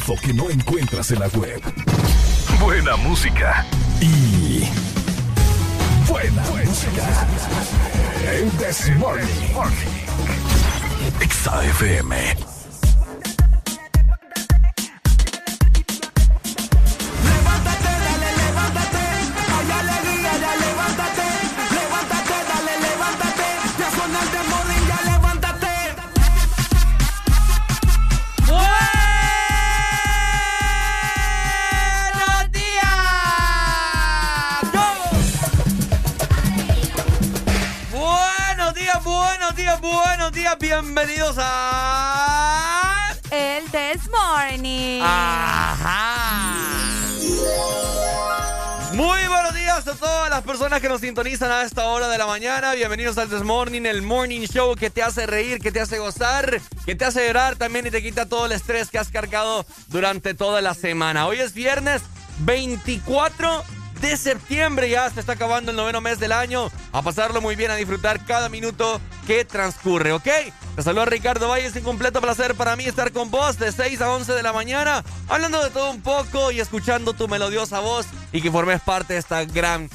Info que no encuentras en la web. Buena música. Y buena música. This Morning. XAFM. Personas que nos sintonizan a esta hora de la mañana. Bienvenidos al This Morning, el Morning Show que te hace reír, que te hace gozar, que te hace llorar también y te quita todo el estrés que has cargado durante toda la semana. Hoy es viernes 24 de septiembre. Ya se está acabando el noveno mes del año. A pasarlo muy bien, a disfrutar cada minuto que transcurre, ¿ok? Te saluda Ricardo Valle. Es un completo placer para mí estar con vos de 6 a 11 de la mañana, hablando de todo un poco y escuchando tu melodiosa voz y que formes parte de esta gran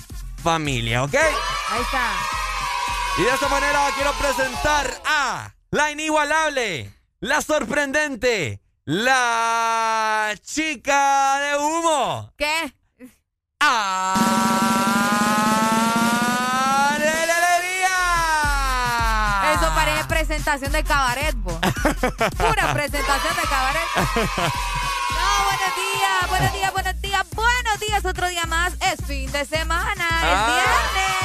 familia, ¿ok? Ahí está. Y de esta manera quiero presentar a la inigualable, la sorprendente, la chica de humo. ¿Qué? ¡Alegría! Eso parece presentación de cabaret, bo. Pura presentación de cabaret. No, buenos días, buenos días, buenos días, buenos días. Otro día más. Es fin de semana, es Ah. viernes.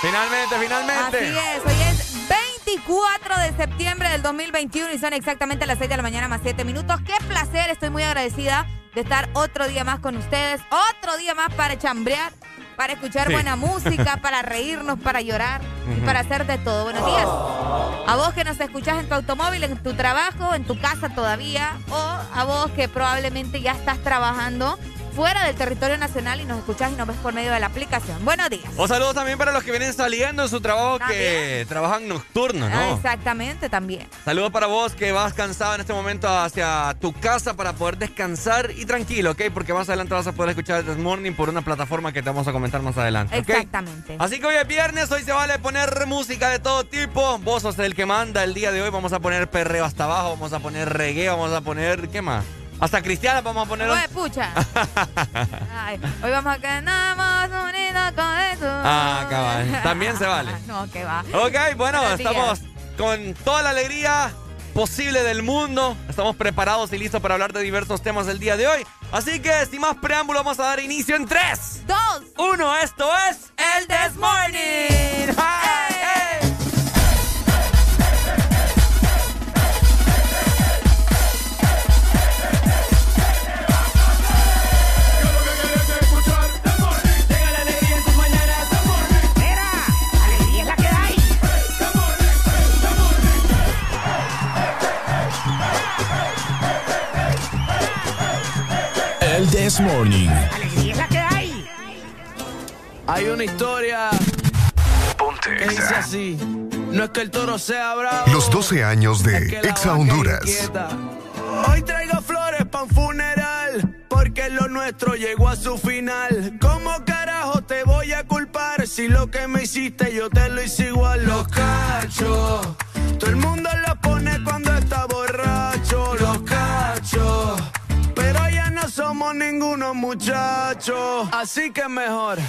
Finalmente, finalmente. Así es, hoy es 24 de septiembre del 2021 y son exactamente las 6 de la mañana más 7 minutos. Qué placer, estoy muy agradecida de estar otro día más con ustedes, otro día más para chambrear, para escuchar Sí. buena música, para reírnos, para llorar y para hacer de todo. Buenos días. A vos que nos escuchás en tu automóvil, en tu trabajo, en tu casa todavía, o a vos que probablemente ya estás trabajando fuera del territorio nacional y nos escuchás y nos ves por medio de la aplicación. Buenos días. Un saludo también para los que vienen saliendo en su trabajo que trabajan nocturno, Ah, ¿no? exactamente, también. Saludos para vos que vas cansado en este momento hacia tu casa para poder descansar y tranquilo, ¿ok? Porque más adelante vas a poder escuchar This Morning por una plataforma que te vamos a comentar más adelante, ¿ok? Exactamente. Así que hoy es viernes, hoy se vale poner música de todo tipo. Vos sos el que manda el día de hoy. Vamos a poner perreo hasta abajo, vamos a poner reggae, vamos a poner, ¿qué más? Hasta cristiana vamos a poner. hoy. Pucha. Ay, hoy vamos a quedarnos unidos con eso. Ah, cabal. También se vale. No, que va. Ok, bueno, Buenos días. estamos con toda la alegría posible del mundo. Estamos preparados y listos para hablar de diversos temas el día de hoy. Así que, sin más preámbulo, vamos a dar inicio en 3, Dos. 1. Esto es El This Morning. ¡Hey! This Morning. Alegría es la que hay. Hay una historia que dice así. No es que el toro sea bravo. Los 12 años es de que la Exa es Honduras. Hoy traigo flores pa' un funeral. Porque lo nuestro llegó a su final. ¿Cómo carajo te voy a culpar? Si lo que me hiciste yo te lo hice igual. Los cachos. Todo el mundo lo pone cuando está ya no somos ningunos muchachos. Así que mejor. Tú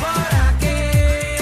por aquí,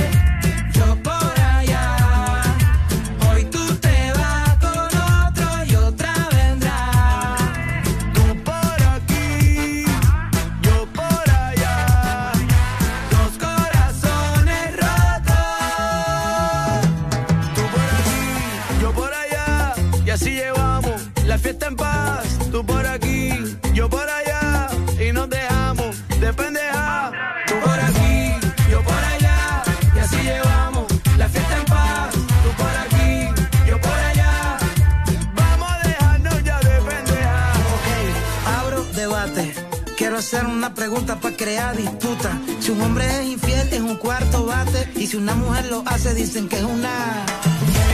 hacer una pregunta para crear disputa. Si un hombre es infiel, es un cuarto bate. Y si una mujer lo hace, dicen que es una.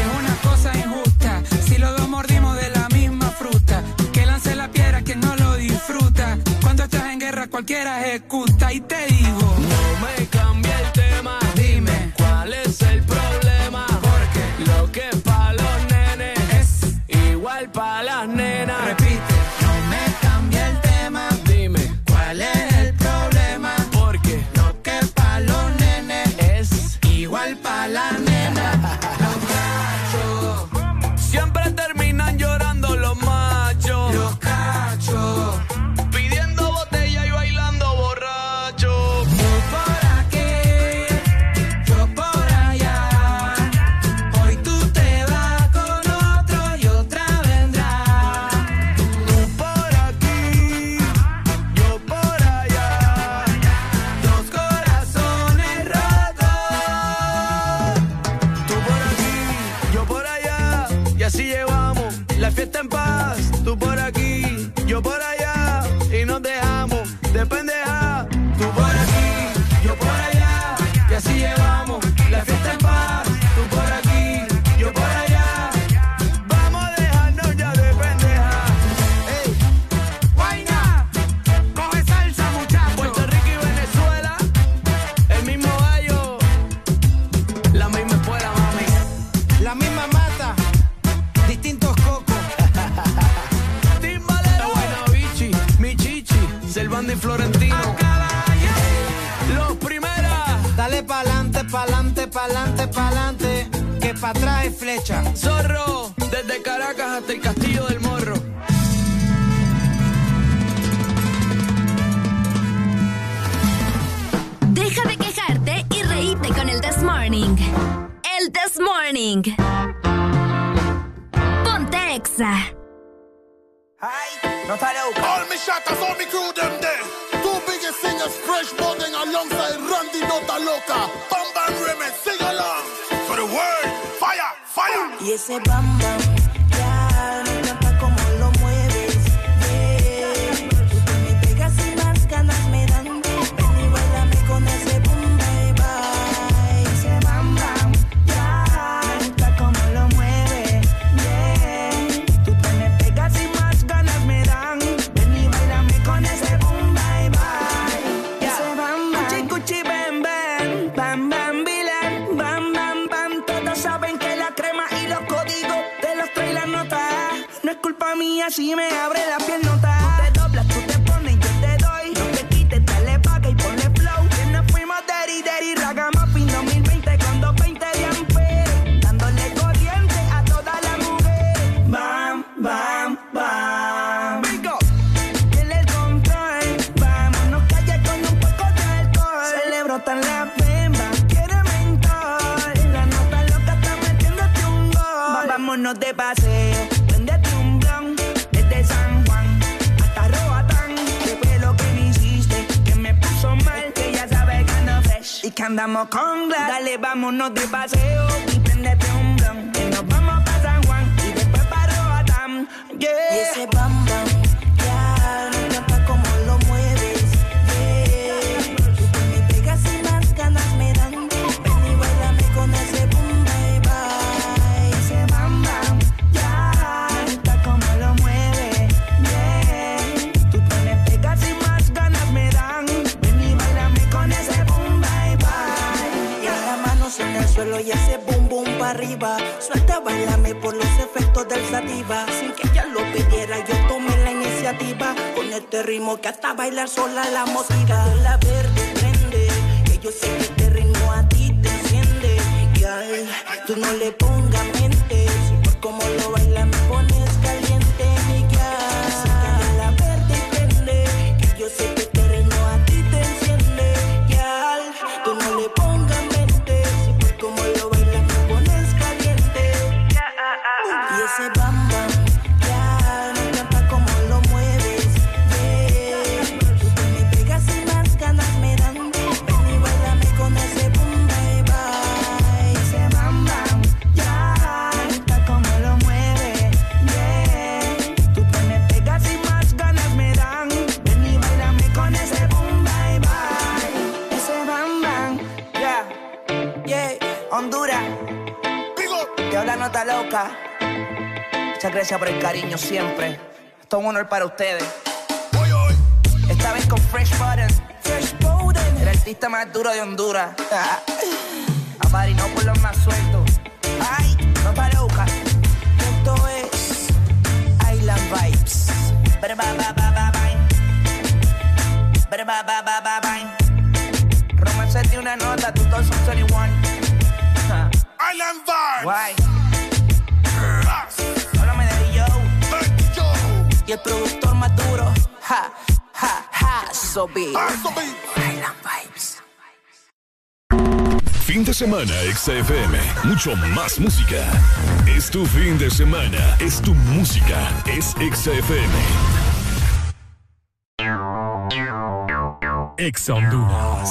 Es una cosa injusta. Si los dos mordimos de la misma fruta, que lance la piedra que no lo disfruta. Cuando estás en guerra, cualquiera ejecuta. Y te digo, No me flecha. Zorro, desde Caracas hasta el Castillo del Morro. Deja de quejarte y reíte con el This Morning. El This Morning. Ponte Exa. No All me shatters, all me crew them there. Two biggest singers, fresh morning alongside Randy Nota Loca. Bam Bam Remix, sing along. For the world. Y ese bam si me abre la piel nota. Tú te doblas, tú te pones, yo te doy. No te quites, dale paga y ponle flow. Que nos fuimos daddy, daddy, ragamuffin 2020 con 220 de amper. Dándole corriente a toda la mujer. Bam, bam, bam. Pico, tiene el control. Vámonos calle con un poco de alcohol. Quiere mentor. La de paseo andamos con glass. Dale, vámonos de paseo y un blunt. Que nos vamos pa' San Juan y después para Roatán. Yeah. Y ese bam arriba. Suelta, bailame por los efectos del sativa. Sin que ella lo pidiera, yo tomé la iniciativa. Con este ritmo que hasta bailar sola la motiva. La verde prende, que yo sé que este ritmo a ti te enciende. Girl, tú no le pongas gracias por el cariño siempre. Esto es un honor para ustedes. Esta vez con Fresh Button. Fresh Button. El artista más duro de Honduras. Apadrinó por los más sueltos. Ay, nota loca. Esto es Island Vibes. Ba, ba, ba, ba, ba. Ba, ba, ba, ba. Romance de una nota, tú todos son 21. Ja. Island Vibes. Guay. Y el productor más duro. Ja, ja, ja. So big. Island Vibes. Fin de semana, XFM. Mucho más música. Es tu fin de semana. Es tu música. Es XFM. Ex Honduras.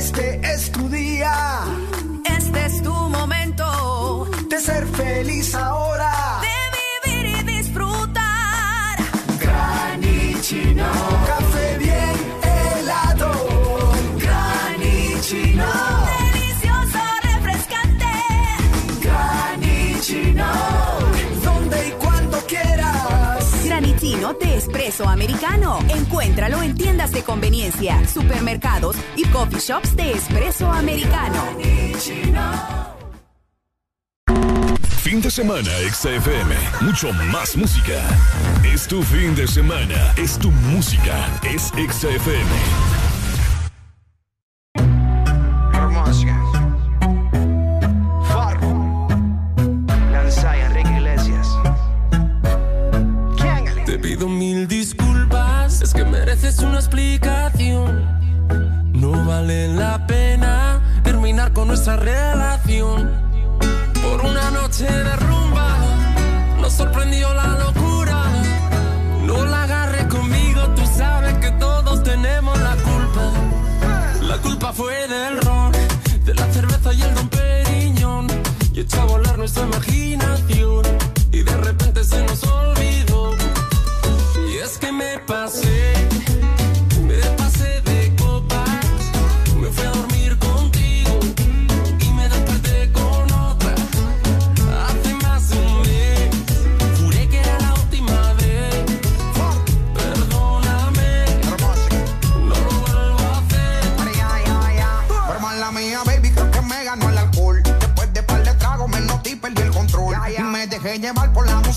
Este es tu día. de espresso americano. Encuéntralo en tiendas de conveniencia, supermercados y coffee shops de espresso americano. Fin de semana, XFM. Mucho más música. Es tu fin de semana. Es tu música. Es XFM. relación. Por una noche de rumba, nos sorprendió la locura. No la agarres conmigo, tú sabes que todos tenemos la culpa. La culpa fue del ron, de la cerveza y el don Periñón. Y echó a volar nuestra imaginación.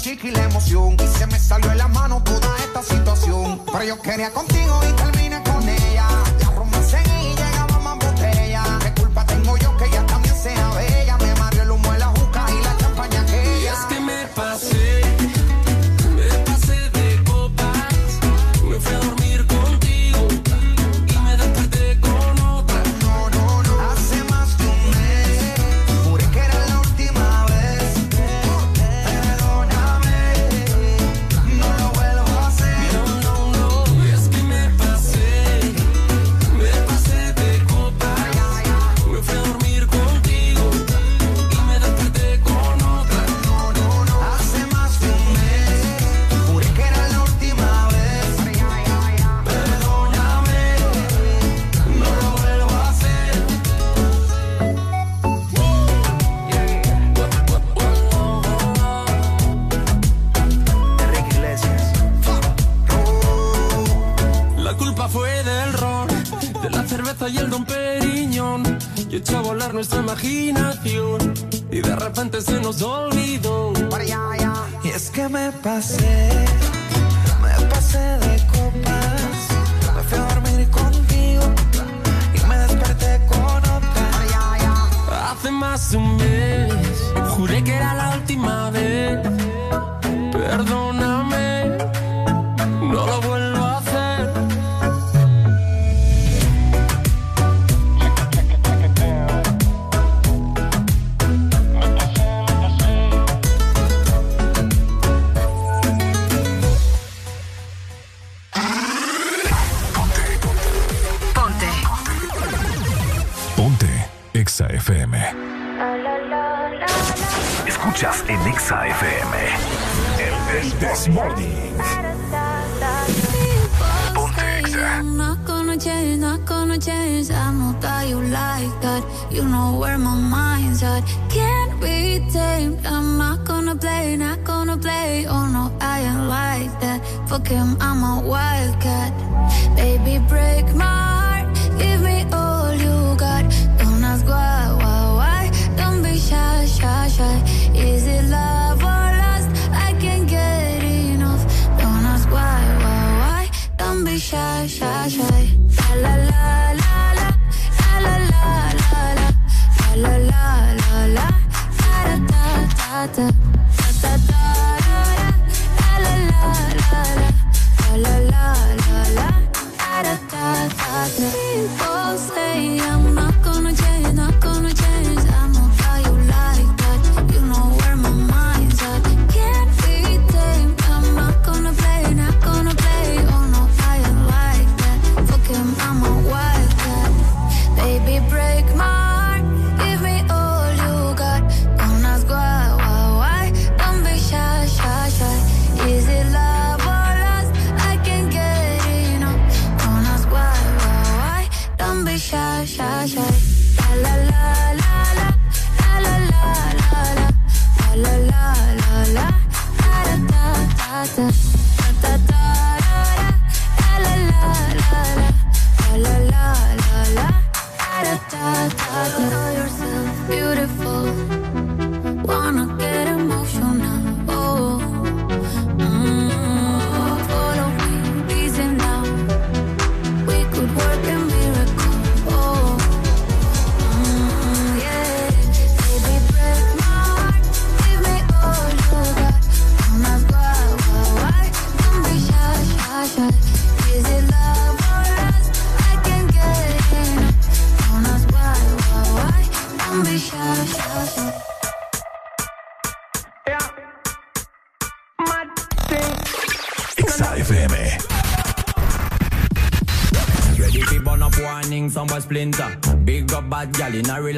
chica y la emoción. Y se me salió en la mano toda esta situación. Pero yo quería contigo y terminé me pasé.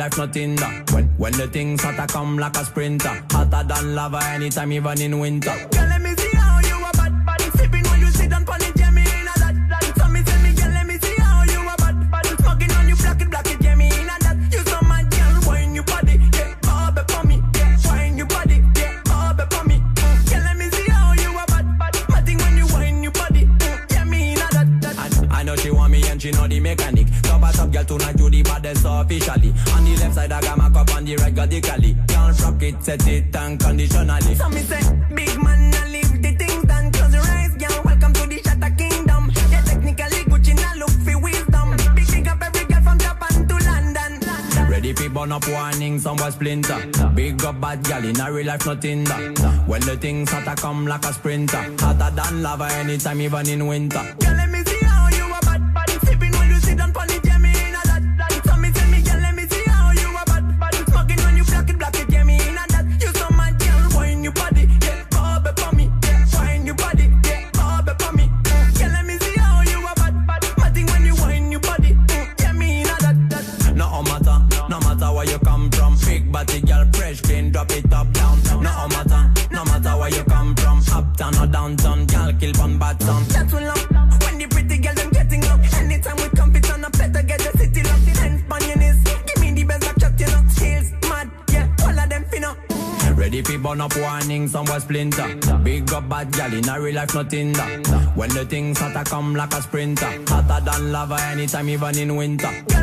Life. When when the things hotter come like a sprinter. Hotter than lava anytime, even in winter. Bad gal in a real life, nothing that. When the things hotter come like a sprinter. Hotter than lava anytime, even in winter. Life, nothing that. When the things hotter come like a sprinter. Hotter than lava anytime, even in winter.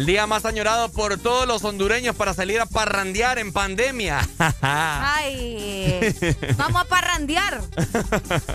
El día más añorado por todos los hondureños para salir a parrandear en pandemia. Ay, vamos a parrandear.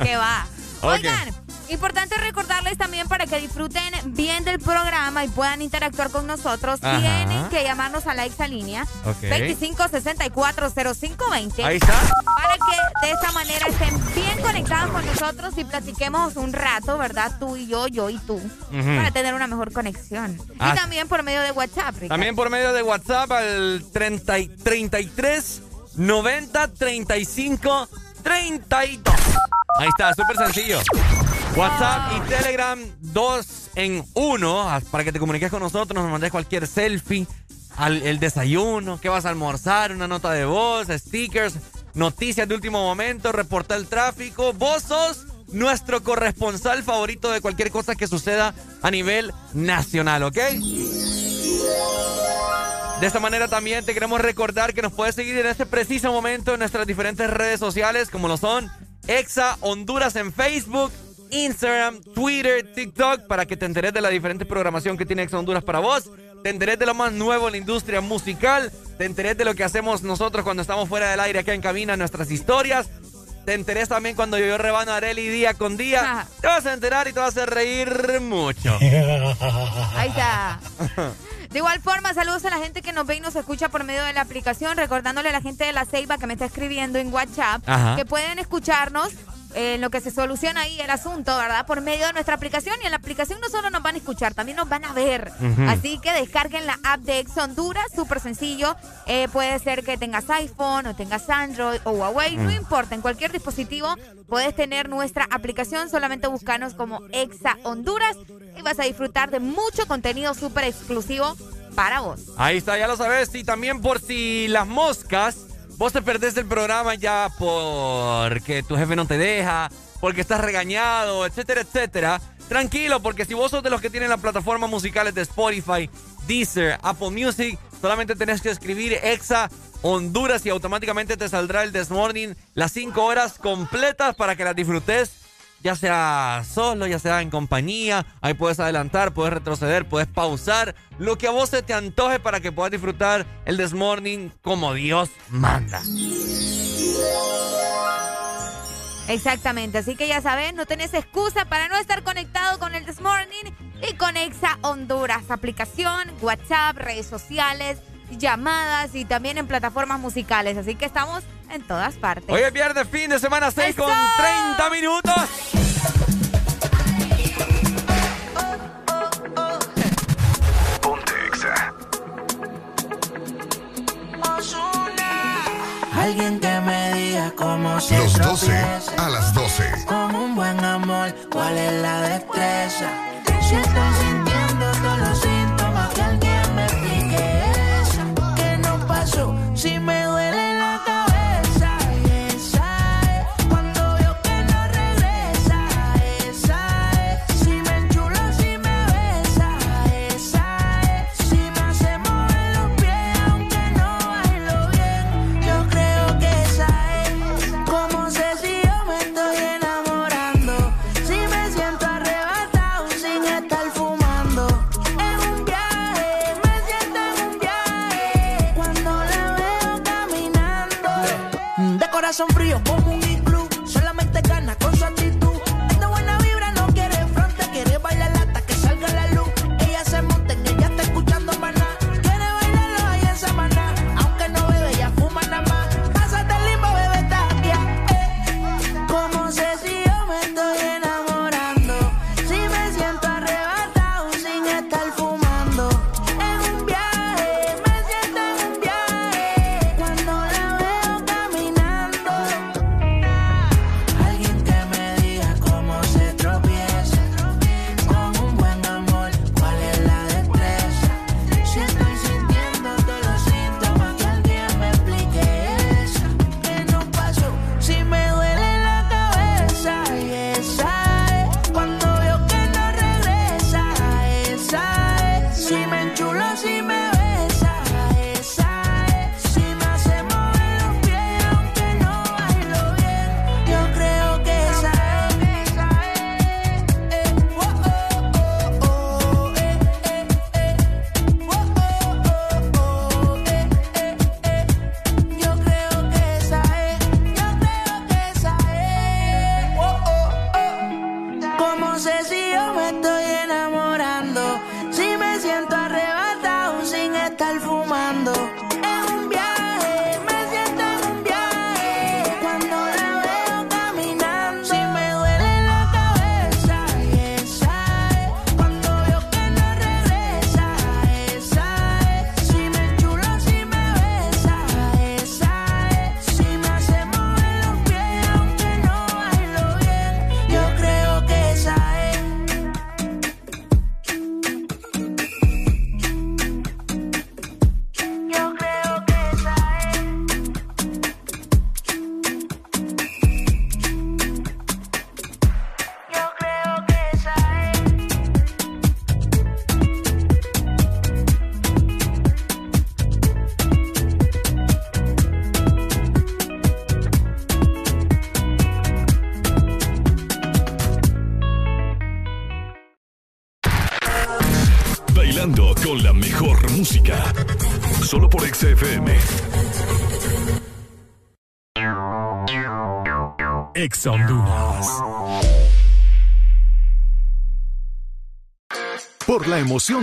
¿Qué va? Oigan, Importante recordarles también para que disfruten bien del programa y puedan interactuar con nosotros, tienen que llamarnos a la exalínea okay. 25640520. Ahí está. Para que de esta manera estén bien conectados con nosotros y platiquemos un rato, ¿verdad? Tú y yo, yo y tú, para tener una mejor conexión. y ah. también por medio de WhatsApp, También por medio de WhatsApp al 30, 33 90 35 32. Ahí está, súper sencillo. WhatsApp y Telegram, dos en uno, para que te comuniques con nosotros, nos mandes cualquier selfie, el desayuno, qué vas a almorzar, una nota de voz, stickers, noticias de último momento, reportar el tráfico. Vos sos nuestro corresponsal favorito de cualquier cosa que suceda a nivel nacional, ¿ok? De esta manera también te queremos recordar que nos puedes seguir en este preciso momento en nuestras diferentes redes sociales, como lo son Exa Honduras en Facebook, Instagram, Twitter, TikTok, para que te enteres de la diferente programación que tiene Ex Honduras para vos. Te enteres de lo más nuevo en la industria musical. Te enteres de lo que hacemos nosotros cuando estamos fuera del aire acá en cabina, nuestras historias. Te enteres también cuando yo rebano a Areli día con día. Te vas a enterar y te vas a reír mucho. Ahí está. De igual forma, saludos a la gente que nos ve y nos escucha por medio de la aplicación, recordándole a la gente de la Ceiba que me está escribiendo en WhatsApp que pueden escucharnos en lo que se soluciona ahí el asunto, ¿verdad? Por medio de nuestra aplicación. Y en la aplicación no solo nos van a escuchar, también nos van a ver. Así que descarguen la app de Ex Honduras, súper sencillo. Eh, puede ser que tengas iPhone o tengas Android o Huawei, no importa, en cualquier dispositivo puedes tener nuestra aplicación. Solamente buscanos como Exa Honduras y vas a disfrutar de mucho contenido súper exclusivo para vos. Ahí está, ya lo sabes. Y también por si las moscas vos te perdés el programa ya porque tu jefe no te deja, porque estás regañado, etcétera, etcétera. Tranquilo, porque si vos sos de los que tienen las plataformas musicales de Spotify, Deezer, Apple Music, solamente tenés que escribir Exa Honduras y automáticamente te saldrá el This Morning las 5 horas completas para que las disfrutes ya sea solo, ya sea en compañía. Ahí puedes adelantar, puedes retroceder, puedes pausar. Lo que a vos se te antoje para que puedas disfrutar el This Morning como Dios manda. Exactamente, así que ya sabes, no tenés excusa para no estar conectado con el This Morning y con Exa Honduras, aplicación, WhatsApp, redes sociales, llamadas y también en plataformas musicales, así que estamos en todas partes. Hoy es viernes, fin de semana 6 con 30 minutos. Alguien que me diga cómo se Los 12 a las 12. Con un buen amor, ¿cuál es la destreza? Si estoy sintiendo todos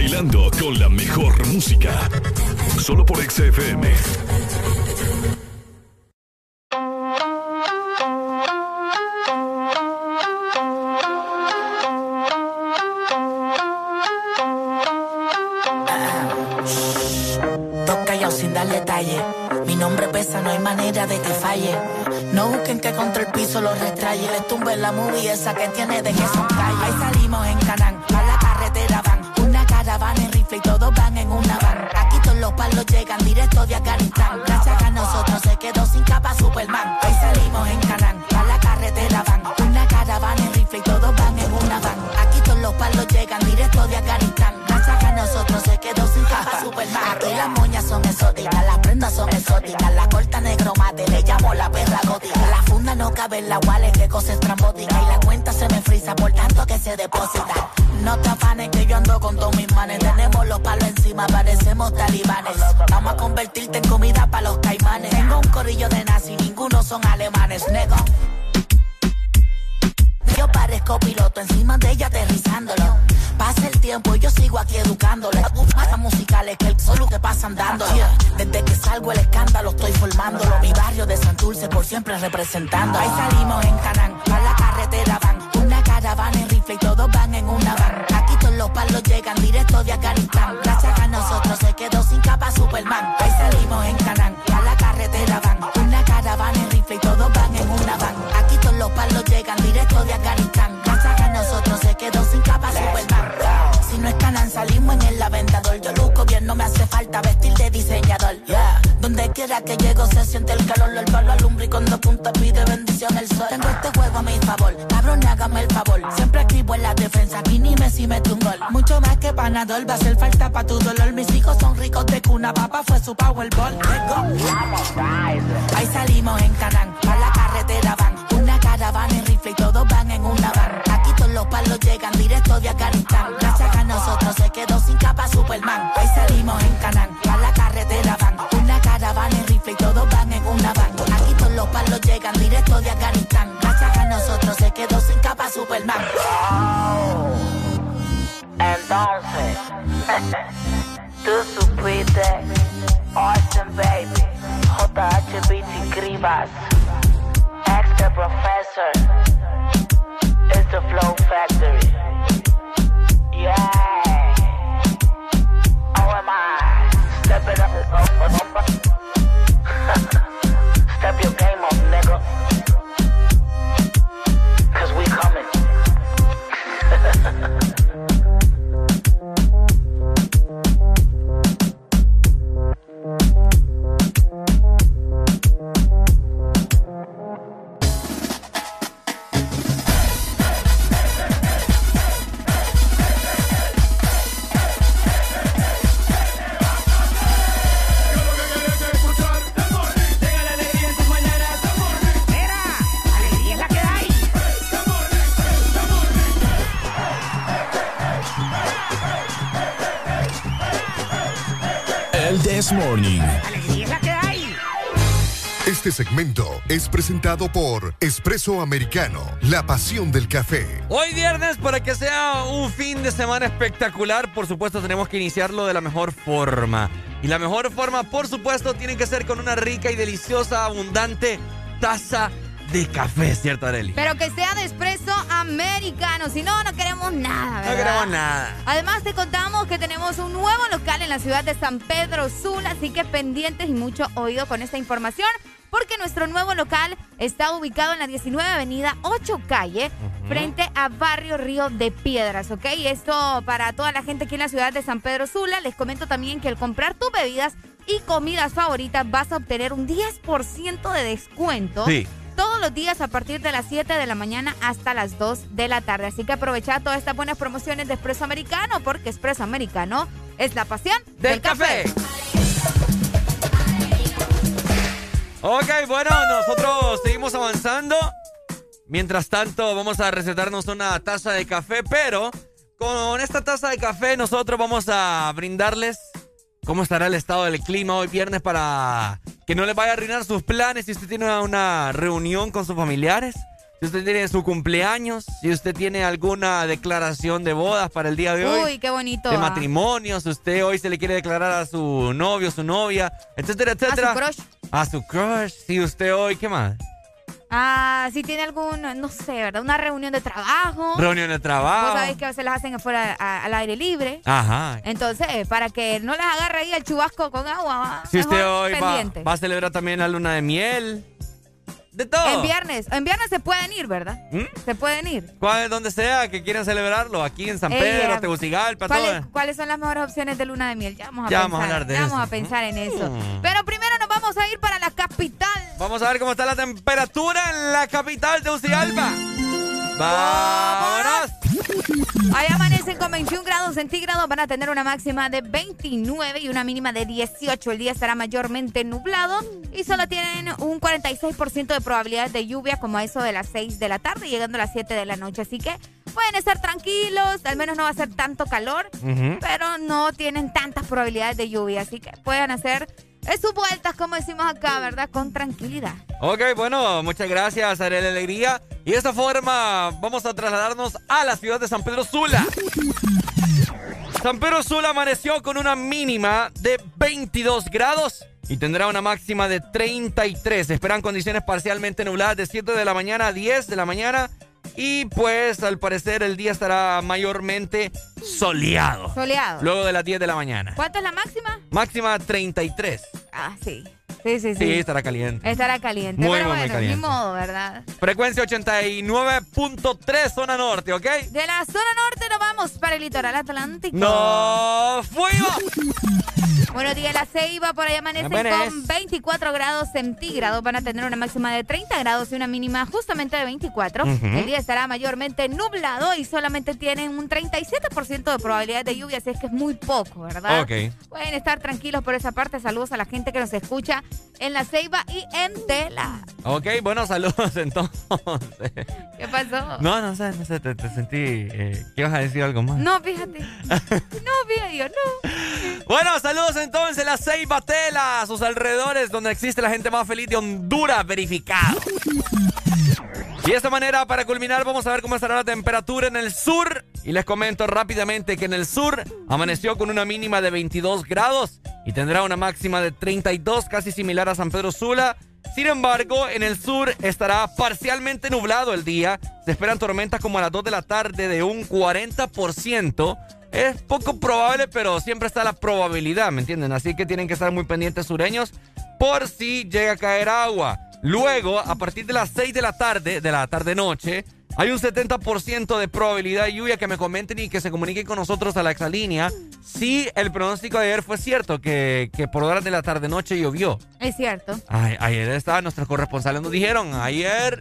Bailando con la mejor música. Solo por XFM. Toca yo sin dar detalle. Mi nombre pesa, no hay manera de que falle. No busquen que contra el piso lo retraye. Les tumbe la movie esa que tiene de que son calle. Ahí salimos en Canán, a la carretera rifle y todos van en una van. Aquí todos los palos llegan directo de Afganistán. Gracias a nosotros se quedó sin capa Superman. Ahí salimos en Canán, a la carretera van. Una caravana en rifle y todos van en una van. Aquí todos los palos llegan directo de Afganistán. Quedó sin capa Superman. Aquí las moñas son exóticas, las prendas son exóticas. La corta negro mate, le llamo la perra gótica. La funda no cabe en la wallet, que cosa estrambótica. Y la cuenta se me frisa por tanto que se deposita. No te afanes que yo ando con todos mis manes. Tenemos los palos encima, parecemos talibanes. Vamos a convertirte en comida para los caimanes. Tengo un corrillo de nazi, ninguno son alemanes, nego. Yo parezco piloto encima de ella aterrizándolo. Pasa el tiempo y yo sigo aquí educándole. Más musicales que el solo que pasan dándolo. Desde que salgo el escándalo estoy formándolo. Mi barrio de Santurce por siempre representando. Ahí salimos en Canán, a la carretera van. Una caravana en rifle y todos van en una van. Aquí todos los palos llegan directo de Afganistán. Gracias a nosotros se quedó sin capa Superman. Ahí salimos en Canán, a la carretera van. Una caravana en rifle y todos van en una van. Aquí todos los palos llegan directo de Afganistán. Salimos en el aventador. Yo luzco bien, no me hace falta vestir de diseñador. Yeah. Donde quiera que llego se siente el calor. El palo alumbra y cuando punta pide bendición el sol. Tengo este juego a mi favor, cabrón, hágame el favor. Siempre escribo en la defensa, aquí ni Messi mete un gol. Mucho más que panador, va a hacer falta pa' tu dolor. Mis hijos son ricos de cuna, papá fue su powerball. Ahí salimos en Canán, a la carretera van. Una caravana en rifle y todos van en una van. Aquí todos los palos llegan directo de Afganistán. Nosotros se quedó sin capa Superman. Ahí salimos en Canán, a la carretera van. Una caravana en rifle y todos van en una van. Aquí todos los palos llegan directo de Afganistán. Gracias a nosotros se quedó sin capa Superman. Entonces, tú supiste, Austin Baby, JHBT Grivas, ex the professor, it's the Flow Factory. Este segmento es presentado por Espresso Americano, la pasión del café. Hoy viernes, para que sea un fin de semana espectacular, por supuesto tenemos que iniciarlo de la mejor forma. Y la mejor forma, por supuesto, tiene que ser con una rica y deliciosa, abundante taza de café, ¿cierto, Areli? Pero que sea de espresso americano, si no, no queremos nada, ¿verdad? No queremos nada. Además, te contamos que tenemos un nuevo local en la ciudad de San Pedro Sula, así que pendientes y mucho oído con esta información, porque nuestro nuevo local está ubicado en la 19 Avenida 8 Calle, frente a Barrio Río de Piedras, ¿ok? Esto para toda la gente aquí en la ciudad de San Pedro Sula. Les comento también que al comprar tus bebidas y comidas favoritas vas a obtener un 10% de descuento. Sí todos los días a partir de las 7 de la mañana hasta las 2 de la tarde. Así que aprovecha todas estas buenas promociones de Espresso Americano porque Espresso Americano es la pasión del, café. Ok, bueno, nosotros seguimos avanzando. Mientras tanto, vamos a recetarnos una taza de café, pero con esta taza de café nosotros vamos a brindarles cómo estará el estado del clima hoy viernes para que no les vaya a arruinar sus planes si usted tiene una reunión con sus familiares, si usted tiene su cumpleaños, si usted tiene alguna declaración de bodas para el día de hoy. Uy, qué bonito. De matrimonio, si usted hoy se le quiere declarar a su novio, su novia, etcétera, etcétera. A su crush. A su crush. Si usted hoy, ¿qué más? Ah, si tiene algún, no sé, ¿verdad? Una reunión de trabajo. Reunión de trabajo. Vos que a veces las hacen afuera a- al aire libre. Ajá. Entonces, eh, para que no les agarre ahí el chubasco con agua, Si usted hoy va, va a celebrar también la luna de miel. De todo. En viernes, en viernes se pueden ir, ¿verdad? ¿Mm? Se pueden ir. ¿Cuál, donde sea que quieran celebrarlo, aquí en San Ey, Pedro, eh, Tegucigalpa, ¿Cuáles, todo. cuáles son las mejores opciones de luna de miel? Ya vamos a Ya pensar. vamos a hablar de ya eso. vamos a pensar en eso. Mm. Pero primero nos vamos a ir para la capital. Vamos a ver cómo está la temperatura en la capital de Tegucigalpa. ¡Vámonos! Ahí amanecen con 21 grados centígrados, van a tener una máxima de 29 y una mínima de 18. El día estará mayormente nublado y solo tienen un 46% de probabilidad de lluvia como a eso de las 6 de la tarde, llegando a las 7 de la noche. Así que pueden estar tranquilos, al menos no va a ser tanto calor, Ujú. pero no tienen tantas probabilidades de lluvia. Así que pueden hacer eh, sus vueltas, como decimos acá, ¿verdad? Con tranquilidad. Ok, bueno, muchas gracias, Ariel Alegría. Y de esta forma vamos a trasladarnos a la ciudad de San Pedro Sula. San Pedro Sula amaneció con una mínima de 22 grados y tendrá una máxima de 33. Se esperan condiciones parcialmente nubladas de 7 de la mañana a 10 de la mañana. Y pues al parecer el día estará mayormente soleado. Soleado. Luego de las 10 de la mañana. ¿Cuánto es la máxima? Máxima 33. Ah, sí. Sí, sí, sí. Sí, estará caliente. Estará caliente. Muy, pero muy, muy bueno, caliente. ni modo, ¿verdad? Frecuencia 89.3 zona norte, ¿ok? De la zona norte nos vamos para el litoral atlántico. ¡No fuimos! Buenos días, la Ceiba por ahí amanece Buenas. con 24 grados centígrados. Van a tener una máxima de 30 grados y una mínima justamente de 24. Ujú. El día estará mayormente nublado y solamente tienen un 37% de probabilidad de lluvia, así es que es muy poco, ¿verdad? Ok. Pueden estar tranquilos por esa parte. Saludos a la gente que nos escucha en la Ceiba y en Tela. Ok, bueno, saludos entonces. ¿Qué pasó? No, no sé, no sé, te, te sentí. Eh, ¿Qué ibas a decir algo más? No, fíjate. No, fíjate, yo no. Bueno, saludos entonces, la Ceiba Tela, a sus alrededores, donde existe la gente más feliz de Honduras, verificado. Y de esta manera, para culminar, vamos a ver cómo estará la temperatura en el sur. Y les comento rápidamente que en el sur amaneció con una mínima de 22 grados y tendrá una máxima de 32, casi similar a San Pedro Sula. Sin embargo, en el sur estará parcialmente nublado el día. Se esperan tormentas como a las 2 de la tarde de un 40%. Es poco probable, pero siempre está la probabilidad, ¿me entienden? Así que tienen que estar muy pendientes sureños por si llega a caer agua. Luego, a partir de las 6 de la tarde, de la tarde-noche, hay un 70% de probabilidad de lluvia que me comenten y que se comuniquen con nosotros a la exalínea si el pronóstico de ayer fue cierto, que, que por horas de la tarde-noche llovió. Es cierto. Ay, ayer estaban nuestros corresponsales, nos dijeron, ayer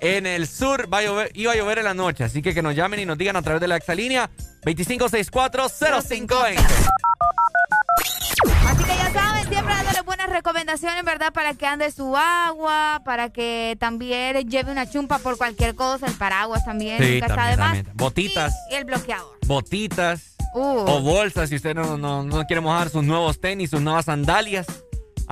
en el sur va a llover- iba a llover en la noche, así que que nos llamen y nos digan a través de la exalínea 25640520. Así que ya saben, siempre dándole buenas recomendaciones, ¿verdad? Para que ande su agua, para que también lleve una chumpa por cualquier cosa, el paraguas también, Sí, nunca está también, de más. también. Botitas, Y el bloqueador. botitas Uh. o bolsas si usted no, no, no quiere mojar sus nuevos tenis, sus nuevas sandalias.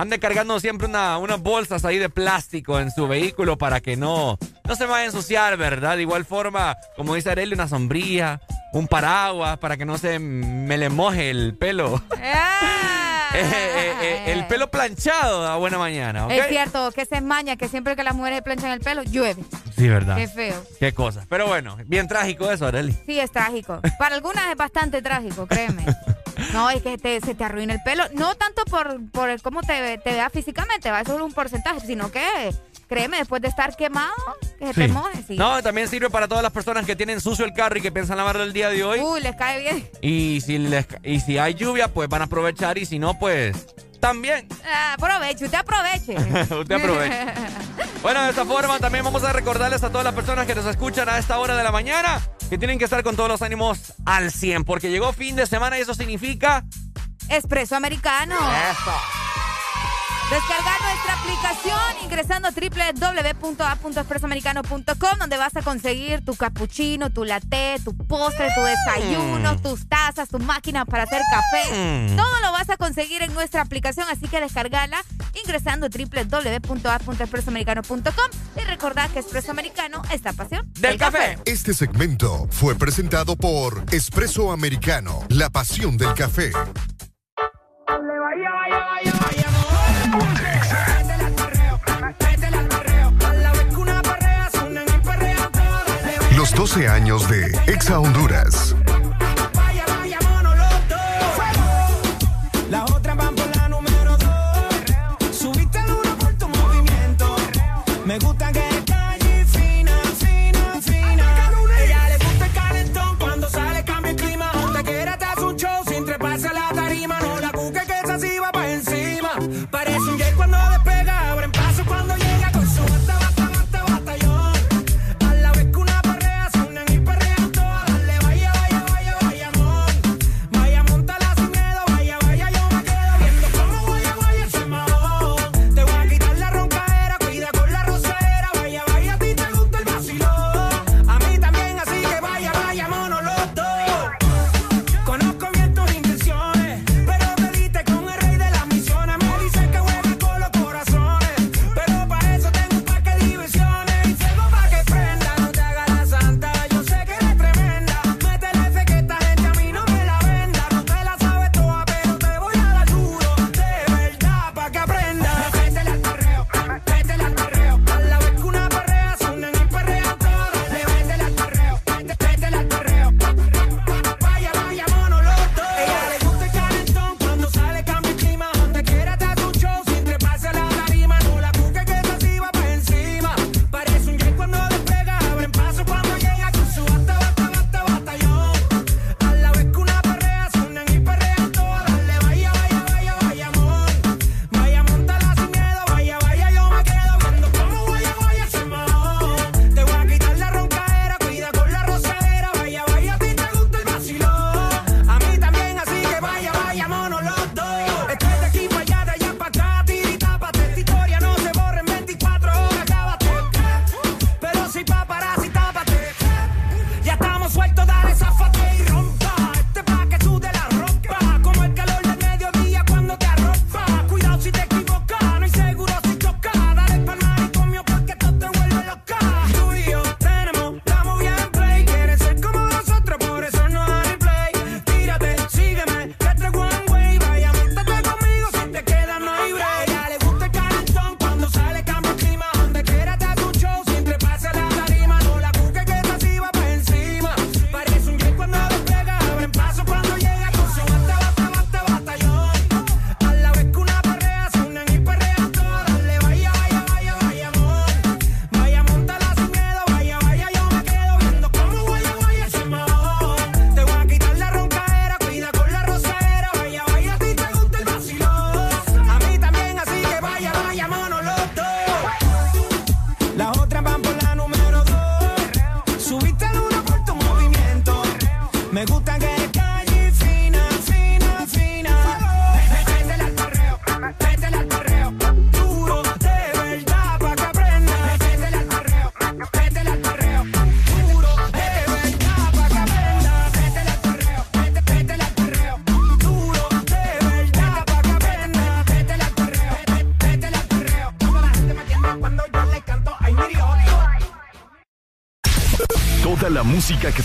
Ande cargando siempre una, unas bolsas ahí de plástico en su vehículo para que no, no se vaya a ensuciar, ¿verdad? De igual forma, como dice Arely, una sombrilla, un paraguas para que no se me le moje el pelo. ¡Ah! el pelo planchado a buena mañana, ¿ok? Es cierto, que se esmaña, que siempre que las mujeres planchan el pelo, llueve. Sí, ¿verdad? Qué feo. Qué cosa. Pero bueno, bien trágico eso, Arely. Sí, es trágico. Para algunas es bastante trágico, créeme. No, es que se te arruina el pelo. No tanto por, por cómo te, te veas físicamente, va, eso es un porcentaje, sino que créeme, después de estar quemado, que se te moje. Sí. No, también sirve para todas las personas que tienen sucio el carro y que piensan lavarlo el día de hoy. Uy, les cae bien. Y si, les, y si hay lluvia, pues van a aprovechar y si no, pues también. Ah, aproveche, usted aproveche. usted aproveche. bueno, de esta forma también vamos a recordarles a todas las personas que nos escuchan a esta hora de la mañana que tienen que estar con todos los ánimos al 100 porque llegó fin de semana y eso significa... Espresso americano. Eso. Descargar nuestra aplicación ingresando a www.a.expresoamericano.com donde vas a conseguir tu cappuccino, tu latte, tu postre, tu desayuno, mm. tus tazas, tu máquina para hacer café. Mm. Todo lo vas a conseguir en nuestra aplicación, así que descargala ingresando a www.a.expresoamericano.com y recordad que Espresso Americano es la pasión del, café. Este segmento fue presentado por Espresso Americano, la pasión del café. Los 12 años de Exa Honduras.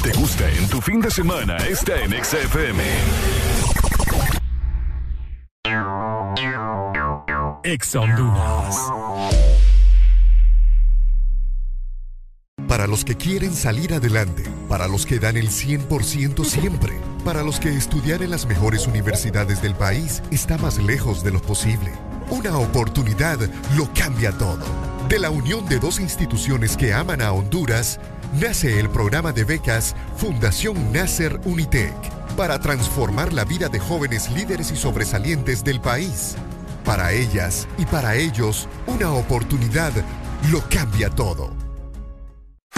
Te gusta en tu fin de semana está en XFM. Ex. Para los que quieren salir adelante, para los que dan el 100% siempre, para los que estudiar en las mejores universidades del país está más lejos de lo posible. Una oportunidad lo cambia todo. De la unión de dos instituciones que aman a Honduras, nace el programa de becas Fundación Nasser Unitec para transformar la vida de jóvenes líderes y sobresalientes del país. Para ellas y para ellos, una oportunidad lo cambia todo.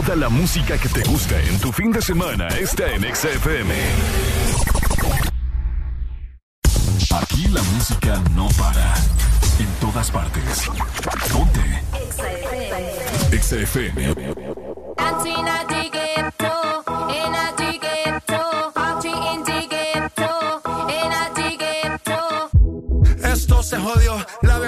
Toda la música que te gusta en tu fin de semana está en XFM. Aquí la música no para. En todas partes. Ponte. XFM. Esto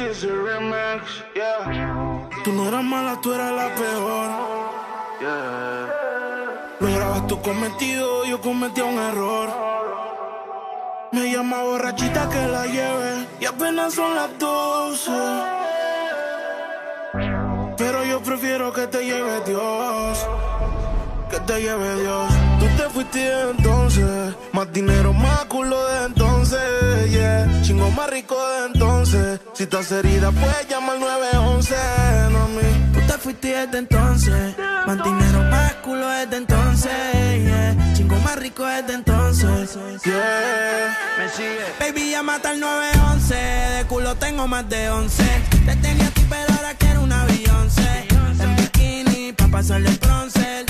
This is a remix, yeah. Tú no eras mala, tú eras la peor. Yeah. Lograbas tu cometido, yo cometí un error. Me llama borrachita que la lleve y apenas son las 12. Pero yo prefiero que te lleve Dios. Que te lleve Dios. Tú te fuiste entonces. Más dinero, más culo de entonces. Yeah. Chingo más rico de entonces. Si estás herida, puedes llamar al 911. No a mí. Tú te fuiste desde entonces. Más dinero, más culo desde entonces. Yeah. Chingo más rico desde entonces. Yeah. Me sigue. Baby, ya mata al 911. De culo tengo más de 11. Te tenía a ti, pero ahora quiero una Beyoncé. En bikini, pa' pasarle el bronce.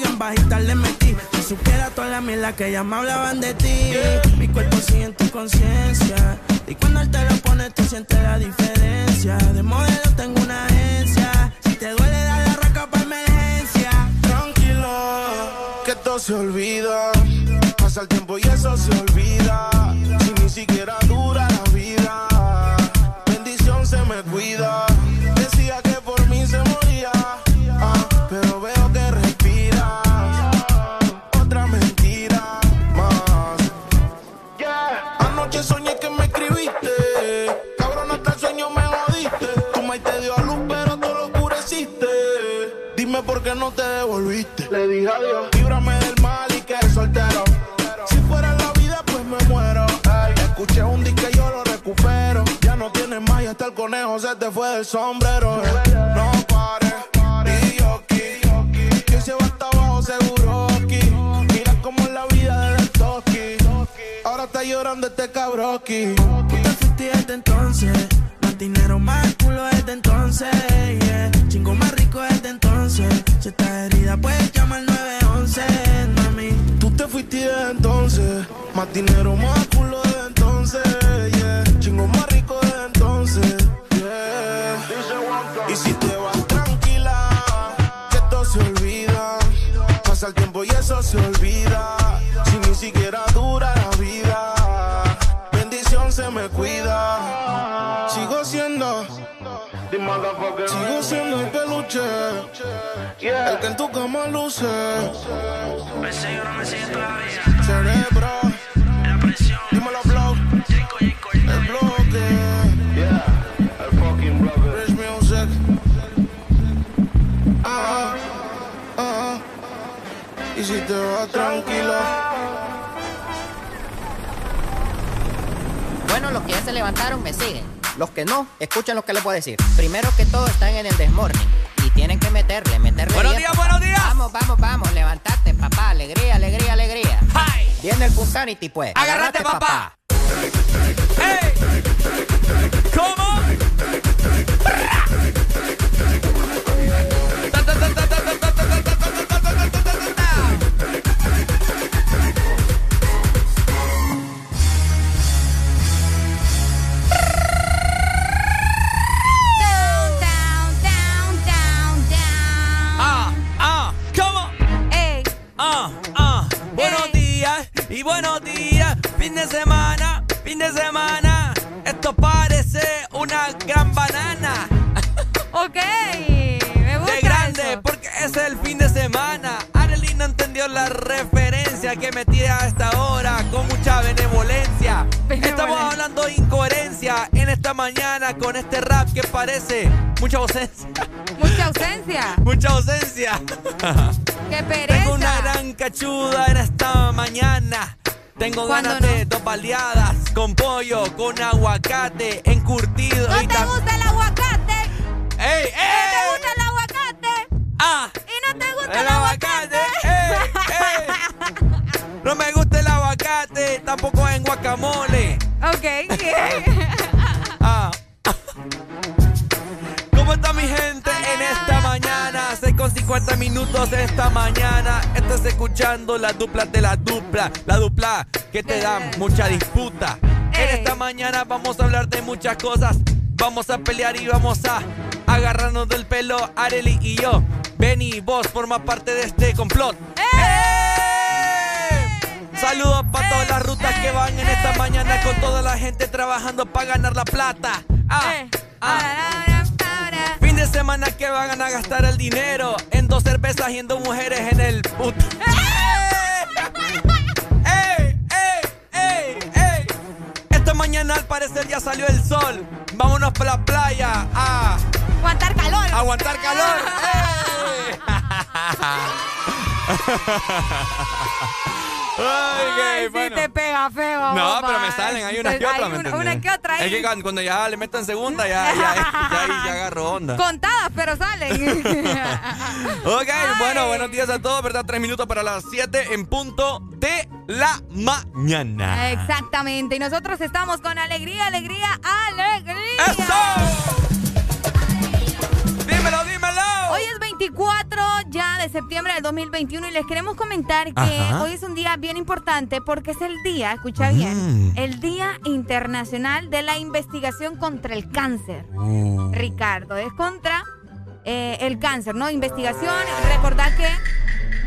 amigas en bajita le metí. Si supiera toda la mierda que ya me hablaban de ti. Mi cuerpo sigue en tu conciencia. Y cuando él te lo pone, tú sientes la diferencia. De modelo tengo una agencia. Si te duele, dale la raca para emergencia. Tranquilo, que todo se olvida. Pasa el tiempo y eso se olvida. Si ni siquiera adiós. Líbrame del mal y que soltero. Si fuera la vida, pues me muero. Ey, escuché un disco y yo lo recupero. Ya no tienes más y hasta el conejo se te fue del sombrero. No pares. Y yo aquí. Que se va hasta abajo seguro aquí. Mira cómo es la vida del toki. Ahora está llorando este cabroki. Tú te fuiste desde entonces. Más dinero, más culo desde entonces. Yeah. Chingo más rico desde entonces. Si estás herida, puedes llamar Más dinero, más culo desde entonces. Chingo más rico desde entonces. Y si te vas tranquila, que todo se olvida. Pasa el tiempo y eso se olvida. Sigo siendo el peluche. El que en tu cama luce. Cerebro. Dímelo, blow. El bloque. Rich music. Ah, ah. Y si te vas tranquilo. Bueno, los que ya se levantaron me siguen. Los que no, escuchen lo que les voy a decir. Primero que todo, están en el desmorning. Y tienen que meterle, meterle Buenos días, papá. buenos días. Vamos, vamos, vamos, levantate, papá. Alegría, alegría, alegría. Viene el Punsanity, pues. Agárrate, papá. ¿Cómo? Y buenos días. Fin de semana, fin de semana. Esto parece una gran banana. ok. Me gusta De grande, eso. porque es el fin de semana. Arely no entendió la referencia que metí a esta hora con mucha benevolencia. Estamos hablando de incoherencia en esta mañana con este rap que parece mucha ausencia. Mucha ausencia. Mucha ausencia. Qué pereza. Tengo cachuda en esta mañana. Tengo ¿Cuándo ganas de dos baleadas con pollo, con aguacate, encurtido. ¿No y te gusta el aguacate? ¡Ey, ¿No te gusta el aguacate? ¡Ah! ¿Y no te gusta El aguacate. ¡Ey, ey! No me gusta el aguacate, tampoco en guacamole. Ok. Ah. 50 minutos esta mañana. Estás escuchando la dupla de la dupla. La dupla que te da mucha disputa. En esta mañana vamos a hablar de muchas cosas. Vamos a pelear y vamos a agarrarnos del pelo, Areli y yo. Benny, vos forma parte de este complot. Saludos para todas las rutas que van en esta mañana con toda la gente trabajando para ganar la plata. Ah, ah. De semana que van a gastar el dinero en dos cervezas y en dos mujeres en el puto. ¡Ey! ¡Ey! ¡Ey! ¡Ey! Esta mañana al parecer ya salió el sol. Vámonos para la playa a Aguantar calor. aguantar calor. Ay, Ay, qué sí bueno. te pega feo. No, papá. pero me salen, hay unas que otras, ¿me una-? Una que otra ahí. Es que cuando- cuando ya le meto en segunda, ya, ya, ya, ya agarro onda. Contadas, pero salen. Ok, bueno, buenos días a todos, ¿verdad? Tres minutos para las siete en punto de la mañana. Exactamente. Y nosotros estamos con alegría, alegría, alegría. ¡Eso! 24 ya de septiembre del 2021 y les queremos comentar que Ajá. hoy es un día bien importante porque es el día, escucha bien, el Día Internacional de la Investigación contra el Cáncer. Uh. Ricardo, es contra eh, el cáncer, ¿no? Investigación. Recordad que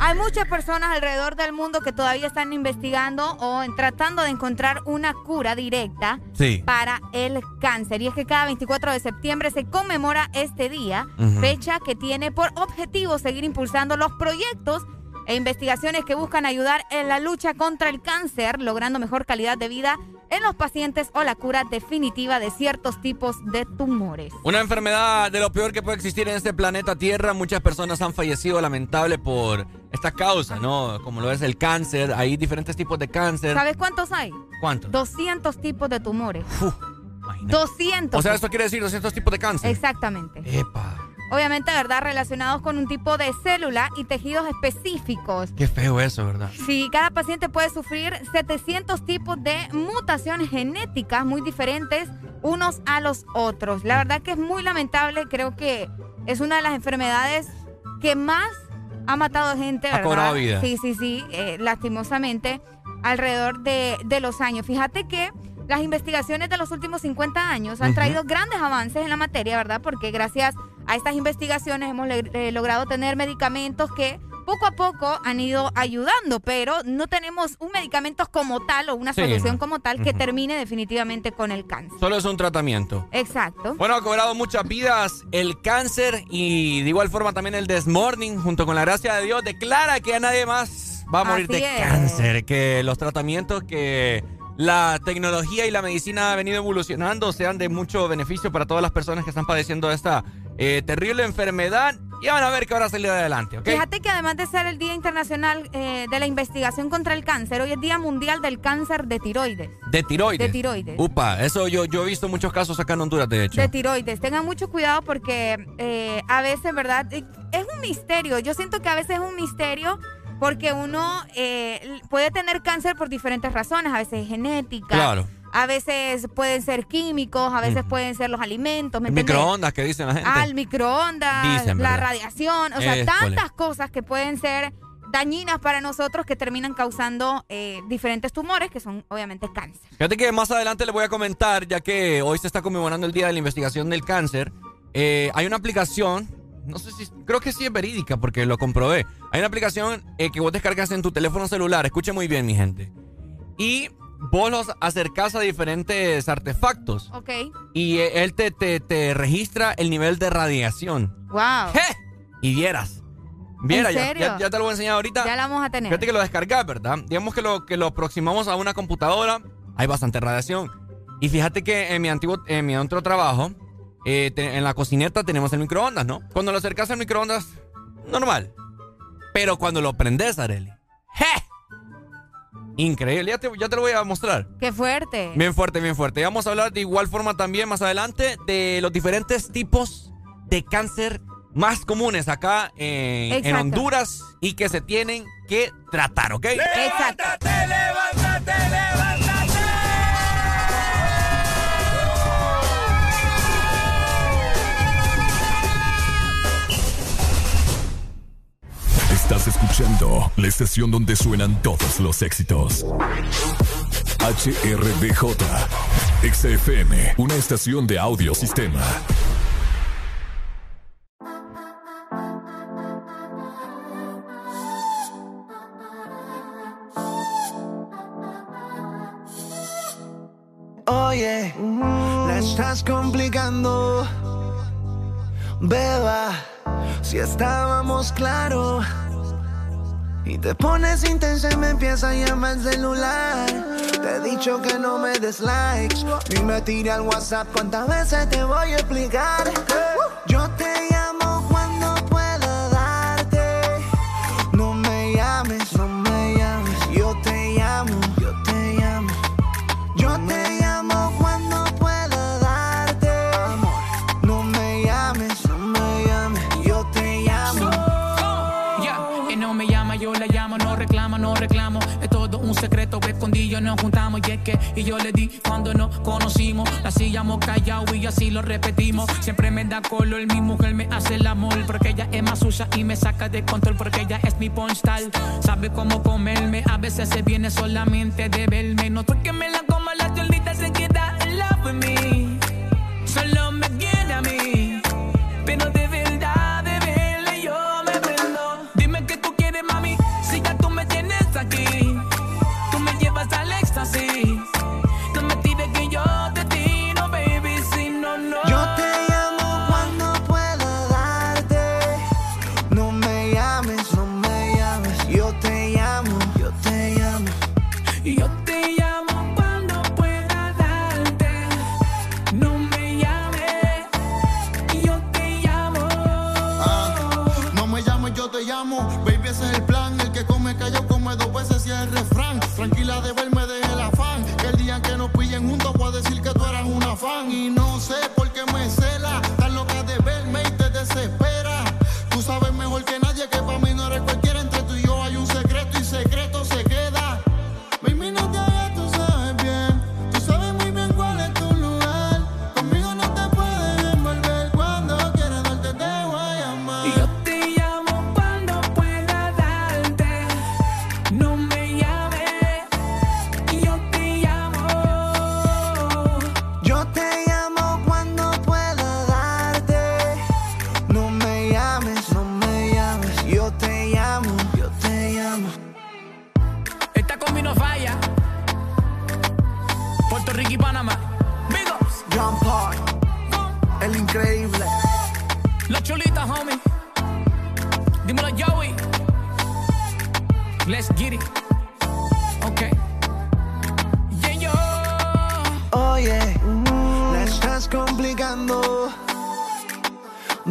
hay muchas personas alrededor del mundo que todavía están investigando o en- tratando de encontrar una cura directa Sí. para el cáncer. Y es que cada 24 de septiembre se conmemora este día, fecha que tiene por objetivo seguir impulsando los proyectos e investigaciones que buscan ayudar en la lucha contra el cáncer, logrando mejor calidad de vida en los pacientes o la cura definitiva de ciertos tipos de tumores. Una enfermedad de lo peor que puede existir en este planeta Tierra. Muchas personas han fallecido lamentable por esta causa, ¿no? Como lo es el cáncer. Hay diferentes tipos de cáncer. ¿Sabes cuántos hay? ¿Cuántos? 200 tipos de tumores. 200. O sea, esto quiere decir 200 tipos de cáncer. Exactamente. Epa, Obviamente, ¿verdad? Relacionados con un tipo de célula y tejidos específicos. qué feo eso, ¿verdad? Sí, cada paciente puede sufrir 700 tipos de mutaciones genéticas muy diferentes unos a los otros. La verdad que es muy lamentable, creo que es una de las enfermedades que más ha matado gente, Ha ¿verdad? cobrado vida. Sí, sí, sí, eh, lastimosamente, alrededor de, de los años. Fíjate que las investigaciones de los últimos 50 años han traído grandes avances en la materia, ¿verdad? Porque gracias a estas investigaciones hemos eh, logrado tener medicamentos que poco a poco han ido ayudando, pero no tenemos un medicamento como tal o una Sí, solución no. como tal que termine definitivamente con el cáncer. Solo es un tratamiento. Exacto. Bueno, ha cobrado muchas vidas el cáncer y de igual forma también el Desmorning, junto con la gracia de Dios, declara que a nadie más va a morir Así de es. cáncer, que los tratamientos que la tecnología y la medicina ha venido evolucionando sean de mucho beneficio para todas las personas que están padeciendo esta eh, terrible enfermedad y van a ver que ahora salir adelante, ¿ok? Fíjate que además de ser el Día Internacional eh, de la Investigación contra el Cáncer, hoy es Día Mundial del Cáncer de Tiroides. De tiroides. De tiroides. Upa, eso yo, yo he visto muchos casos acá en Honduras, de hecho. De tiroides. Tengan mucho cuidado porque eh, a veces, ¿verdad? Eh, Es un misterio. Yo siento que a veces es un misterio porque uno eh, puede tener cáncer por diferentes razones. A veces es genética. Claro. A veces pueden ser químicos, a veces pueden ser los alimentos. ¿me El microondas que dicen la gente. Al microondas, Dicen, la radiación, o sea, tantas cosas que pueden ser dañinas para nosotros que terminan causando eh, diferentes tumores que son obviamente cáncer. Fíjate que más adelante les voy a comentar, ya que hoy se está conmemorando el Día de la Investigación del Cáncer. eh, hay una aplicación, no sé si, creo que sí es verídica porque lo comprobé. Hay una aplicación eh, que vos descargas en tu teléfono celular, escuche muy bien mi gente. Y vos los acercás a diferentes artefactos. Ok. Y eh, él te, te, te registra el nivel de radiación. Wow. Y vieras. Viera, ¿En ya- serio? Ya, ya te lo voy a enseñar ahorita. Ya la vamos a tener. Fíjate que lo descargas, ¿verdad? Digamos que lo, que lo aproximamos a una computadora, hay bastante radiación. Y fíjate que en mi antiguo, en mi otro trabajo, eh, te- en la cocineta tenemos el microondas, ¿no? Cuando lo acercas al microondas, normal. Pero cuando lo prendes, Areli, ¡je! Increíble, ya te, ya te lo voy a mostrar. Qué fuerte. Bien fuerte, bien fuerte. Y vamos a hablar de igual forma también más adelante de los diferentes tipos de cáncer más comunes acá en, en. Honduras y que se tienen que tratar, ¿ok? Exacto. levántate, levántate. Estás escuchando la estación donde suenan todos los éxitos. HRDJ, XFM, una estación de audio sistema. Oye, la estás complicando. Beba, si estábamos claros. Y te pones intensa y me empieza a llamar el celular. Te he dicho que no me des likes. Ni me tire al WhatsApp. ¿Cuántas veces te voy a explicar? Yo te llamo un secreto, escondido nos juntamos. Y es que, y yo le di cuando nos conocimos. Así llamo callado y así lo repetimos. Siempre me da color, mi mujer me hace el amor. Porque ella es más sucia y me saca de control. Porque ella es mi postal. Sabe cómo comerme, a veces se viene solamente de verme. No que me la coma,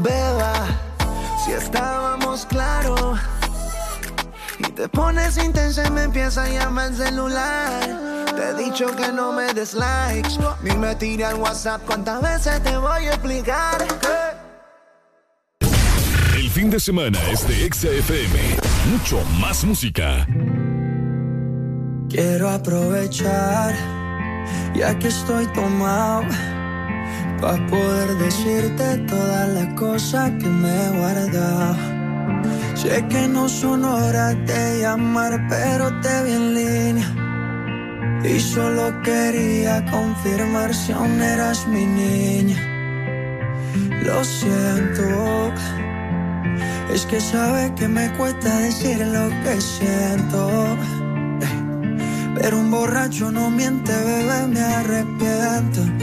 Beba, si estábamos claros. Y te pones intensa y me empieza a llamar el celular. Te he dicho que no me des likes. Ni me tire al WhatsApp. ¿Cuántas veces te voy a explicar? El fin de semana es de Exa FM. Mucho más música. Quiero aprovechar, ya que estoy tomado, para poder decirte todas las cosas que me he guardado. Sé que no son horas de llamar, pero te vi en línea. Y solo quería confirmar si aún eras mi niña. Lo siento, es que sabe que me cuesta decir lo que siento. Pero un borracho no miente, bebé, me arrepiento.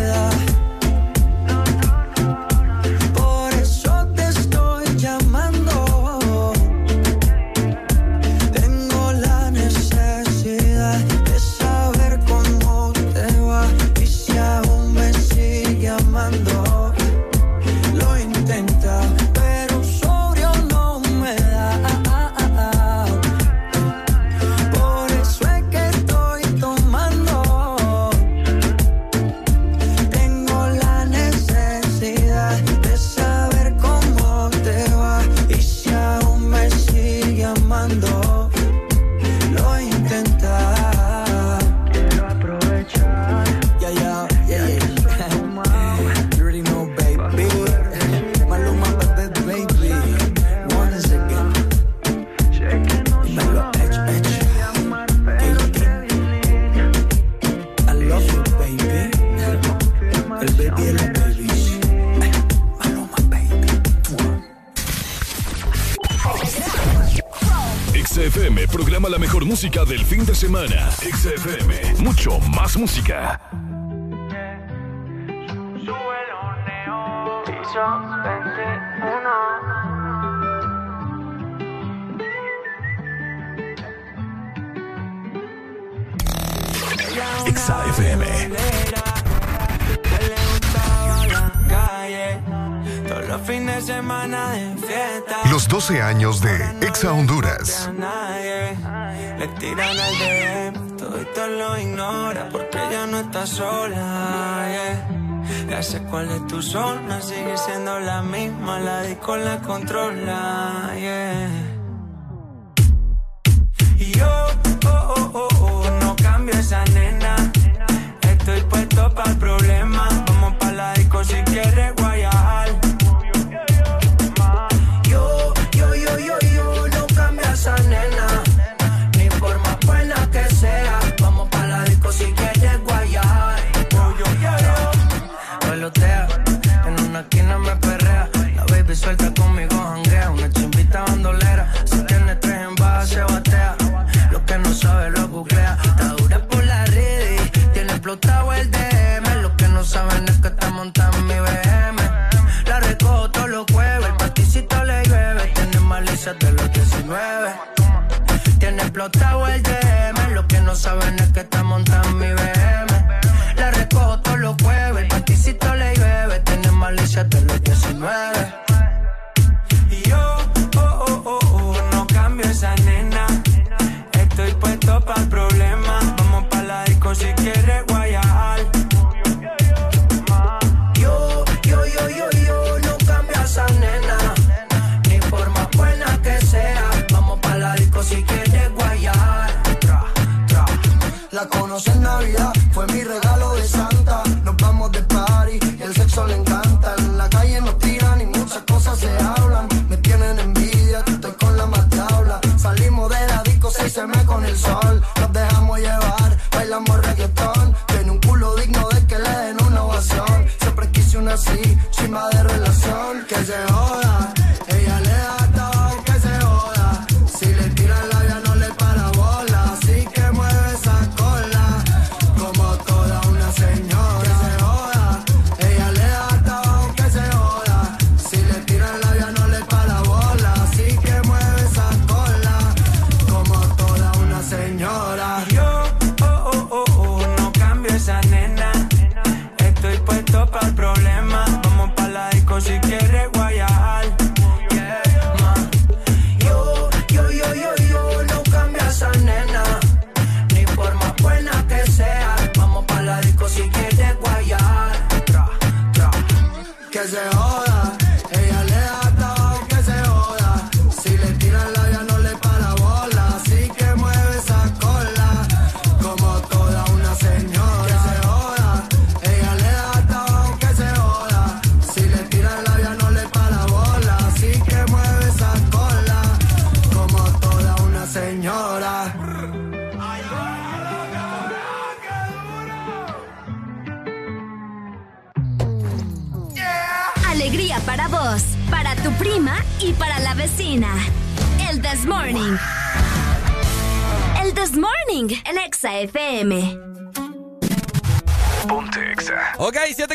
12 años de Exa Honduras. Le tiran al DM, todo lo ignora porque ya no está sola. Ya sé cuál es tu zona, sigue siendo la misma, la disco la controla. Yeah.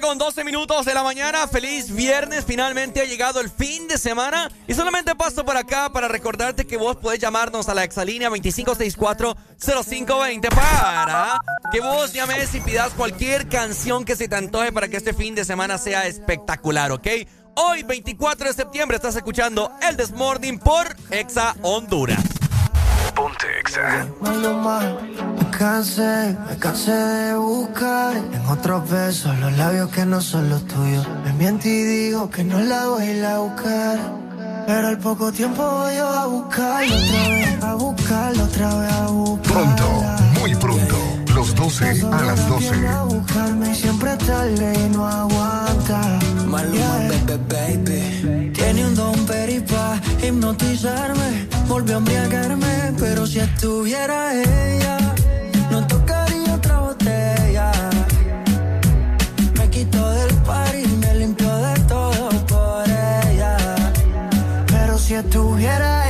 con 12 minutos de la mañana. Feliz viernes. Finalmente ha llegado el fin de semana. Y solamente paso por acá para recordarte que vos podés llamarnos a la exalínea 2564-0520 para que vos llames y pidas cualquier canción que se te antoje para que este fin de semana sea espectacular, ¿ok? Hoy, 24 de septiembre, estás escuchando El Desmorning por Exa Honduras. Ponte Exa cansé, me cansé de buscar en otros besos los labios que no son los tuyos. Me miento y digo que no la voy a ir a buscar. Pero al poco tiempo voy yo a buscarla otra vez, a buscarla otra vez, a buscarla. Pronto, muy pronto, los 12 a las 12. A buscarme y siempre es tarde y no aguanta. Maluma, yeah. baby, Tiene un don peripa, hipnotizarme, volvió a embriagarme, pero si estuviera ella que tuviera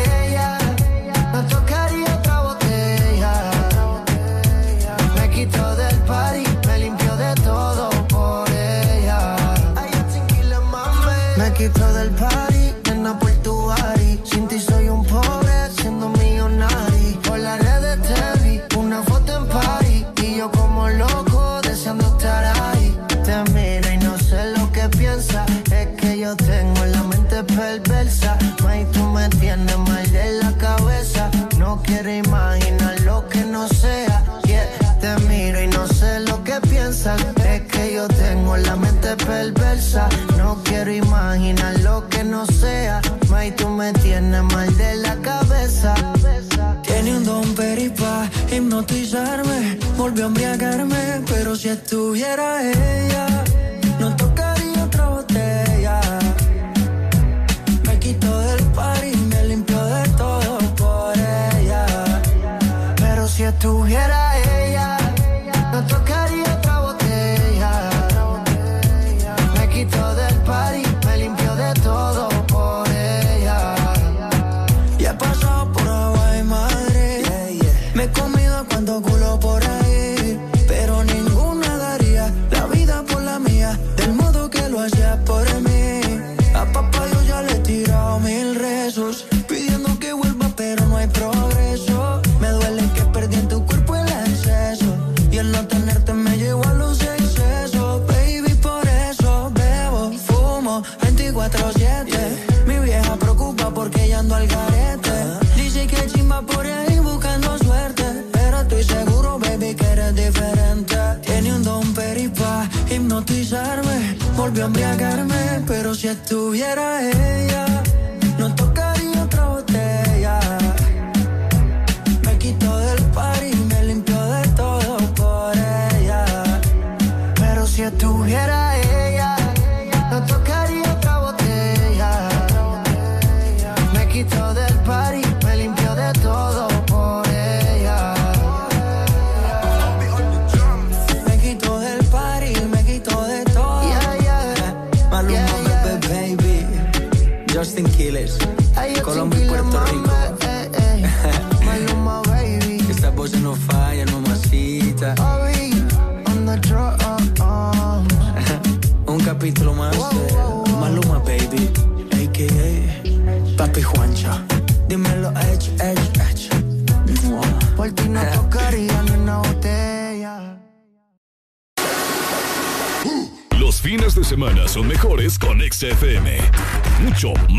noche estuviera.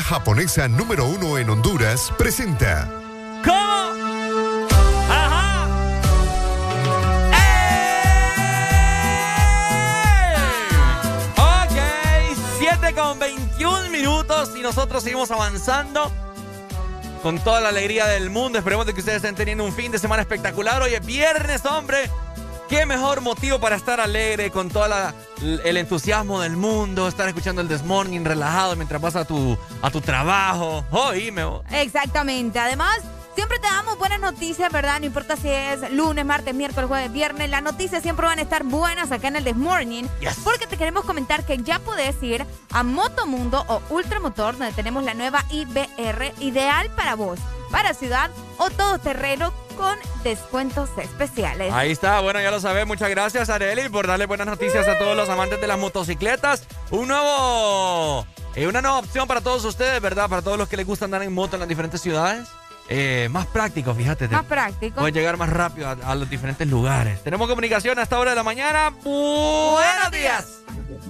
Japonesa número uno en Honduras, presenta ¿Cómo? ¡Ajá! Ok, 7 con 21 minutos y nosotros seguimos avanzando con toda la alegría del mundo. Esperemos de que ustedes estén teniendo un fin de semana espectacular. Hoy es viernes, hombre. Qué mejor motivo para estar alegre con todo el entusiasmo del mundo, estar escuchando el This Morning relajado mientras vas a tu, a tu trabajo. Oíme, vos. Exactamente. Además, siempre te damos buenas noticias, ¿verdad? No importa si es lunes, martes, miércoles, jueves, viernes. Las noticias siempre van a estar buenas acá en el This Morning. Porque te queremos comentar que ya puedes ir a Motomundo o Ultramotor, donde tenemos la nueva IBR ideal para vos, para ciudad o todoterreno con descuentos especiales. Ahí está, bueno, ya lo sabes. Muchas gracias, Areli, por darle buenas noticias a todos los amantes de las motocicletas. Un nuevo. Eh, una nueva opción para todos ustedes, ¿verdad? Para todos los que les gusta andar en moto en las diferentes ciudades. Eh, más práctico, fíjate. te- Más práctico. Puedes llegar más rápido a, a los diferentes lugares. Tenemos comunicación a esta hora de la mañana. Buenos días.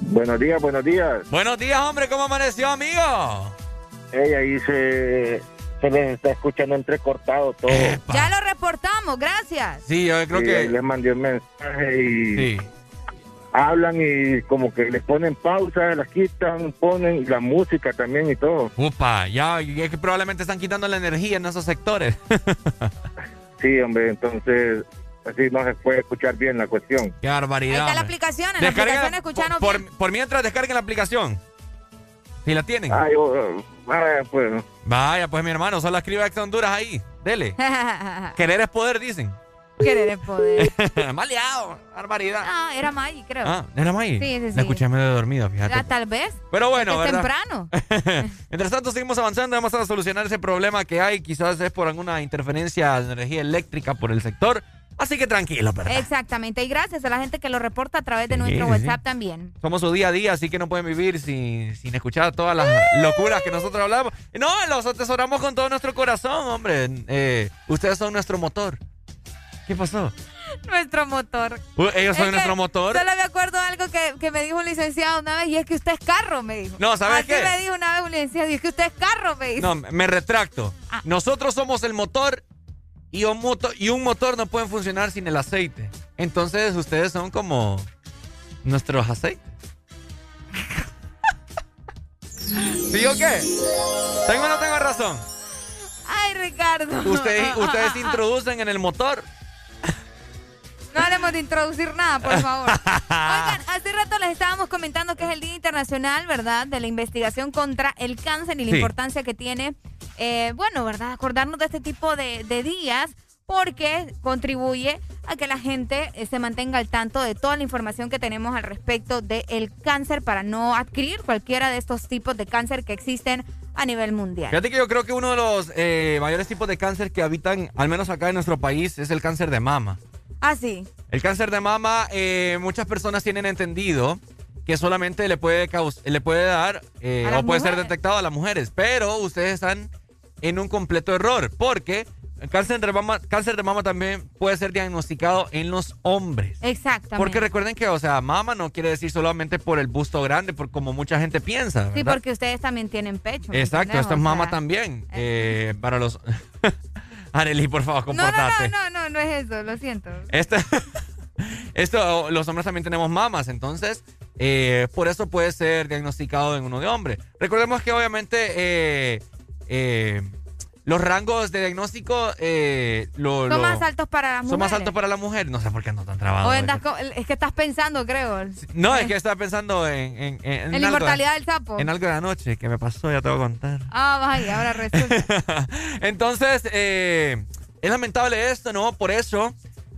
Buenos días, buenos días. Buenos días, hombre. ¿Cómo amaneció, amigo? Ey, ahí se, se les está escuchando entrecortado todo. Ya lo reportamos, gracias. Sí, yo creo Sí, que. ahí les mandé un mensaje y hablan y como que les ponen pausa, las quitan, ponen y la música también y todo. Upa, ya, y es que probablemente están quitando la energía en esos sectores. Sí, hombre, entonces así no se puede escuchar bien la cuestión. Qué barbaridad. Ahí está la aplicación, en la aplicación la- por, bien. por mientras descarguen la aplicación. Si la tienen. Ay, oh, vaya, pues. Vaya, pues mi hermano, solo escribe Ex Honduras ahí. Dele. Querer es poder, dicen. Querer es poder. Maleado. Barbaridad. Ah, era Maggie, creo. Ah, ¿era May? Sí, sí, sí. La escuché medio dormido, fíjate. Ah, tal vez. Pero bueno, Es ¿verdad? temprano. Mientras tanto, seguimos avanzando. Vamos a solucionar ese problema que hay. Quizás es por alguna interferencia de energía eléctrica por el sector. Así que tranquilo, ¿verdad? Exactamente. Y gracias a la gente que lo reporta a través de nuestro sí, WhatsApp sí. también. Somos su día a día, así que no pueden vivir sin, sin escuchar todas las locuras que nosotros hablamos. No, los atesoramos con todo nuestro corazón, hombre. Eh, ustedes son nuestro motor. ¿Qué pasó? Nuestro motor. Uh, ellos son Es nuestro motor. Solo me acuerdo algo que, que me dijo un licenciado una vez y es que usted es carro, me dijo. No, ¿sabes Así qué? me dijo una vez un licenciado y es que usted es carro, me dijo. No, me retracto. Nosotros somos el motor y un, motor y un motor no puede funcionar sin el aceite. Entonces ustedes son como nuestros aceites. ¿Sí o qué? ¿Tengo o no tengo razón? Ay, Ricardo. Ustedes, ustedes se introducen en el motor. No haremos de introducir nada, por favor. Oigan, hace rato les estábamos comentando que es el Día Internacional, ¿verdad? De la investigación contra el cáncer y la Sí. importancia que tiene, eh, bueno, ¿verdad? Acordarnos de este tipo de, de días porque contribuye a que la gente eh, se mantenga al tanto de toda la información que tenemos al respecto del cáncer para no adquirir cualquiera de estos tipos de cáncer que existen a nivel mundial. Fíjate que yo creo que uno de los eh, mayores tipos de cáncer que habitan, al menos acá en nuestro país, es el cáncer de mama. Ah, sí. El cáncer de mama, eh, muchas personas tienen entendido que solamente le puede, le puede dar eh, o puede ser detectado a las mujeres, pero ustedes están en un completo error porque cáncer de mama, cáncer de mama también puede ser diagnosticado en los hombres. Exactamente. Porque recuerden que, o sea, mama no quiere decir solamente por el busto grande, por como mucha gente piensa. Sí, porque ustedes también tienen pecho. Exacto, esto es mama también. Eh, para los. Arely, por favor, comportate. No, no, no, no, no es eso, lo siento. Este... Esto, los hombres también tenemos mamas, entonces eh, por eso puede ser diagnosticado en uno de hombre. Recordemos que obviamente eh, eh, los rangos de diagnóstico lo, son más altos para la mujer. Son más altos para la mujer. No sé por qué no tan trabajo. es que estás pensando, creo. No, es que estaba pensando en... En, la inmortalidad del sapo. En algo de la noche que me pasó, ya te voy a contar. Ah, vaya, ahora resulta. entonces, es lamentable esto, ¿no? Por eso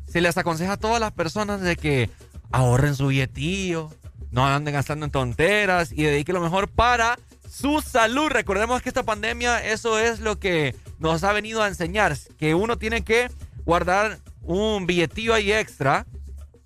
se les aconseja a todas las personas de que ahorren su billetillo, no anden gastando en tonteras y dediquen lo mejor para su salud. Recordemos que esta pandemia, eso es lo que nos ha venido a enseñar, que uno tiene que guardar un billetillo ahí extra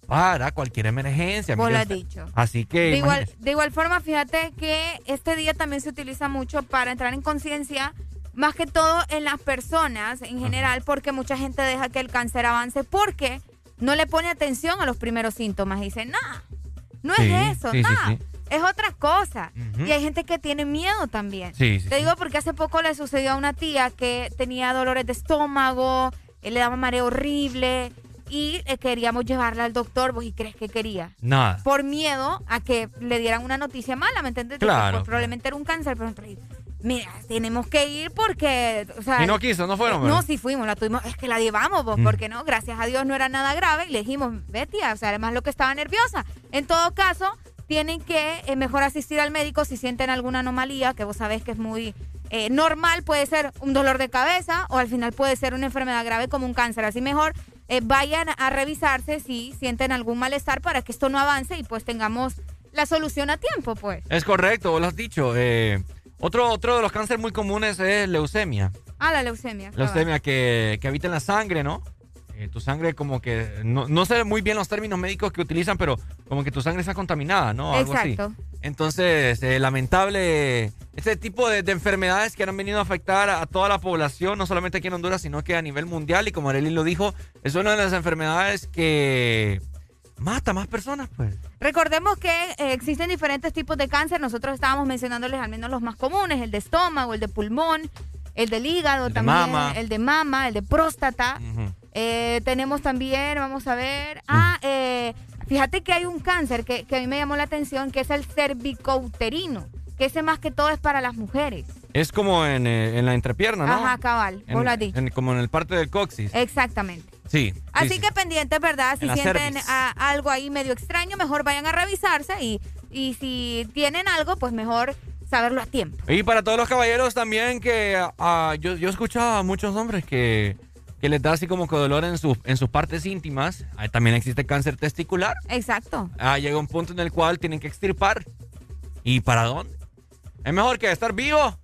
para cualquier emergencia. Vos lo has dicho. Así que... De igual, de igual forma, fíjate que este día también se utiliza mucho para entrar en conciencia más que todo en las personas en general, porque mucha gente deja que el cáncer avance porque no le pone atención a los primeros síntomas y dice, no, no es eso, no, es otra cosa. Y hay gente que tiene miedo también. Te digo porque hace poco le sucedió a una tía que tenía dolores de estómago, eh, le daba mareo horrible y eh, queríamos llevarla al doctor, ¿vos y crees que quería? Nada. Por miedo a que le dieran una noticia mala, ¿me entiendes? Claro. probablemente era un cáncer, pero mira, tenemos que ir porque, o sea, y no quiso, no fueron. No, sí fuimos, la tuvimos, es que la llevamos, vos, porque no, gracias a Dios no era nada grave y le dijimos, Betty, o sea, además lo que estaba nerviosa. En todo caso, tienen que eh, mejor asistir al médico si sienten alguna anomalía, que vos sabés que es muy eh, normal, puede ser un dolor de cabeza o al final puede ser una enfermedad grave como un cáncer. Así mejor eh, vayan a revisarse si sienten algún malestar para que esto no avance y pues tengamos la solución a tiempo, pues. Es correcto, vos lo has dicho. Eh otro, otro de los cánceres muy comunes es leucemia. Ah, la leucemia. Leucemia que, que habita en la sangre, ¿no? Eh, tu sangre como que, no, sé muy bien los términos médicos que utilizan, pero como que tu sangre está contaminada, ¿no? Algo Exacto. Entonces, eh, lamentable este tipo de, enfermedades que han venido a afectar a, toda la población, no solamente aquí en Honduras, sino que a nivel mundial. Y como Arely lo dijo, es una de las enfermedades que mata más personas, pues. Recordemos que eh, existen diferentes tipos de cáncer. Nosotros estábamos mencionándoles al menos los más comunes, el de estómago, el de pulmón, el del hígado también, el de mama, el de próstata. Eh, tenemos también, vamos a ver, ah, eh, fíjate que hay un cáncer que, a mí me llamó la atención, que es el cervicouterino, que ese más que todo es para las mujeres. Es como en, la entrepierna, ¿no? Ajá, cabal, vos lo has dicho. como en el parte del coxis. Exactamente. Sí. Así que pendientes, ¿verdad? Si sienten algo ahí medio extraño, mejor vayan a revisarse y, y si tienen algo, pues mejor saberlo a tiempo. Y para todos los caballeros también que uh, yo, yo escuchaba a muchos hombres que, que les da así como que dolor en, sus en sus partes íntimas. también existe cáncer testicular. Exacto. Ah, llega un punto en el cual tienen que extirpar. ¿Y para dónde? Es mejor que estar vivo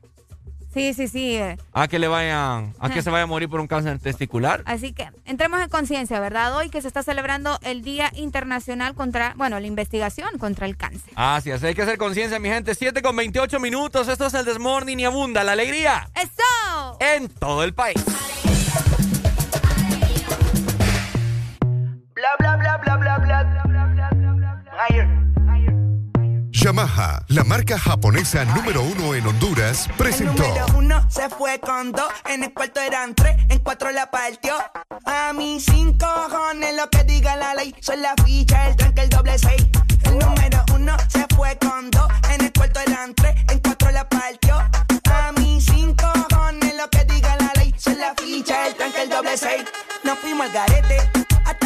Sí, sí, sí. A que le vayan, a que se vaya a morir por un cáncer testicular. Así que entremos en conciencia, ¿verdad? Hoy que se está celebrando el Día Internacional contra, bueno, la investigación contra el cáncer. Así es, hay que hacer conciencia, mi gente. 7 con 28 minutos, esto es el Desmorning y abunda la alegría. ¡Eso! En todo el país. Bla, bla bla. Yamaha, la marca japonesa número uno en Honduras, presentó. El número uno se fue con dos, en el cuarto eran tres, en cuatro la partió. A mis cinco cojones lo que diga la ley, son la ficha, el tanque, el doble seis. El número uno se fue con dos, en el cuarto eran tres, en cuatro la partió. A mis cinco cojones lo que diga la ley, son la ficha, el tanque, el doble seis. Nos fuimos al garete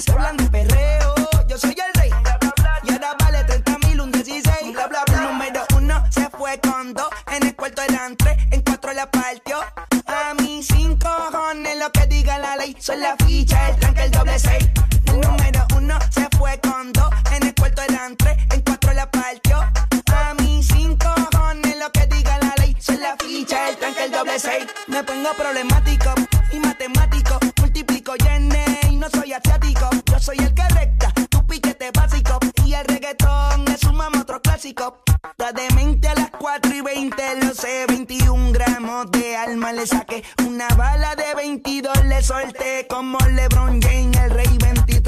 Se hablan de perreo, yo soy el rey. Y ahora vale 30 mil, un 16. Bla, bla, bla. Número uno se fue con dos. En el cuarto eran tres, en cuatro la partió. A mis cinco cojones, lo que diga la ley. Son la ficha, el tanque, el doble seis. Soy el que recta, tu piquete básico. Y el reggaetón es un otro clásico. La demente a las 4 y 20, lo sé, 21 gramos de alma le saqué. Una bala de 22 le solté como LeBron James, el rey 23.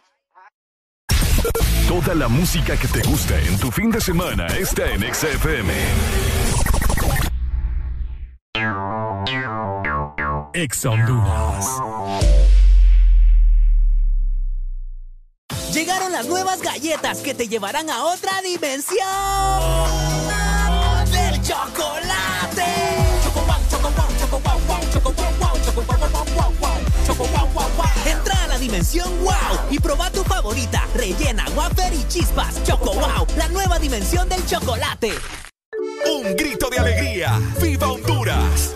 Toda la música que te gusta en tu fin de semana está en XFM. Ex. Llegaron las nuevas galletas que te llevarán a otra dimensión del chocolate. Dimensión wow y proba tu favorita, rellena, wafer y chispas. Choco wow, la nueva dimensión del chocolate. Un grito de alegría. ¡Viva Honduras!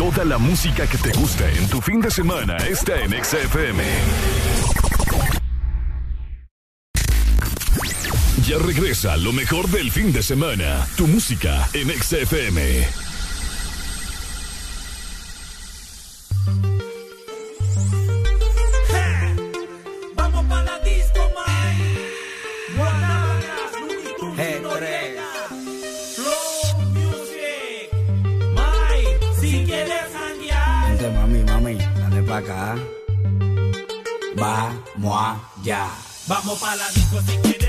Toda la música que te gusta en tu fin de semana está en XFM. Ya regresa lo mejor del fin de semana. Tu música en XFM. Acá. Vamos allá. Vamos pa' la disco si quieres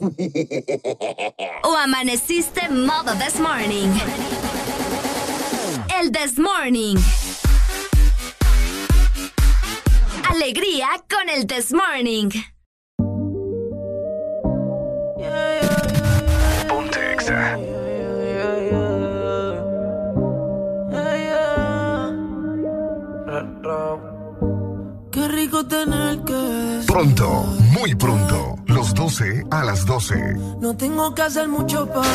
¿O amaneciste modo this morning? El this morning. Alegría con el this morning. 12. No tengo que hacer mucho para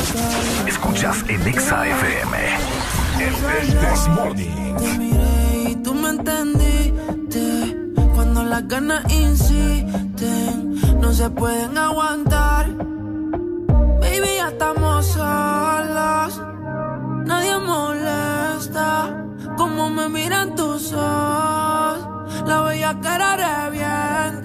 Escuchas en Exa FM. El This Morning. Te miré y tú me entendiste. Cuando las ganas insisten, no se pueden aguantar. Baby, ya estamos solos. Nadie molesta. Como me miran tus ojos. La bella cara revienta.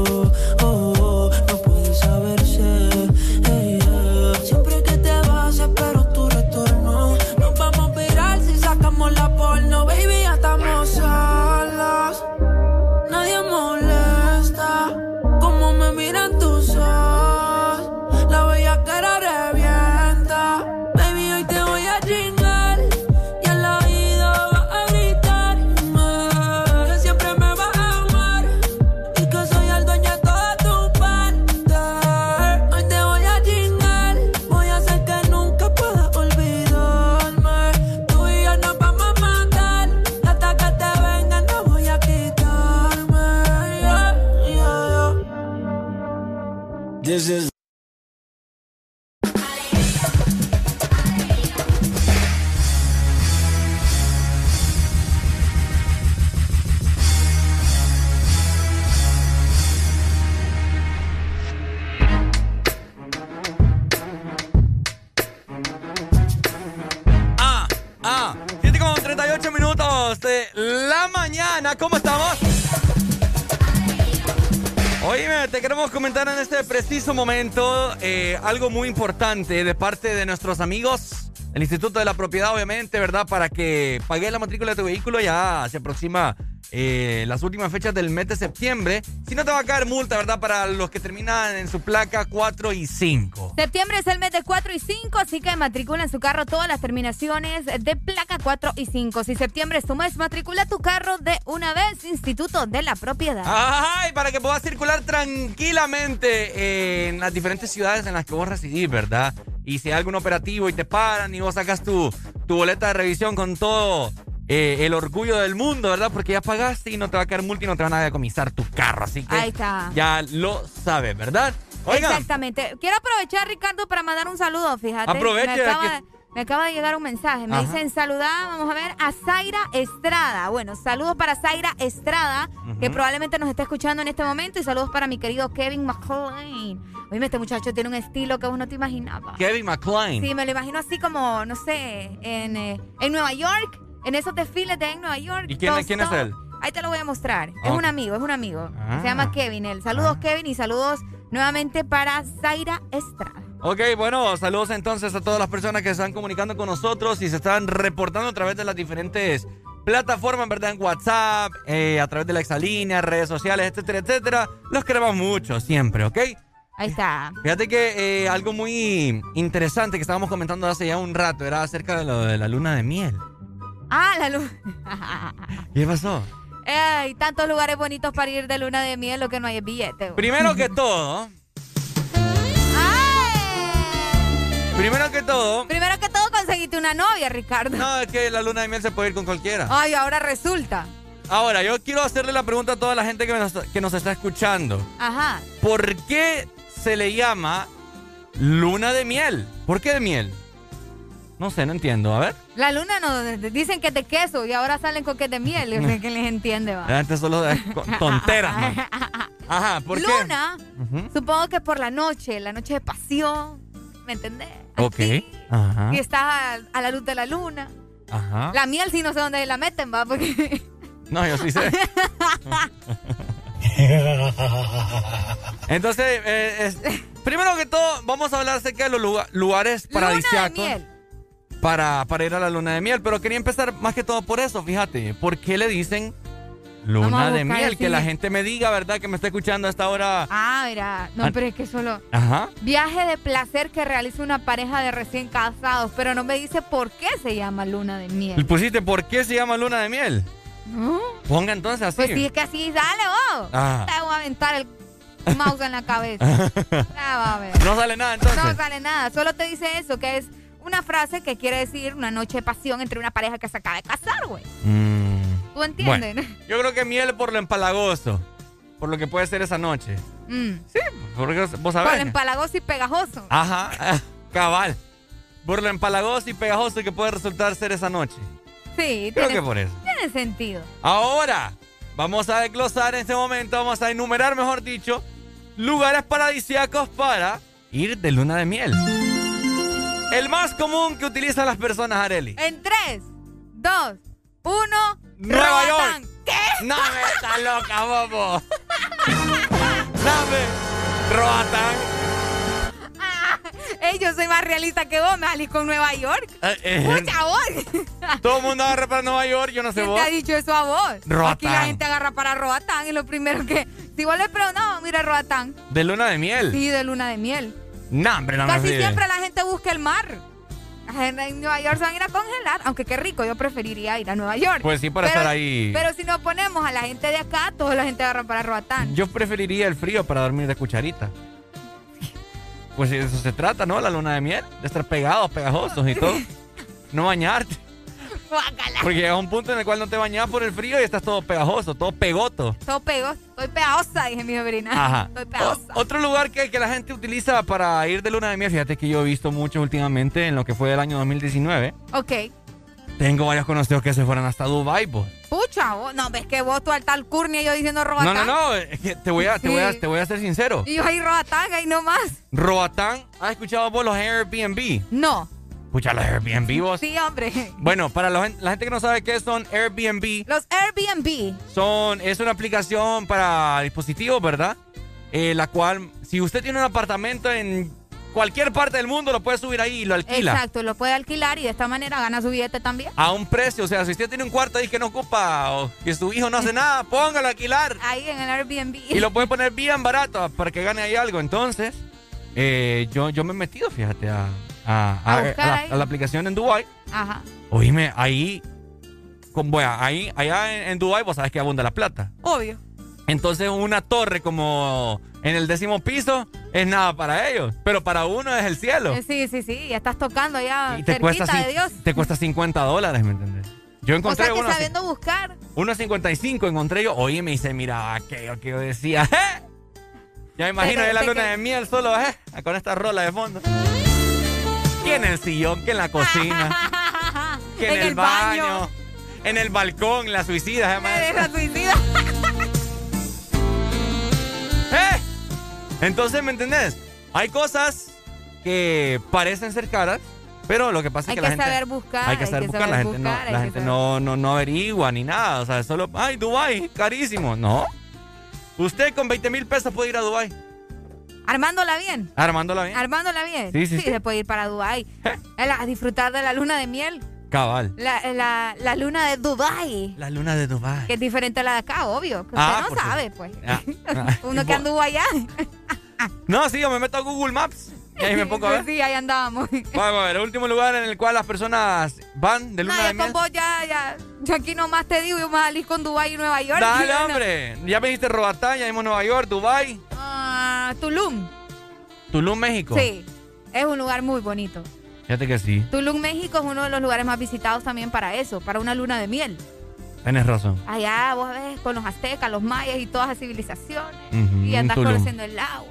algo muy importante de parte de nuestros amigos del Instituto de la Propiedad, obviamente, ¿verdad? Para que pagues la matrícula de tu vehículo ya se aproxima eh, las últimas fechas del mes de septiembre. Si no te va a caer multa, ¿verdad? Para los que terminan en su placa 4 y 5. Septiembre es el mes de 4 y 5, así que matricula en su carro todas las terminaciones de placa 4 y 5. Si septiembre es tu mes, matricula tu carro de una vez, Instituto de la Propiedad. Ay, para que puedas circular tranquilamente en las diferentes ciudades en las que vos residís, ¿verdad? Y si hay algún operativo y te paran y vos sacas tu, tu boleta de revisión con todo eh, el orgullo del mundo, ¿verdad? Porque ya pagaste y no te va a caer multa y no te van a decomisar tu carro. Así que Ahí está. ya lo sabes, ¿verdad? Oigan, Exactamente. Quiero aprovechar, Ricardo, para mandar un saludo, fíjate. Aproveche, Me acaba, me acaba de llegar un mensaje. Me Ajá. dicen saludar, vamos a ver, a Zaira Estrada. Bueno, saludos para Zaira Estrada, que Ujú. probablemente nos esté escuchando en este momento. Y saludos para mi querido Kevin McLean. Oye, este muchacho tiene un estilo que vos no te imaginabas. Kevin McClain. Sí, me lo imagino así como, no sé, en, eh, en Nueva York, en esos desfiles de en Nueva York. ¿Y quién- quién es él? Ahí te lo voy a mostrar. Es un amigo, es un amigo. Ah. Se llama Kevin. Él. Saludos, Kevin, y saludos nuevamente para Zaira Estrada. Ok, bueno, saludos entonces a todas las personas que se están comunicando con nosotros y se están reportando a través de las diferentes plataformas, ¿verdad? En WhatsApp, eh, a través de la exalínea, redes sociales, etcétera, etcétera. Los queremos mucho, siempre, ¿ok? Ahí está. Fíjate que eh, algo muy interesante que estábamos comentando hace ya un rato era acerca de lo de la luna de miel. Ah, la luz. ¿Qué pasó? Hay tantos lugares bonitos para ir de luna de miel, lo que no hay es billete. Primero que todo, primero que todo, Primero que todo, conseguiste una novia, Ricardo. no, es que la luna de miel se puede ir con cualquiera. Ay, ahora resulta. ahora, yo quiero hacerle la pregunta a toda la gente que nos, que nos está escuchando. Ajá. ¿Por qué se le llama luna de miel? ¿Por qué de miel? No sé, no entiendo. A ver. La luna no, dicen que es de queso y ahora salen con que es de miel. Yo sé que les entiende, va. Gente solo con tonteras, ¿no? Ajá, ¿por qué? Luna, supongo que por la noche, la noche de pasión. ¿Me entendés? Ok. Ajá. Y estás a, a la luz de la luna. Ajá. La miel sí no sé dónde la meten, va, porque... No, yo sí sé. Entonces, eh, es- primero que todo, vamos a hablar acerca de los lugar- lugares paradisíacos miel. Para, para ir a la luna de miel. Pero quería empezar más que todo por eso, fíjate. ¿Por qué le dicen luna de miel? el Que la gente me diga, ¿verdad? Que me está escuchando a esta hora. Ah, mira. No, Ah. pero es que solo... Ajá. Viaje de placer que realiza una pareja de recién casados, pero no me dice por qué se llama luna de Y miel. pusiste, ¿por qué se llama luna de miel? ¿No? Ponga entonces así. Pues sí, es que así sale, vos. Ah. Te voy a aventar el mouse en la cabeza. Ya va a ver. no sale nada entonces. No sale nada, solo te dice eso, que es una frase que quiere decir una noche de pasión entre una pareja que se acaba de casar, güey. Mm, ¿Tú entiendes? bueno, yo creo que miel por lo empalagoso. Por lo que puede ser esa noche. Mm. Sí, porque vos Por sabés. empalagoso y pegajoso. Ajá, cabal. Por lo empalagoso y pegajoso que puede resultar ser esa noche. Sí, Creo tiene, que por eso. tiene sentido. Ahora, vamos a desglosar en este momento, vamos a enumerar, mejor dicho, lugares paradisíacos para ir de luna de miel. El más común que utilizan las personas, Areli. En 3, 2, 1. Nueva York. ¿Qué? No me está loca, bobo. Dame. Roatán. Ey, yo soy más realista que vos, me salís con Nueva York. Eh, eh, Pucha, vos. todo el mundo agarra para Nueva York, yo no sé ¿Quién vos. te ha dicho eso a vos? Roatán. Aquí la gente agarra para Roatán y lo primero que... Si vos le preguntas, no, mira Roatán. De luna de miel. Sí, de luna de miel. No, hombre, no Casi siempre la gente busca el mar. En en Nueva York se van a ir a congelar, aunque qué rico, yo preferiría ir a Nueva York. Pues sí, para Pero- estar ahí. Pero si nos ponemos a la gente de acá, toda la gente agarra para Roatán. Yo preferiría el frío para dormir de cucharita. Pues de eso se trata, ¿no? La luna de miel. De estar pegados, pegajosos y todo. No bañarte. Porque llega un punto en el cual no te bañas por el frío y estás todo pegajoso, todo pegoto. Todo pego, estoy pegajosa, dije mi sobrina. Ajá. Estoy pegajosa. Otro lugar que, que la gente utiliza para ir de luna de miel, fíjate que yo he visto mucho últimamente en lo que fue el año 2019. Ok. Tengo varios conocidos que se fueron hasta Dubai, pues. Pucha, vos, no, ves que vos tú al tal curnia y yo diciendo Roatán. No, no, no, es que te voy a, te Sí. voy a, te voy a ser sincero. Y yo ahí Roatán, ahí nomás. Roatán, ¿has escuchado vos los Airbnb? No. Escucha los Airbnb vos. Sí, hombre. Bueno, para la gen- la gente que no sabe qué son Airbnb, Los Airbnb. son, es una aplicación para dispositivos, ¿verdad? Eh, la cual, si usted tiene un apartamento en cualquier parte del mundo, lo puede subir ahí y lo alquila. Exacto, lo puede alquilar y de esta manera gana su billete también. A un precio, o sea, si usted tiene un cuarto ahí que no ocupa o que su hijo no hace nada, póngalo a alquilar. Ahí en el Airbnb. Y lo puede poner bien barato para que gane ahí algo. Entonces, eh, yo, yo me he metido, fíjate, a, a- A a- buscar a la, a la aplicación en Dubai. Ajá. Oíme, ahí, con, bueno, ahí, allá en, en Dubai, vos sabes que abunda la plata. Obvio. Entonces, una torre como en el décimo piso es nada para ellos, pero para uno es el cielo. Eh, Sí, sí, sí, ya estás tocando ya Y te cuesta, de Dios. te cuesta 50 dólares, ¿me entendés? Yo O encontré sea que uno, sabiendo buscar. uno 55, encontré yo. Oye, me dice, mira, aquello que yo decía. ¿eh? Ya me imagino ya la luna de miel solo, ¿eh? Con esta rola de fondo. Que en el sillón, que en la cocina, que en, En el, el baño, baño. en el balcón, la suicida, suicida. ¿Eh? Entonces, ¿me entendés? Hay cosas que parecen ser caras, pero lo que pasa Hay es que, que la gente... saber buscar, Hay que hay saber que buscar, la saber gente, buscar, no, hay la que gente no, no, no averigua ni nada. O sea, solo, ay, Dubai, carísimo. No. Usted con 20 mil pesos puede ir a Dubai. Armándola bien. Armándola bien. Armándola bien. Sí, sí, sí. se puede ir para Dubai. A disfrutar de la luna de miel. Cabal. La, la, la luna de Dubai. La luna de Dubai. Que es diferente a la de acá, obvio. Que usted Ah, no por sabe, pues. Ah, ah, Uno que anduvo allá. No, sí, yo me meto a Google Maps y ahí me pongo a Pues ver. sí, ahí andábamos. Vamos a ver, el último lugar en el cual las personas van de No, luna ya de miel. vos ya, ya. Yo aquí nomás te digo, yo me salí con Dubai y Nueva York. Dale, no- hombre. Ya me dijiste Roatán, ya vimos Nueva York, Dubai, Ah, Tulum. Tulum, México. Sí. Es un lugar muy bonito. Fíjate que sí. Tulum, México es uno de los lugares más visitados también para eso, para una luna de miel. Tienes razón. Allá vos ves con los aztecas, los mayas y todas las civilizaciones. y andas conociendo el agua.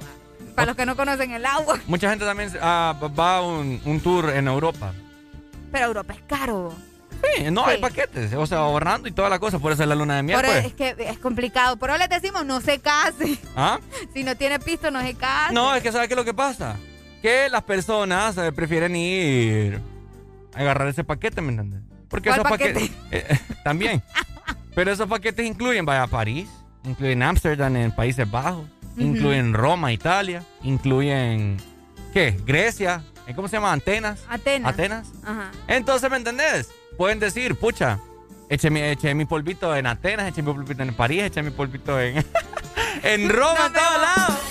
Para los que no conocen el agua. Mucha gente también ah, va a un, tour en Europa. Pero Europa es caro. Sí, no, hay paquetes, o sea, ahorrando y toda la cosa, por eso es la luna de miel. Pues. Es que es complicado. Pero les decimos, no se case. ¿Ah? Si no tiene pisto, no se case. No, es que ¿sabes qué es lo que pasa? Que las personas eh, prefieren ir a agarrar ese paquete, ¿me entiendes? Porque esos paquetes. Eh, eh, también. Pero esos paquetes incluyen, vaya a París, incluyen Ámsterdam en Países Bajos, incluyen Roma, Italia, incluyen. ¿Qué? Grecia. ¿Cómo se llama? Atenas. Atenas. Atenas. Ajá. Entonces, ¿me entendés? Pueden decir, pucha, eché mi, eché mi polvito en Atenas, eché mi polvito en París, eché mi polvito en, en Roma, en todos lados.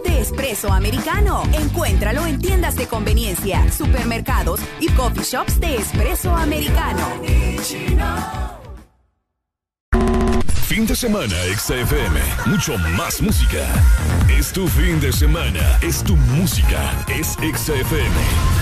De espresso americano. Encuéntralo en tiendas de conveniencia, supermercados y coffee shops de espresso americano. Fin de semana, XFM. Mucho más música. Es tu fin de semana. Es tu música. Es XFM.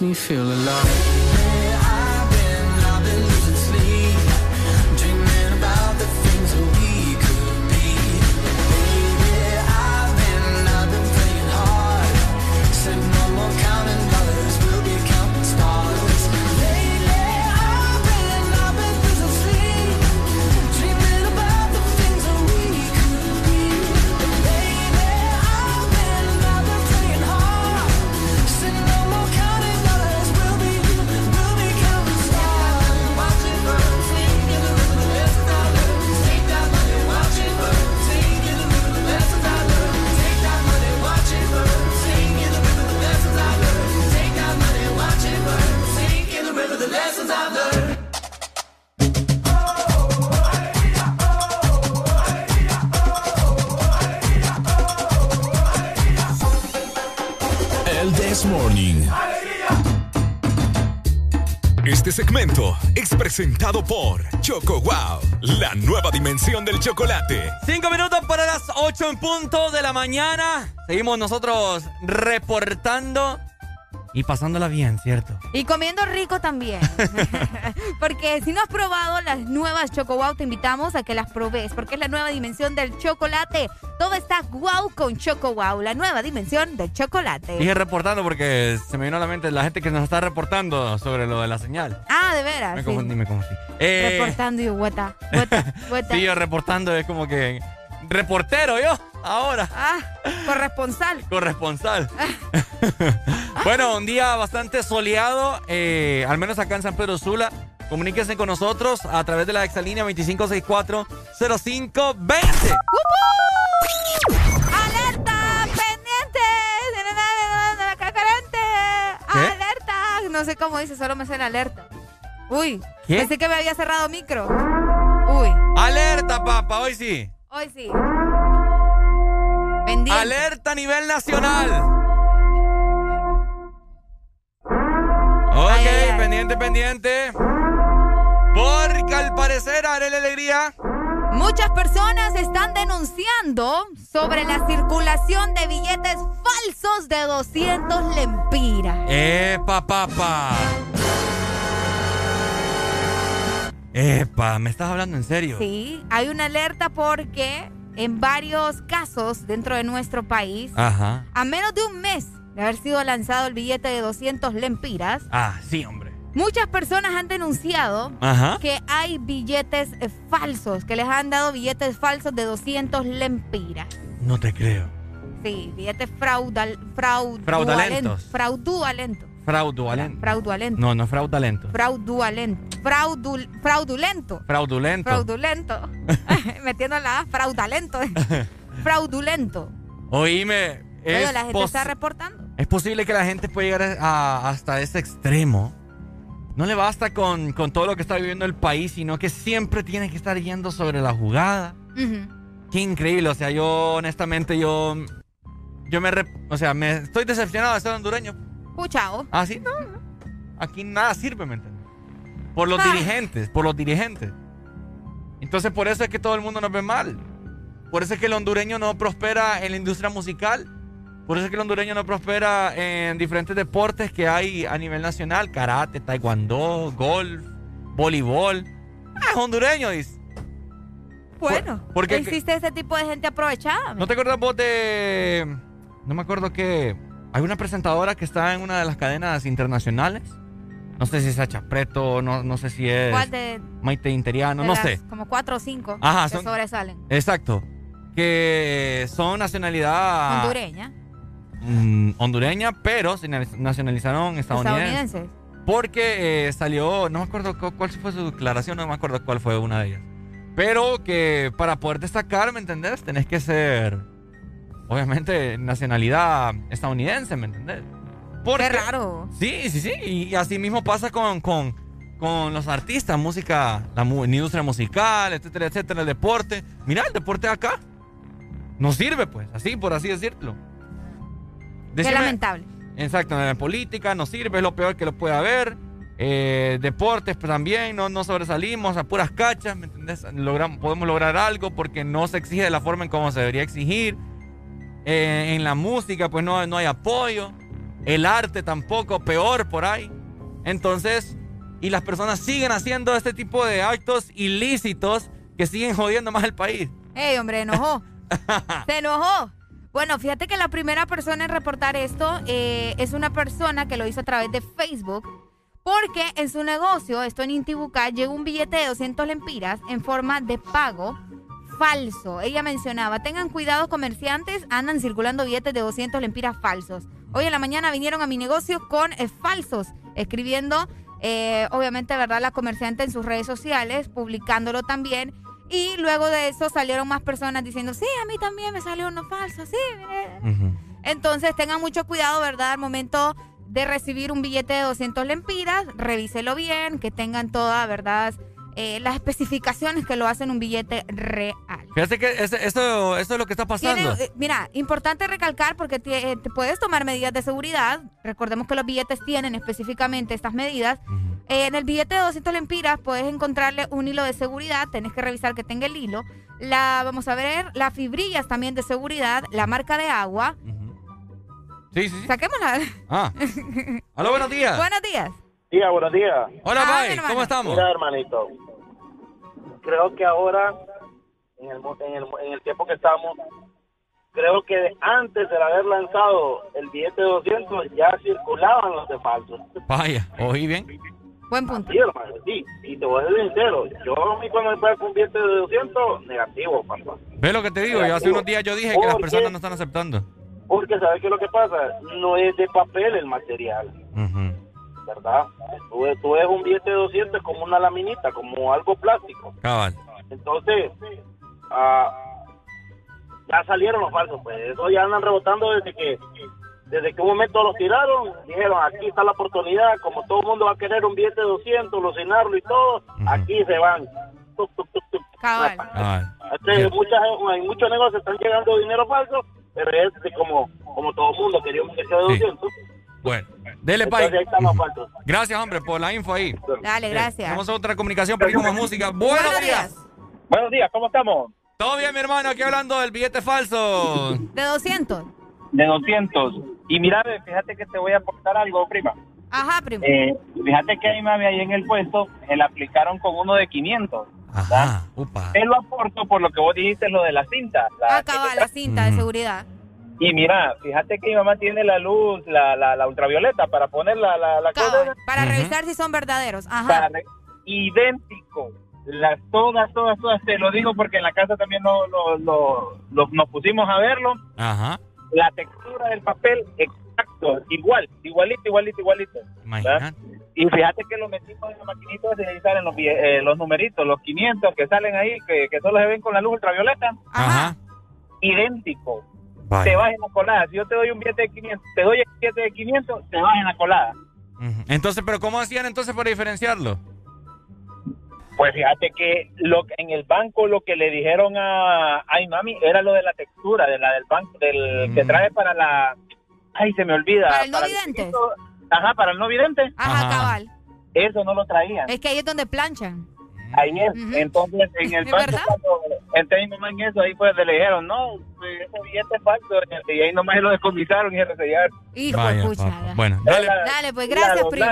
makes me feel alive. Presentado por Choco Wow, la nueva dimensión del chocolate. Cinco minutos para las ocho en punto de la mañana. Seguimos nosotros reportando y pasándola bien, ¿cierto? Y comiendo rico también. porque si no has probado las nuevas Choco Wow, te invitamos a que las probes, porque es la nueva dimensión del chocolate. Todo está wow con Choco Wow, la nueva dimensión del chocolate. Dije reportando porque se me vino a la mente la gente que nos está reportando sobre lo de la señal. Ah, de veras. Me sí. confundí, me confundí. Eh, Reportando y hueta, hueta, hueta. sí, yo reportando es como que reportero yo, ahora. Ah, corresponsal. Corresponsal. bueno, un día bastante soleado, eh, al menos acá en San Pedro Sula. Comuníquense con nosotros a través de la exalínea 2564-0520. ¡Alerta! ¡Pendiente! ¿Qué? ¡Alerta! No sé cómo dice, solo me la alerta. Uy, ¿Qué? pensé que me había cerrado micro. Uy, Alerta, papá, hoy sí. hoy sí. Pendiente. Alerta a nivel nacional. Ok, pendiente, pendiente. Porque al parecer, haré la alegría. Muchas personas están denunciando sobre la circulación de billetes falsos de 200 lempiras. Epa, papá. Epa, ¿me estás hablando en serio? Sí, hay una alerta porque en varios casos dentro de nuestro país, Ajá. a menos de un mes de haber sido lanzado el billete de 200 lempiras, Ah, sí, hombre. muchas personas han denunciado Ajá. que hay billetes falsos, que les han dado billetes falsos de 200 lempiras. No te creo. Sí, billetes fraudal, fraud, Fraudulentos. Fraudulento. Fraudulento. Fraudulento. No, no es fraudulento. Fraudulento. Fraudul, fraudulento. Fraudulento. Fraudulento. Metiendo la A, fraudulento. fraudulento. Oíme, es, la gente está reportando. es posible que la gente pueda llegar a- hasta ese extremo. No le basta con, con todo lo que está viviendo el país, sino que siempre tiene que estar yendo sobre la jugada. Qué increíble, o sea, yo honestamente yo yo me o sea, me estoy decepcionado de ser hondureño. Puchao. Ah, sí, no. no. Aquí nada sirve, ¿me entiendes? Por los Ah. dirigentes, por los dirigentes. Entonces, por eso es que todo el mundo nos ve mal. Por eso es que el hondureño no prospera en la industria musical. Por eso es que el hondureño no prospera en diferentes deportes que hay a nivel nacional: karate, taekwondo, golf, voleibol. Ah, es hondureño, dice. Bueno, porque- existe ese tipo de gente aprovechada. ¿No te acuerdas vos de.? No me acuerdo que. Hay una presentadora que está en una de las cadenas internacionales. No sé si es Sacha Preto, no, no sé si es. ¿Cuál de, Maite Interiano, de no las sé. Como cuatro o cinco Ajá, que son- sobresalen. Exacto. Que son nacionalidad. Hondureña. mm, hondureña, pero se na- nacionalizaron estadounidenses. Porque eh, salió, no me acuerdo cu- cuál fue su declaración, no me acuerdo cuál fue una de ellas. Pero que para poder destacar, ¿me entendés? Tenés que ser, obviamente, nacionalidad estadounidense, ¿me entendés? Porque, Qué raro. Sí, sí, sí. Y así mismo pasa con, con, con los artistas, música, la industria musical, etcétera, etcétera, el deporte. Mira, el deporte acá no sirve, pues, así, por así decirlo. Qué Decime- lamentable. Exacto, en la política no sirve, es lo peor que lo puede haber. Eh, deportes pues, también, no, no sobresalimos a puras cachas, ¿me entendés? Logramos, podemos lograr algo porque no se exige de la forma en como se debería exigir. Eh, en la música pues no, no hay apoyo. El arte tampoco, peor por ahí. Entonces, y las personas siguen haciendo este tipo de actos ilícitos que siguen jodiendo más el país. ¡Ey, hombre, enojó! ¡Se enojó! Bueno, fíjate que la primera persona en reportar esto eh, es una persona que lo hizo a través de Facebook. Porque en su negocio, esto en Intibucá, llegó un billete de 200 lempiras en forma de pago falso. Ella mencionaba, tengan cuidado comerciantes, andan circulando billetes de 200 lempiras falsos. Hoy en la mañana vinieron a mi negocio con eh, falsos, escribiendo, eh, obviamente, ¿verdad? La comerciante en sus redes sociales, publicándolo también. Y luego de eso salieron más personas diciendo, sí, a mí también me salió uno falso, sí. mire". Entonces tengan mucho cuidado, ¿verdad? Al momento de recibir un billete de 200 lempiras, revíselo bien, que tengan toda, ¿verdad? Eh, las especificaciones que lo hacen un billete real. Fíjate que esto, es lo que está pasando. Eh, mira, importante recalcar porque te, puedes tomar medidas de seguridad. Recordemos que los billetes tienen específicamente estas medidas. en el billete de 200 lempiras puedes encontrarle un hilo de seguridad. Tenés que revisar que tenga el hilo. La, vamos a ver, las fibrillas también de seguridad, la marca de agua. Sí, sí, Saquémosla. Ah. Hola, buenos días. Buenos días. Día, buenos días. Hola, ah, ¿cómo estamos? Mira, hermanito, creo que ahora, en el, en el, en el tiempo que estamos, creo que antes de haber lanzado el billete de 200 ya circulaban los de falsos. Vaya, oí bien. Buen punto. Sí, hermano, sí. Y te voy a ser sincero. Yo a mí cuando me pago un billete de 200, negativo, papá. Ve lo que te digo. Yo hace unos días yo dije que las personas no están aceptando. Porque, ¿sabes qué es lo que pasa? No es de papel el material. ¿Verdad? Tú, tú ves un billete de 200 como una laminita, como algo plástico. Cabal. Entonces, ah, ya salieron los falsos, pues. Eso ya andan rebotando desde que desde que un momento los tiraron, dijeron, aquí está la oportunidad, como todo el mundo va a querer un billete de 200, alucinarlo y todo, aquí se van. Cabal. Este, muchas, hay muchos negocios están llegando dinero falso, pero es como, como todo el mundo quería un billete de 200. Bueno, dele pay. Gracias, hombre, por la info ahí. Dale, gracias. Vamos a otra comunicación, pedimos música. Buenos, días. Buenos días, ¿cómo estamos? Todo bien, mi hermano, aquí hablando del billete falso. De 200. De 200. Y mira, fíjate que te voy a aportar algo, prima. Ajá, prima. Eh, fíjate que a mi mami ahí en el puesto se la aplicaron con uno de 500. Ajá, upa. Te lo aporto por lo que vos dijiste, lo de la cinta. La Acaba, la cinta de seguridad. Y mira, fíjate que mi mamá tiene la luz, la, la, ultravioleta para poner la, la, la Para revisar si son verdaderos. Ajá. idéntico. Las, todas, todas, todas. Te lo digo porque en la casa también no, nos pusimos a verlo. Ajá. La textura del papel, exacto. Igual, igualito, igualito, igualito. Y fíjate que lo metimos en la maquinita ahí salen los, eh, los numeritos, los 500 que salen ahí, que, que solo se ven con la luz ultravioleta. Ajá. Idéntico te vas en la colada. Si yo te doy un billete de 500, te doy el billete de 500, te vas en la colada. Entonces, ¿pero cómo hacían entonces para diferenciarlo? Pues fíjate que lo, en el banco lo que le dijeron a ay mami era lo de la textura, de la del banco, del que mm. trae para la... Ay, se me olvida. ¿Para el no vidente? ajá, para el no vidente. Ajá, cabal. Eso no lo traían. Es que ahí es donde planchan. Ahí es. Entonces, en el banco, cuando entré mi mamá en eso, ahí pues le dijeron, no, pues, ese billete es falso. Y ahí nomás lo descomisaron y se resellaron. Hijo de pucha. Bueno, dale. Dale, pues gracias, primo.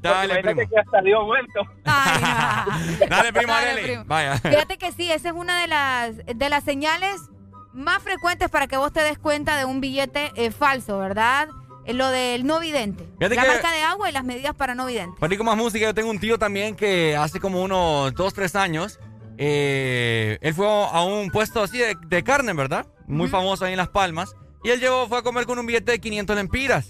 dale, primo. que hasta dio vuelto. dale, primo, dale. Vaya. Fíjate que sí, esa es una de las, de las señales más frecuentes para que vos te des cuenta de un billete eh, falso, ¿verdad? Lo del no vidente. la marca de agua y las medidas para no vidente. Para más música, yo tengo un tío también que hace como unos dos, tres años, eh, él fue a un puesto así de, carne, ¿verdad? Muy famoso ahí en Las Palmas. Y él llegó, fue a comer con un billete de 500 lempiras,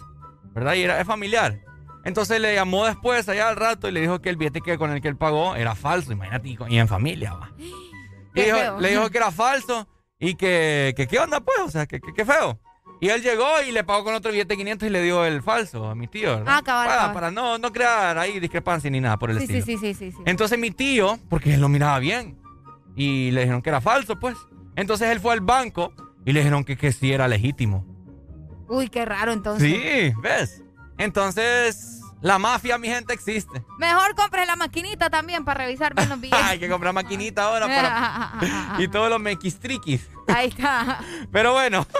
¿verdad? Y era es familiar. Entonces le llamó después, allá al rato, y le dijo que el billete que, con el que él pagó era falso, imagínate, y en familia, va. le dijo que era falso y que, que, ¿qué onda, pues? O sea, que, qué feo. Y él llegó y le pagó con otro billete de 500 y le dio el falso a mi tío. Ah, cabal, para, no, no crear ahí discrepancia ni nada por el estilo. Sí, sí, sí, sí, Entonces mi tío, porque él lo miraba bien, y le dijeron que era falso, pues. Entonces él fue al banco y le dijeron que, que sí era legítimo. Uy, qué raro entonces. Sí, ¿ves? Entonces, la mafia, mi gente, existe. Mejor compre la maquinita también para revisar bien los billetes. Hay que comprar maquinita ahora para... y todos los mequistriquis. Ahí está. Pero bueno.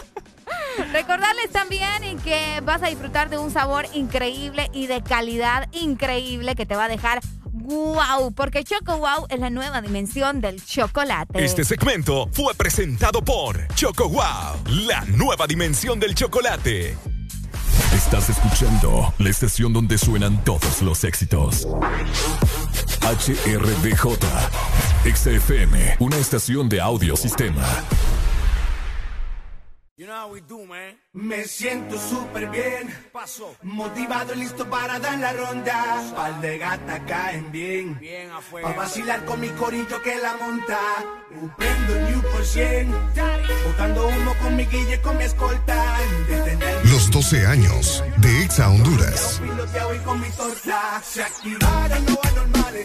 Recordarles también que vas a disfrutar de un sabor increíble y de calidad increíble que te va a dejar wow, porque Choco Wow es la nueva dimensión del chocolate. Este segmento fue presentado por Choco Wow, la nueva dimensión del chocolate. Estás escuchando la estación donde suenan todos los éxitos. HRDJ, XFM, una estación de audio sistema. You know how we do, man. Me siento súper bien. Paso. Motivado y listo para dar la ronda. Pal de gata caen bien. Bien afuera. Pa' vacilar con mi corillo que la monta. Prendo el New por cien. Botando humo con mi guille, con mi escolta. Los 12 años de Exa Honduras. Con mi torta. Se activaron los anormales.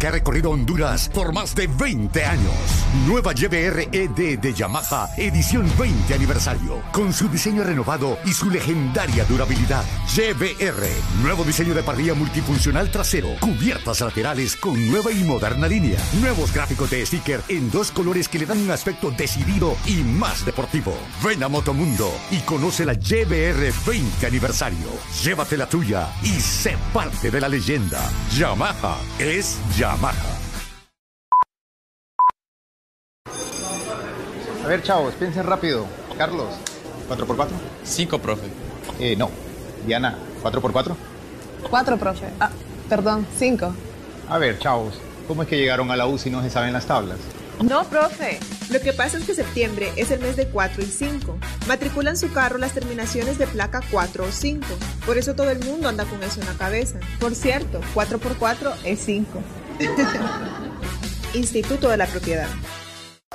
Que ha recorrido Honduras por más de 20 años. Nueva YBR ED de Yamaha, edición 20 aniversario, con su diseño renovado y su legendaria durabilidad. YBR, nuevo diseño de parrilla multifuncional trasero, cubiertas laterales con nueva y moderna línea, nuevos gráficos de sticker en dos colores que le dan un aspecto decidido y más deportivo. Ven a Motomundo y conoce la YBR 20 aniversario. Llévate la tuya y sé parte de la leyenda. Yamaha es Yamaha. A ver, chavos, piensen rápido. Carlos, ¿4x4? 5, profe. Eh, no. Diana, ¿4x4? Cuatro, profe. Ah, perdón, cinco. A ver, chavos, ¿cómo es que llegaron a la U si no se saben las tablas? No, profe. Lo que pasa es que septiembre es el mes de 4 y 5. Matriculan su carro las terminaciones de placa 4 o 5. Por eso todo el mundo anda con eso en la cabeza. Por cierto, 4 por 4 es 5. Instituto de la Propiedad.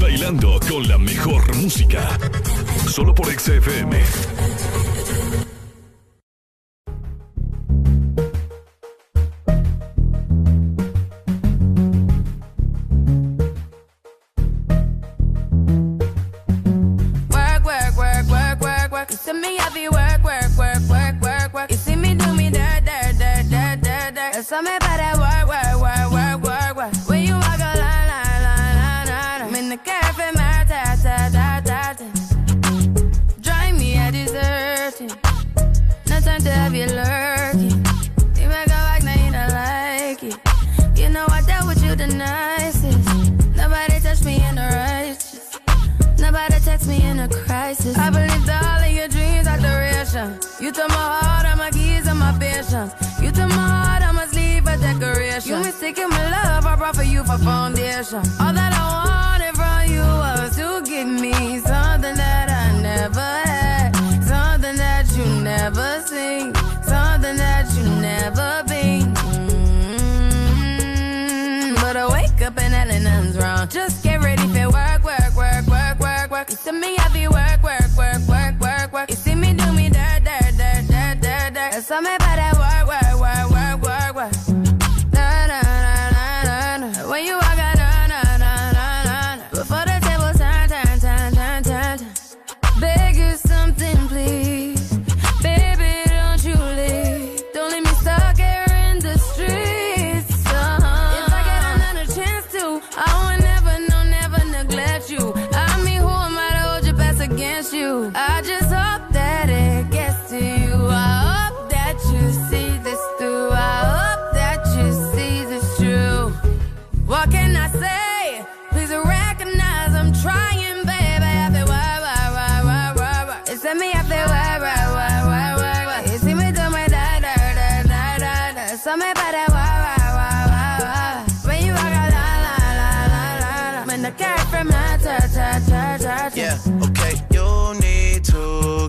Bailando con la mejor música. Solo por XFM. You took my heart, all my keys, and my patience. You took my heart, I must leave a decoration. You mistaken my love, I brought for you for foundation. All that I wanted from you was to give me something that I never had, something that you never seen, something that you never been. Mm, But I wake up and hell nothing's wrong. Just get ready for work, work, work, work, work, work. You see me happy work, work, work, work, work, work. You see me समय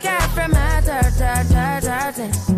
care for my dirt, dirt, dirt, dirt.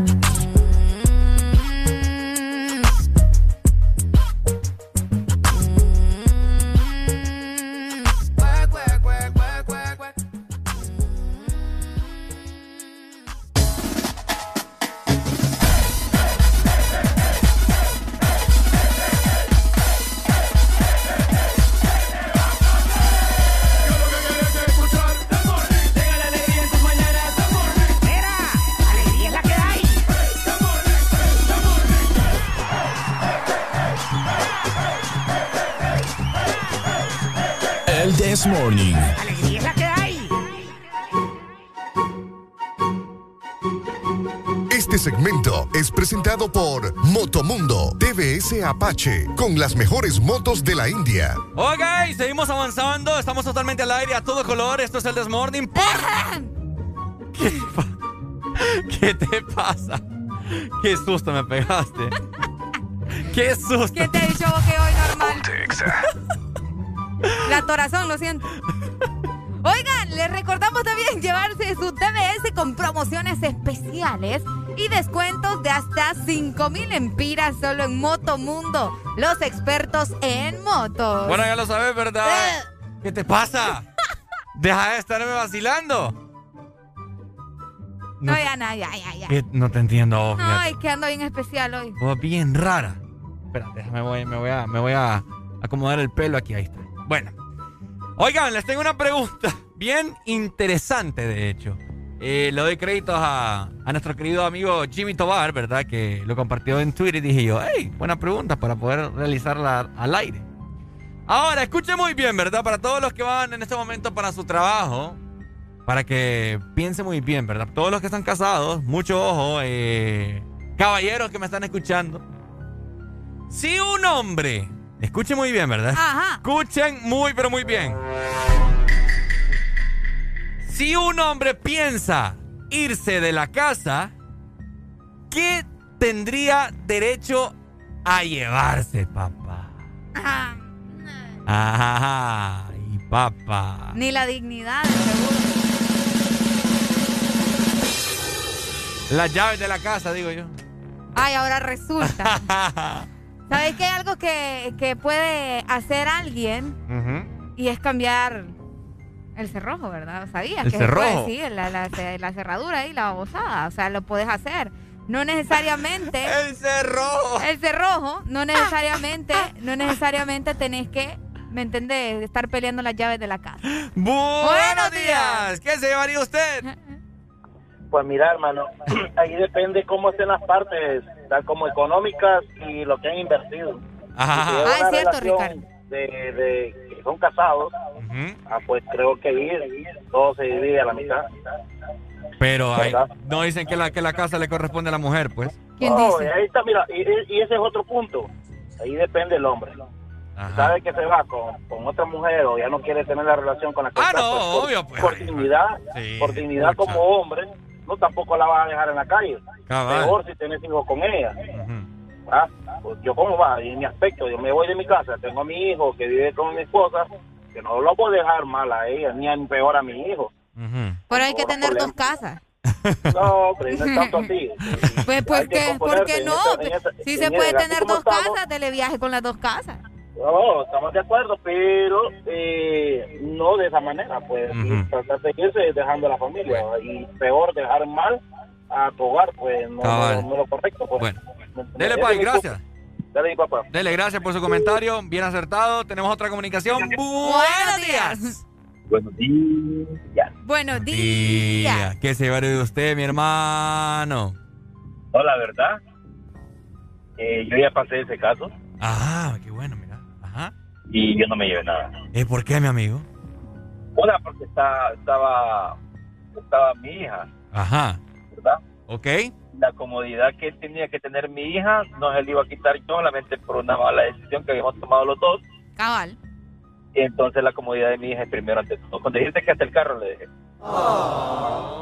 Presentado por Motomundo TVS Apache con las mejores motos de la India. Ok, seguimos avanzando. Estamos totalmente al aire a todo color. Esto es el Desmorning. ¿Qué, ¿Qué te pasa? Qué susto me pegaste. Qué susto. ¿Quién te ha dicho vos que hoy normal? La torazón, lo siento. Oigan, les recordamos también llevarse su TBS con promociones especiales y descuentos de hasta 5 mil empiras solo en Motomundo, los expertos en motos. Bueno, ya lo sabes, ¿verdad? ¿Qué te pasa? Deja de estarme vacilando. no, ya, no, ya, ya, ya. ¿Qué? No te entiendo, fíjate. Ay, que ando bien especial hoy. Vos bien rara. Espérate, déjame, voy, me, voy a, me voy a acomodar el pelo aquí. Ahí está. Bueno. Oigan, les tengo una pregunta bien interesante, de hecho. Eh, le doy créditos a, a nuestro querido amigo Jimmy Tobar, ¿verdad? Que lo compartió en Twitter y dije yo, hey, buena pregunta para poder realizarla al aire. Ahora, escuchen muy bien, ¿verdad? Para todos los que van en este momento para su trabajo, para que piensen muy bien, ¿verdad? Todos los que están casados, mucho ojo, eh, caballeros que me están escuchando. Si un hombre, escuchen muy bien, ¿verdad? Ajá. Escuchen muy, pero muy bien. Si un hombre piensa irse de la casa, ¿qué tendría derecho a llevarse, papá? Ay, papá. Ni la dignidad, seguro. Las llaves de la casa, digo yo. Ay, ahora resulta. ¿Sabes que hay algo que, que puede hacer alguien? Y es cambiar el cerrojo, ¿verdad? ¿Sabías? ¿El que se puede, cerrojo? sí, la, la, la cerradura y la babosada. O sea, lo puedes hacer. No necesariamente. el cerrojo. El cerrojo, no necesariamente, no necesariamente tenés que, ¿me entendés? Estar peleando las llaves de la casa. Buenos días. ¿Qué se llevaría usted? Pues mira, hermano, ahí depende cómo estén las partes, tal como económicas y lo que han invertido. Ajá. Si Ah, es cierto, relación De, de son casados, ah, pues creo que ahí todo se divide a la mitad. Pero hay- no dicen que la, que la casa le corresponde a la mujer, pues. No, ahí está, mira, y, y ese es otro punto. Ahí depende el hombre. Sabe que se va con, con otra mujer o ya no quiere tener la relación con la que Ah, está, no, pues, por, obvio, pues, por dignidad, Sí, por dignidad como hombre, no tampoco la vas a dejar en la calle. Cabal. Peor si tienes hijos con ella. Ah, pues yo cómo va, y en mi aspecto, yo me voy de mi casa, tengo a mi hijo que vive con mi esposa, que no lo puedo dejar mal a ella, ni a peor a mi hijo. Pero hay que tener dos casas. No, pero no es tanto así. Pues, ¿por Hay que qué? ¿Por qué no? esa- Si en se puede tener dos estamos, casas, televiaje con las dos casas. No, estamos de acuerdo, pero eh, no de esa manera, pues, y tratar de irse dejando a la familia, y peor dejar mal a tu hogar, pues, no, Cabal. no, no es lo correcto, pues. Bueno. ¿Me Dele? Pai, gracias. Dale, mi papá. Dele, gracias por su comentario. Bien acertado. Tenemos otra comunicación. Buenos días. Buenos días. Buenos Día. ¿Qué se llevaría de usted, mi hermano? No, la verdad, eh, yo ya pasé ese caso Ah, qué bueno, mira. Ajá. y yo no me llevé nada. ¿Eh, ¿Por qué, mi amigo? Una, porque está, estaba, estaba mi hija, Ajá. ¿verdad? Ok. La comodidad que tenía que tener mi hija no se le iba a quitar yo solamente por una mala decisión que habíamos tomado los dos. Cabal. Y entonces la comodidad de mi hija es primero ante todo. Cuando dijiste que hasta el carro le dejé.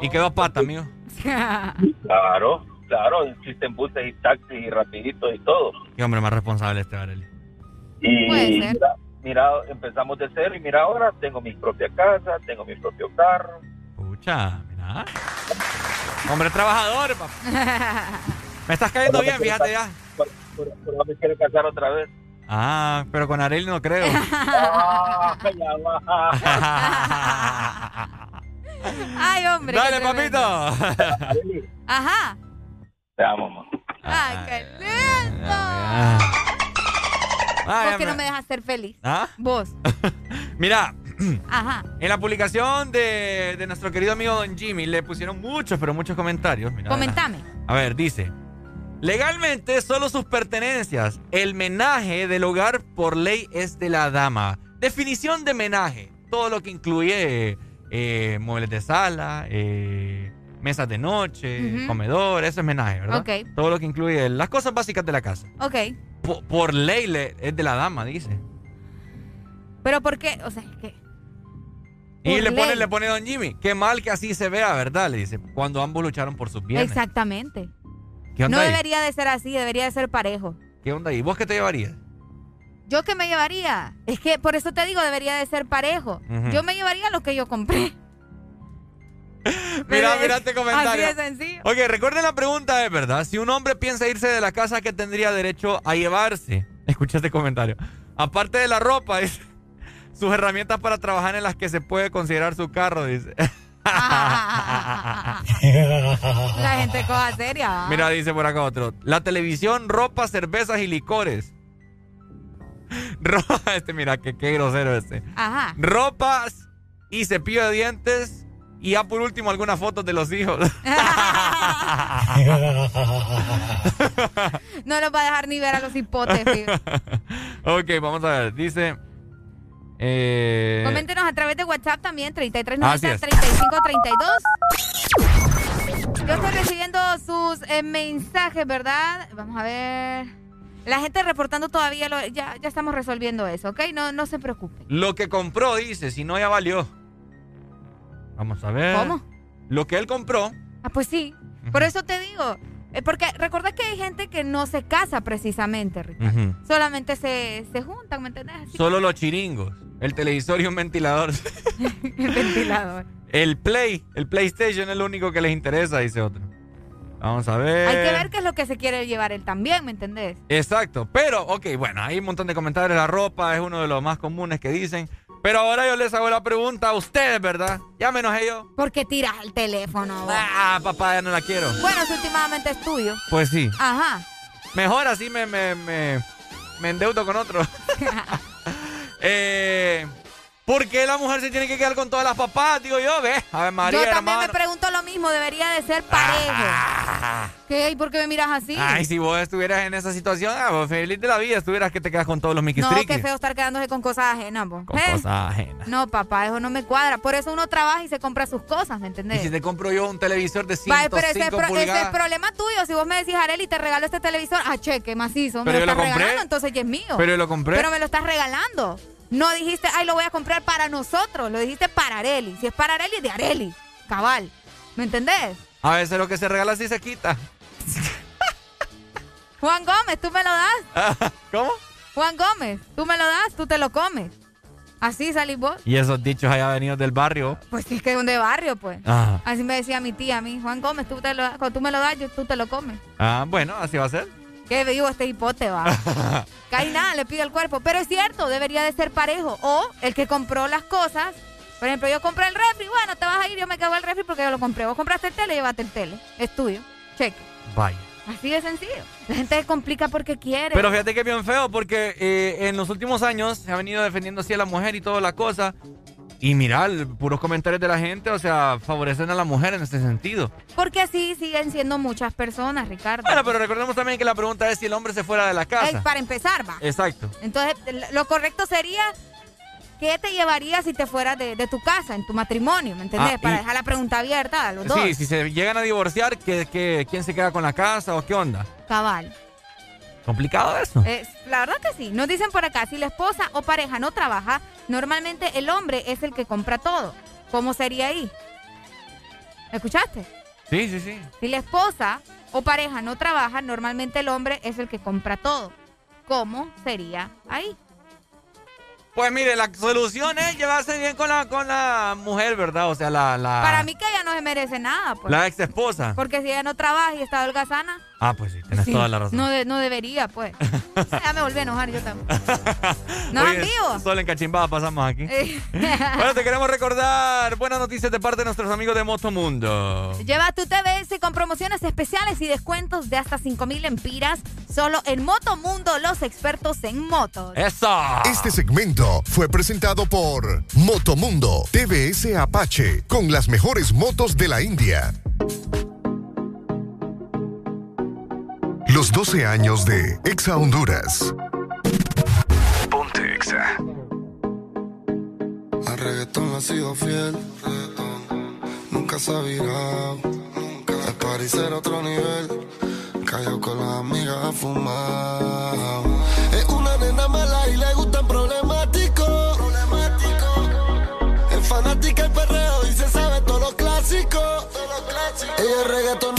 Y quedó pata, amigo. Claro, claro, existen buses y taxis y rapiditos y todo. Qué hombre más responsable este, Varela. Y Puede ser. mira, mira, empezamos de cero y mira ahora, tengo mi propia casa, tengo mi propio carro. Pucha, Hombre trabajador, papá. Me estás cayendo bien, fíjate ya. Por, por- por no me quiero casar otra vez. Ah, pero con Arely no creo. Ay, hombre. Dale, papito. Ajá. Te amo, mamá. Ay, qué lindo. Ay, Vos que no me dejas ser feliz. ¿Ah? Vos. Mira, Ajá. en la publicación de, de nuestro querido amigo Don Jimmy le pusieron muchos, pero muchos comentarios. Mira, Comentame. A ver, dice. Legalmente, solo sus pertenencias. El menaje del hogar por ley es de la dama. Definición de menaje. todo lo que incluye eh, muebles de sala, eh, mesas de noche, comedor, eso es menaje, ¿verdad? Ok. Todo lo que incluye las cosas básicas de la casa. Ok. Por, por ley le- es de la dama, dice. Pero ¿por qué? O sea, es Y le pone, le pone Don Jimmy. Qué mal que así se vea, ¿verdad? Le dice. Cuando ambos lucharon por sus bienes. Exactamente. ¿Qué onda No ahí? debería de ser así, debería de ser parejo. ¿Qué onda ahí? ¿Vos qué te llevarías? ¿Yo qué me llevaría? Es que por eso te digo, debería de ser parejo. Yo me llevaría lo que yo compré. Mira, mira es este comentario. Así de sencillo. Ok, recuerden la pregunta, es verdad. Si un hombre piensa irse de la casa, ¿qué tendría derecho a llevarse? Escucha este comentario. Aparte de la ropa, dice, sus herramientas para trabajar en las que se puede considerar su carro, dice. La gente cosa seria. Mira, dice por acá otro. La televisión, ropa, cervezas y licores. Ro- este, mira, que qué grosero este. Ajá. Ropas y cepillo de dientes. Y ya por último, algunas fotos de los hijos. No los va a dejar ni ver a los hipotes, fijo. ok, vamos a ver. Dice. Eh, Coméntenos a través de WhatsApp también, Así 3390 es. 3532. Yo estoy recibiendo sus eh, mensajes, ¿verdad? Vamos a ver. La gente reportando todavía, lo- ya, ya estamos resolviendo eso, ¿ok? No, no se preocupen. Lo que compró, dice, si no ya valió. Vamos a ver. ¿Cómo? Lo que él compró. Ah, pues sí. Por eso te digo. Eh, porque recuerda que hay gente que no se casa precisamente, Ricardo. Solamente se, se juntan, ¿me entendés? Así Solo los chiringos. El televisor y un ventilador. el ventilador. El Play, el PlayStation es lo único que les interesa, dice otro. Vamos a ver. Hay que ver qué es lo que se quiere llevar él también, ¿me entendés? Exacto, pero, ok, bueno, hay un montón de comentarios. La ropa es uno de los más comunes que dicen. Pero ahora yo les hago la pregunta a ustedes, ¿verdad? Enojé yo. ¿Por qué tiras el teléfono? vos? Ah, papá, ya no la quiero. Bueno, si últimamente es tuyo. Pues sí. Ajá. Mejor así me, me, me, me endeudo con otro. eh, ¿Por qué la mujer se tiene que quedar con todas las papás? Digo yo, ve. A ver, María, Yo también hermano. me pregunto lo mismo, debería de ser parejo. Ah. ¿Qué? ¿Y por qué me miras así? Ay, si vos estuvieras en esa situación, ah, vos feliz de la vida, estuvieras que te quedas con todos los no, miquistriques. qué feo estar quedándose con cosas ajenas, vos. Con ¿Eh? cosas ajenas. No, papá, eso no me cuadra. Por eso uno trabaja y se compra sus cosas, ¿me Y entendés? si te compro yo un televisor de 105 Vale, pero ese es, pro- ese es problema tuyo. Si vos me decís, Areli, te regalo este televisor, ah, cheque, macizo, me Pero lo yo lo estás compré. regalando, entonces ya es mío. Pero yo lo compré. Pero me lo estás regalando. No dijiste, ay, lo voy a comprar para nosotros. Lo dijiste para Areli. Si es para Areli, de Areli. Cabal. ¿Me entendés? A veces lo que se regala sí se quita. Juan Gómez, tú me lo das. ¿Cómo? Juan Gómez, tú me lo das, tú te lo comes. Así salís vos. Y esos dichos allá venidos del barrio. Pues sí, es que es un de barrio, pues. Ajá. Así me decía mi tía a mí, Juan Gómez, tú te lo, das- cuando tú me lo das, yo, tú te lo comes. Ah, bueno, así va a ser. Qué vivo este hipote, va. Caí nada, le pide el cuerpo. Pero es cierto, debería de ser parejo. O el que compró las cosas. Por ejemplo, yo compré el refri. Bueno, te vas a ir, yo me quedo el refri porque yo lo compré. Vos compraste el tele, llévate el tele. Es tuyo. Cheque. Vaya. Así de sencillo. La gente se complica porque quiere. Pero fíjate que es bien feo porque eh, en los últimos años se ha venido defendiendo así a la mujer y toda la cosa. Y mira, el- puros comentarios de la gente, o sea, favorecen a la mujer en ese sentido. Porque así siguen siendo muchas personas, Ricardo. Bueno, pero recordemos también que la pregunta es si el hombre se fuera de la Ey, casa. para empezar, va. Exacto. Entonces, lo correcto sería, ¿qué te llevarías si te fueras de, de tu casa, en tu matrimonio? ¿Me entendés? Ah, para dejar la pregunta abierta a los dos. Sí, si se llegan a divorciar, ¿qué, qué, quién se queda con la casa o qué onda? Cabal. Complicado eso. Eh, la verdad que sí. Nos dicen por acá, si la esposa o pareja no trabaja, normalmente el hombre es el que compra todo. ¿Cómo sería ahí? ¿Escuchaste? Sí, sí, sí. Si la esposa o pareja no trabaja, normalmente el hombre es el que compra todo. ¿Cómo sería ahí? Pues mire, la solución es llevarse bien con la, con la mujer, ¿verdad? O sea, la, la, Para mí que ella no se merece nada, pues. la ex esposa. Porque si ella no trabaja y está holgazana, Ah, pues sí, tienes sí, toda la razón. No, de- no debería, pues. ya me volví a enojar yo también. No Oye, vivo. Solo en cachimbada pasamos aquí. Eh, bueno, te queremos recordar buenas noticias de parte de nuestros amigos de Motomundo. Lleva tu TBS con promociones especiales y descuentos de hasta 5000 empiras solo en Motomundo, los expertos en motos. ¡Eso! Este segmento fue presentado por Motomundo TVS Apache con las mejores motos de la India. 12 años de Exa Honduras. Ponte Exa. Al reggaetón ha sido fiel, reggaetón. nunca se ha virado. Nunca. Al parecer otro nivel, cayó con las amigas a fumar. Es una nena mala y le gustan problemáticos. Problemático. Es fanática el perreo y se sabe todos los clásicos. Todos los clásicos. Ella es reggaetón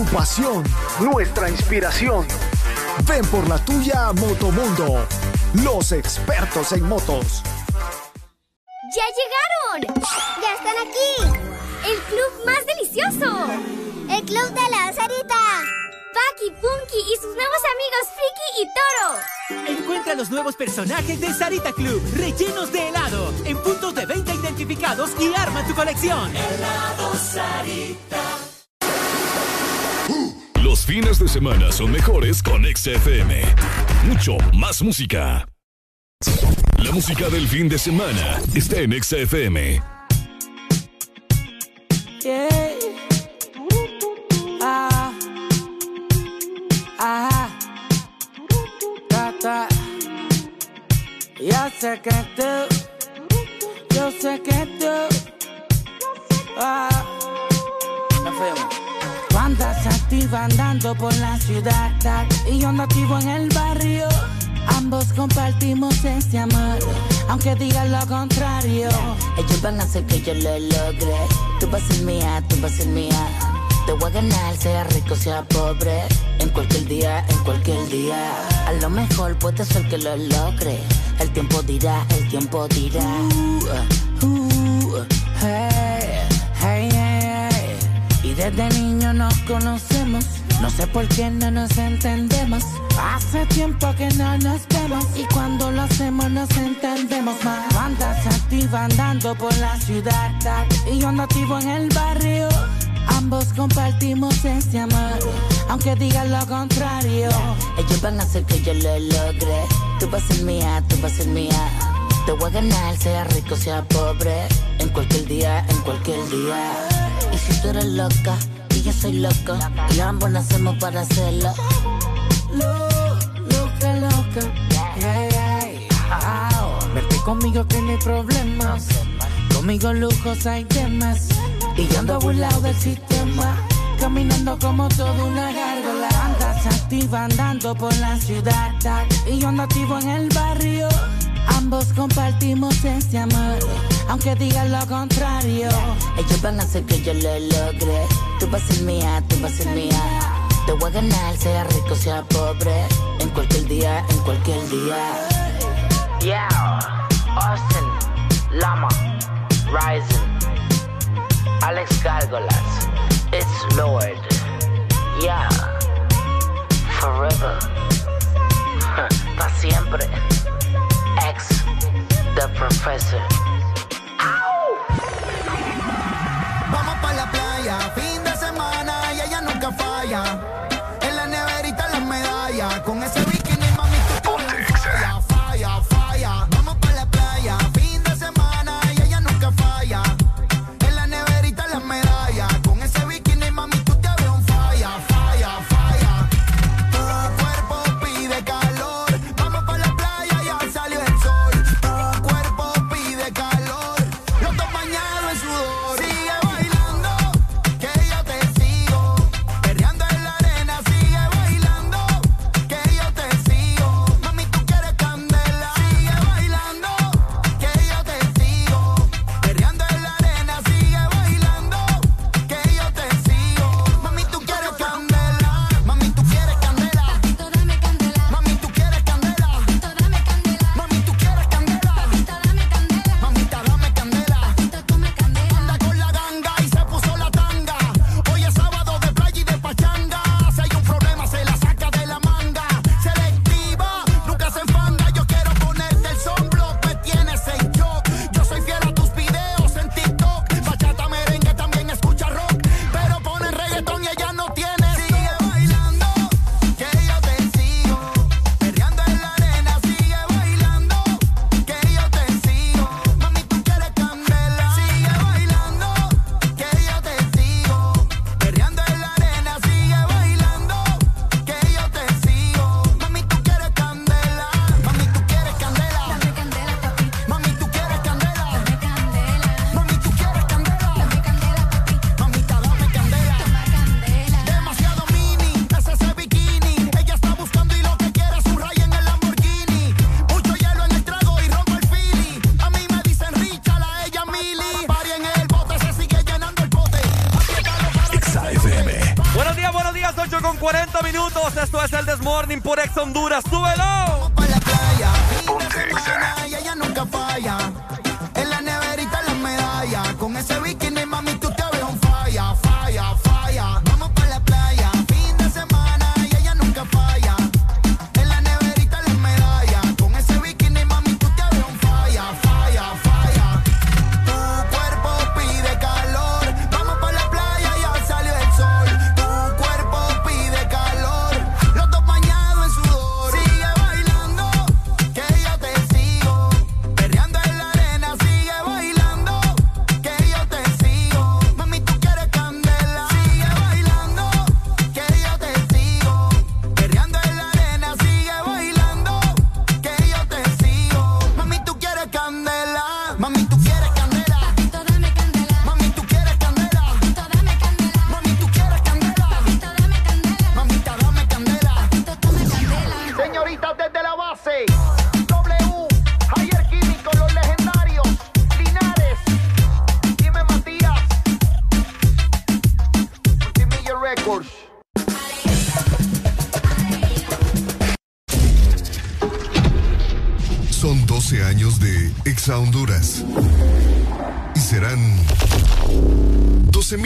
tu pasión, nuestra inspiración. Ven por la tuya Motomundo, los expertos en motos. ¡Ya llegaron! ¡Ya están aquí! ¡El club más delicioso! ¡El club de la Sarita! Paki, Punky y sus nuevos amigos Friki y Toro. Encuentra los nuevos personajes de Sarita Club, rellenos de helado, en puntos de venta identificados y arma tu colección. Helado Sarita fines de semana son mejores con XFM. Mucho más música. La música del fin de semana está en XFM. Yeah. Ah. Ah. Tata. Ya sé que tú. Yo sé que tú. Ah. No ¿Cuántas activa andando por la ciudad y yo ando activo en el barrio. Ambos compartimos ese amor, aunque digan lo contrario. Ellos van a hacer que yo lo logre. Tú vas a ser mía, tú vas a ser mía. Te voy a ganar, sea rico, sea pobre. En cualquier día, en cualquier día. A lo mejor puede ser que lo logre. El tiempo dirá, el tiempo dirá. Uh, uh, hey. Y desde niño nos conocemos. No sé por qué no nos entendemos. Hace tiempo que no nos vemos. Y cuando lo hacemos nos entendemos más. Andas activa andando por la ciudad. Y yo ando activo en el barrio. Ambos compartimos ese amor, aunque digan lo contrario. Ellos van a hacer que yo lo logre. Tú vas a ser mía, tú vas a ser mía. Te voy a ganar, sea rico, sea pobre. En cualquier día, en cualquier día. Y si tú eres loca, y yo soy loco. Y ambos nacemos para hacerlo. loca, loca. Hey, hey. Vete conmigo que no hay problemas. Conmigo lujos hay temas. Y yo ando burlado del sistema. Caminando como toda una gárgola. Andas activa andando por la ciudad. Y yo ando activo en el barrio. Ambos compartimos ese amor, aunque digan lo contrario. Ellos van a hacer que yo lo logre. Tú vas a ser mía, tú vas a ser mía. Te voy a ganar, sea rico, sea pobre. En cualquier día, en cualquier día. Yeah, Austin, Lama, Rising, Alex Gargolas, It's Lord. Yeah, forever. Para siempre. Ex, The Professor. Nunca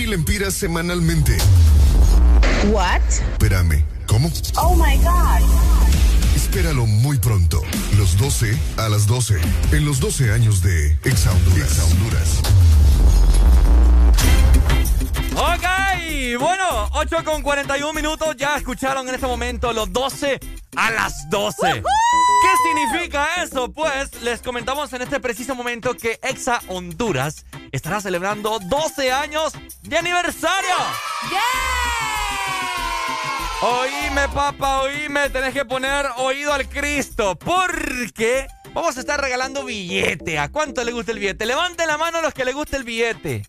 mil empiras semanalmente. What? Espérame, ¿cómo? Oh my God. Espéralo muy pronto. Los 12 a las 12. En los 12 años de Exa Honduras. Exa Honduras. Ok, bueno, 8 con 41 minutos. Ya escucharon en este momento los 12 a las 12. ¿Qué significa eso? Pues les comentamos en este preciso momento que Exa Honduras estará celebrando 12 años de aniversario. Oíme, papá, oíme, tenés que poner oído al Cristo, porque vamos a estar regalando billete. ¿A cuánto le gusta el billete? Levanten la mano a los que les guste el billete.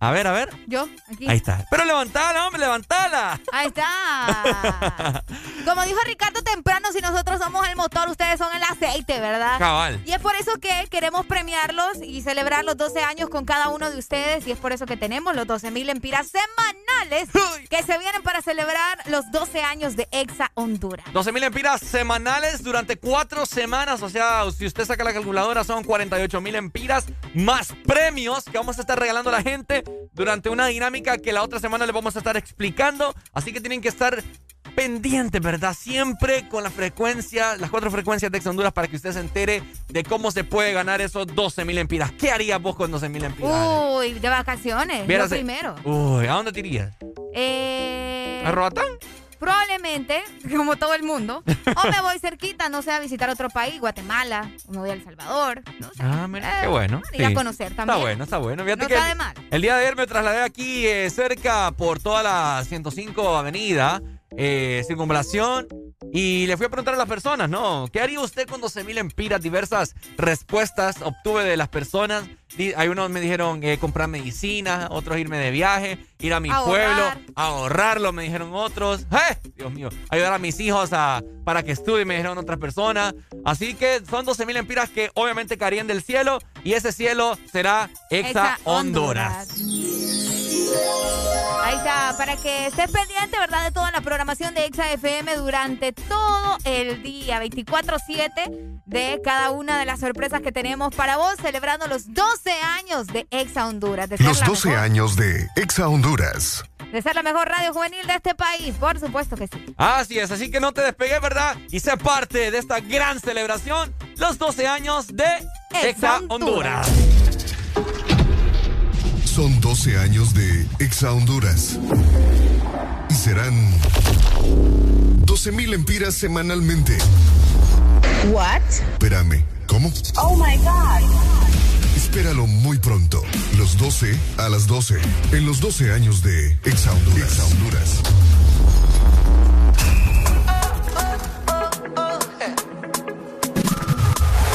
A ver, a ver. Yo, aquí. Ahí está. Pero levantala, hombre, levantala. Ahí está. Como dijo Ricardo temprano, si nosotros somos el motor, ustedes son el aceite, ¿verdad? Cabal. Y es por eso que queremos premiarlos y celebrar los 12 años con cada uno de ustedes. Y es por eso que tenemos los 12 mil empiras semanales que se vienen para celebrar los 12 años de Exa Honduras. 12 mil empiras semanales durante cuatro semanas. O sea, si usted saca la calculadora, son 48 mil empiras más premios que vamos a estar regalando a la gente durante una dinámica que la otra semana les vamos a estar explicando. Así que tienen que estar pendientes, ¿verdad? Siempre con la frecuencia, las cuatro frecuencias de Ex Honduras para que usted se entere de cómo se puede ganar esos 12 mil empiras. ¿Qué harías vos con 12 mil empiras? Uy, de vacaciones. Lo primero. Uy, ¿a dónde te irías? Eh, ¿A Roatán? Probablemente, como todo el mundo. O me voy cerquita, no sé, a visitar otro país, Guatemala, o me voy a El Salvador. No sé. Ah, mira, qué bueno. Ir a conocer también. Está bueno, está bueno. Fíjate No que está el- de mal. El día de ayer me trasladé aquí eh, cerca por toda la 105 Avenida, eh, Circunvalación, y le fui a preguntar a las personas, ¿no? ¿Qué haría usted con 12 mil empiras? Diversas respuestas obtuve de las personas. Hay unos me dijeron eh, comprar medicina, otros irme de viaje, ir a mi Ahorrar. pueblo, ahorrarlo, me dijeron otros. ¡Eh! Dios mío, ayudar a mis hijos a, para que estudien, me dijeron otras personas. Así que son 12 mil empiras que obviamente caerían del cielo y ese cielo será Exa, Exa Honduras. Ahí está, para que estés pendiente, ¿verdad? De toda la programación de Exa FM durante todo el día, 24-7, de cada una de las sorpresas que tenemos para vos, celebrando los 12 años de Exa Honduras. De Los la 12 mejor, años de Exa Honduras. de ser la mejor radio juvenil de este país, por supuesto que sí. Así es, así que no te despegues, ¿verdad? Y sé parte de esta gran celebración, los 12 años de Exa Honduras. Son 12 años de Exa Honduras. Y serán 12 mil empiras semanalmente. What? Espérame, ¿cómo? Oh my God. Espéralo muy pronto. Los 12 a las 12. En los 12 años de Exa Honduras. Exa Honduras.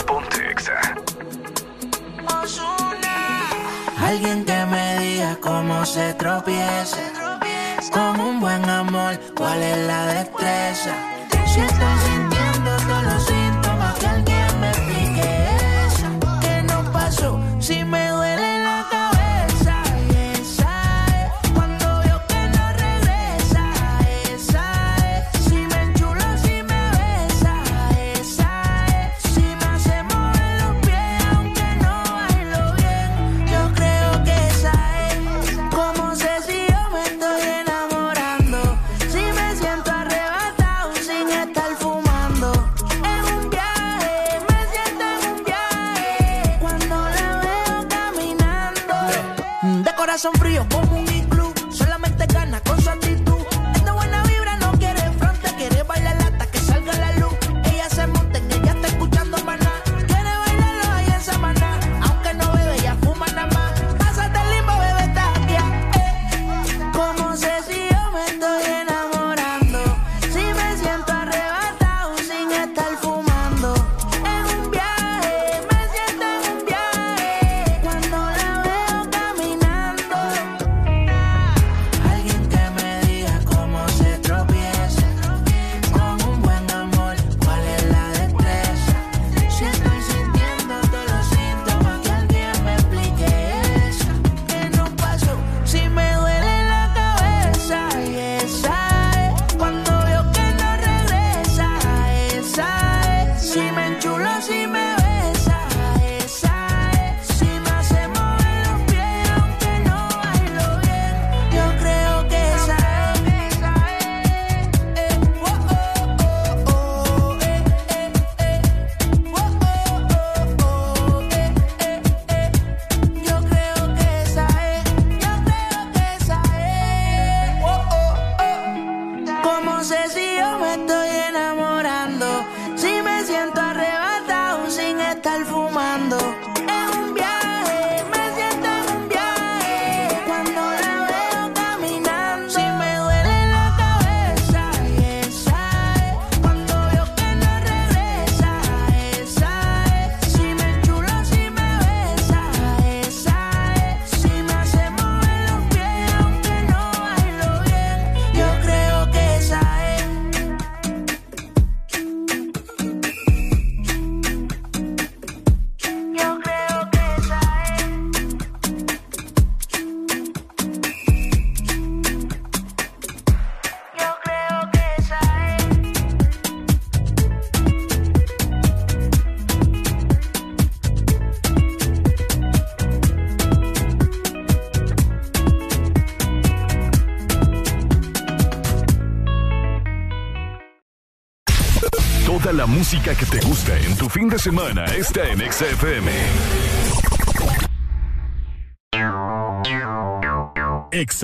Ponte Exa. Alguien que me diga cómo se tropieza. Con un buen amor, cuál es la destreza. Si De corazón tu fin de semana está en XFM. Ex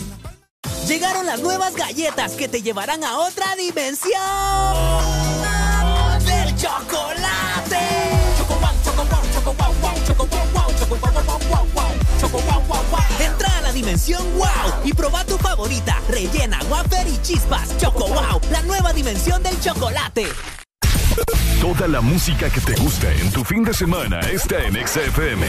Llegaron las nuevas galletas que te llevarán a otra dimensión. ¡Del chocolate! Entra a la dimensión wow y proba tu favorita. Rellena, wafer y chispas. Choco wow, la nueva dimensión del chocolate. Toda la música que te gusta en tu fin de semana está en XFM.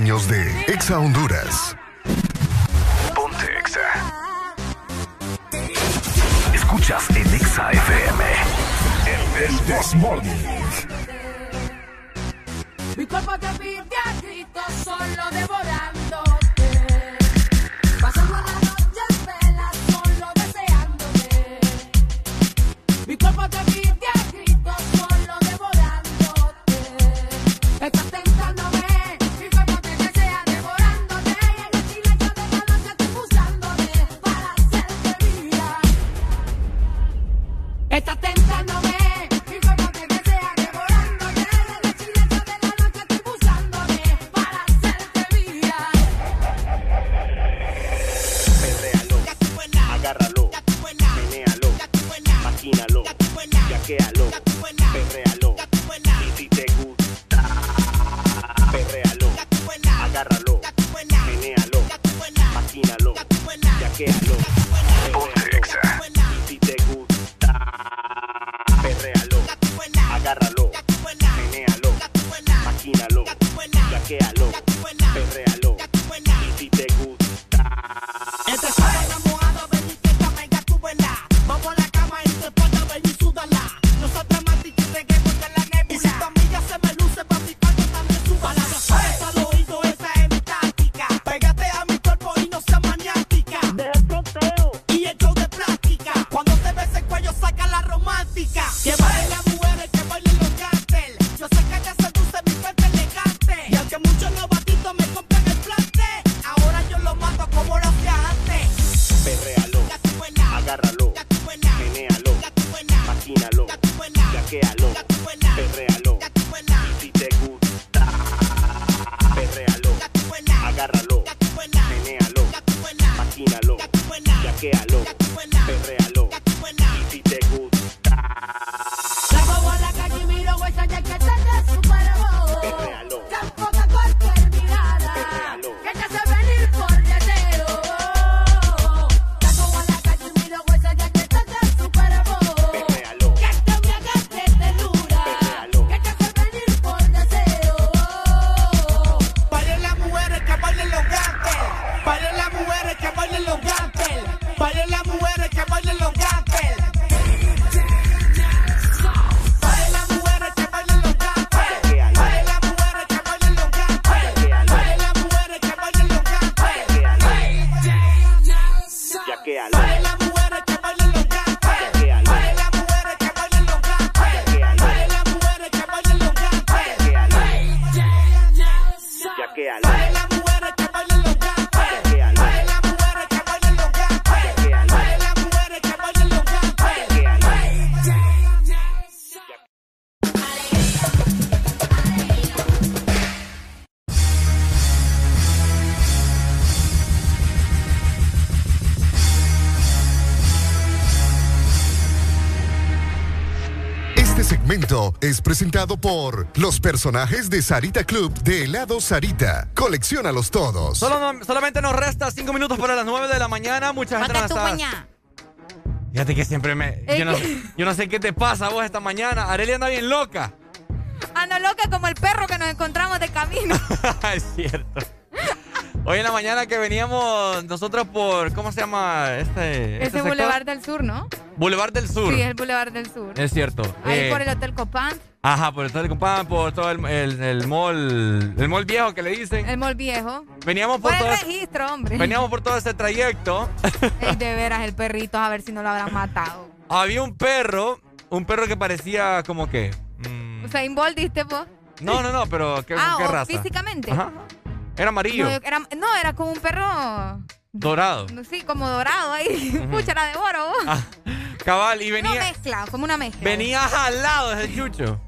años de Exa Honduras. Es presentado por los personajes de Sarita Club de helado Sarita. Colecciónalos todos. Solo no- solamente nos resta cinco minutos para las 9 de la mañana. Mucha gente Ponte nos tu está... cuña. Fíjate que siempre me... Yo no, que- yo no sé qué te pasa a vos esta mañana. Arelia anda bien loca. Ando loca como el perro que nos encontramos de camino. es cierto. Hoy en la mañana que veníamos nosotros por... ¿Cómo se llama este, este Ese sector? Boulevard del Sur, ¿no? Boulevard del Sur. Sí, el Boulevard del Sur. Es cierto. Ahí Eh, por el Hotel Copán, Ajá, por el Compán, por todo el, el, el mall... El mall viejo que le dicen. el Mall Viejo. Veníamos por Por el todo... registro, hombre. Veníamos por todo ese trayecto. Ey, de veras, el perrito, a ver si no lo habrán matado. Había un perro, un perro que parecía como que... mm, O sea, Bolt diste vos. no, no, no, pero ¿qué, ah, qué o raza? físicamente. Ajá. Era amarillo, No, era, no, era como un perro. dorado. Sí, como dorado ahí. Pucha, era de oro. Ah, cabal, y Una venía, mezcla, como una mezcla. venía jalado ese chucho.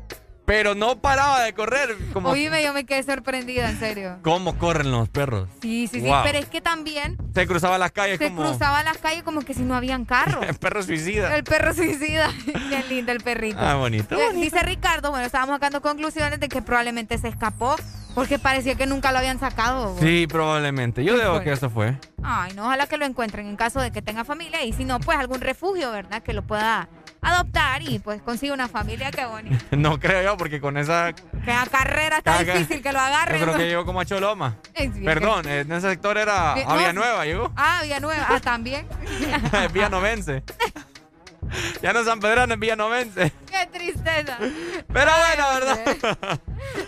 Pero no paraba de correr. Como, Oíme, yo me quedé sorprendida, en serio. ¿Cómo corren los perros? Sí, sí, sí. Wow. Pero es que también Se cruzaba las calles se como... cruzaba las calles como que si no habían carros. perro suicida. El perro suicida. Qué lindo el perrito. Ah, bonito, Eh, bonito. Dice Ricardo, bueno, estábamos sacando conclusiones de que probablemente se escapó porque parecía que nunca lo habían sacado. Sí, probablemente. Yo ¿Qué digo fue? que eso fue. Ay, no, ojalá que lo encuentren en caso de que tenga familia y si no, pues algún refugio, ¿verdad? Que lo pueda adoptar y pues consiga una familia, qué bonito. No creo yo, porque con esa... Que la carrera está difícil que lo agarren. Yo creo que llegó como a Choloma. Perdón, en ese sector era a Villanueva, llegó. Ah, Villanueva. Ah, también. Villanovense. ya no San Pedrano, es Villanovense. Qué tristeza. Pero bueno. ¿verdad?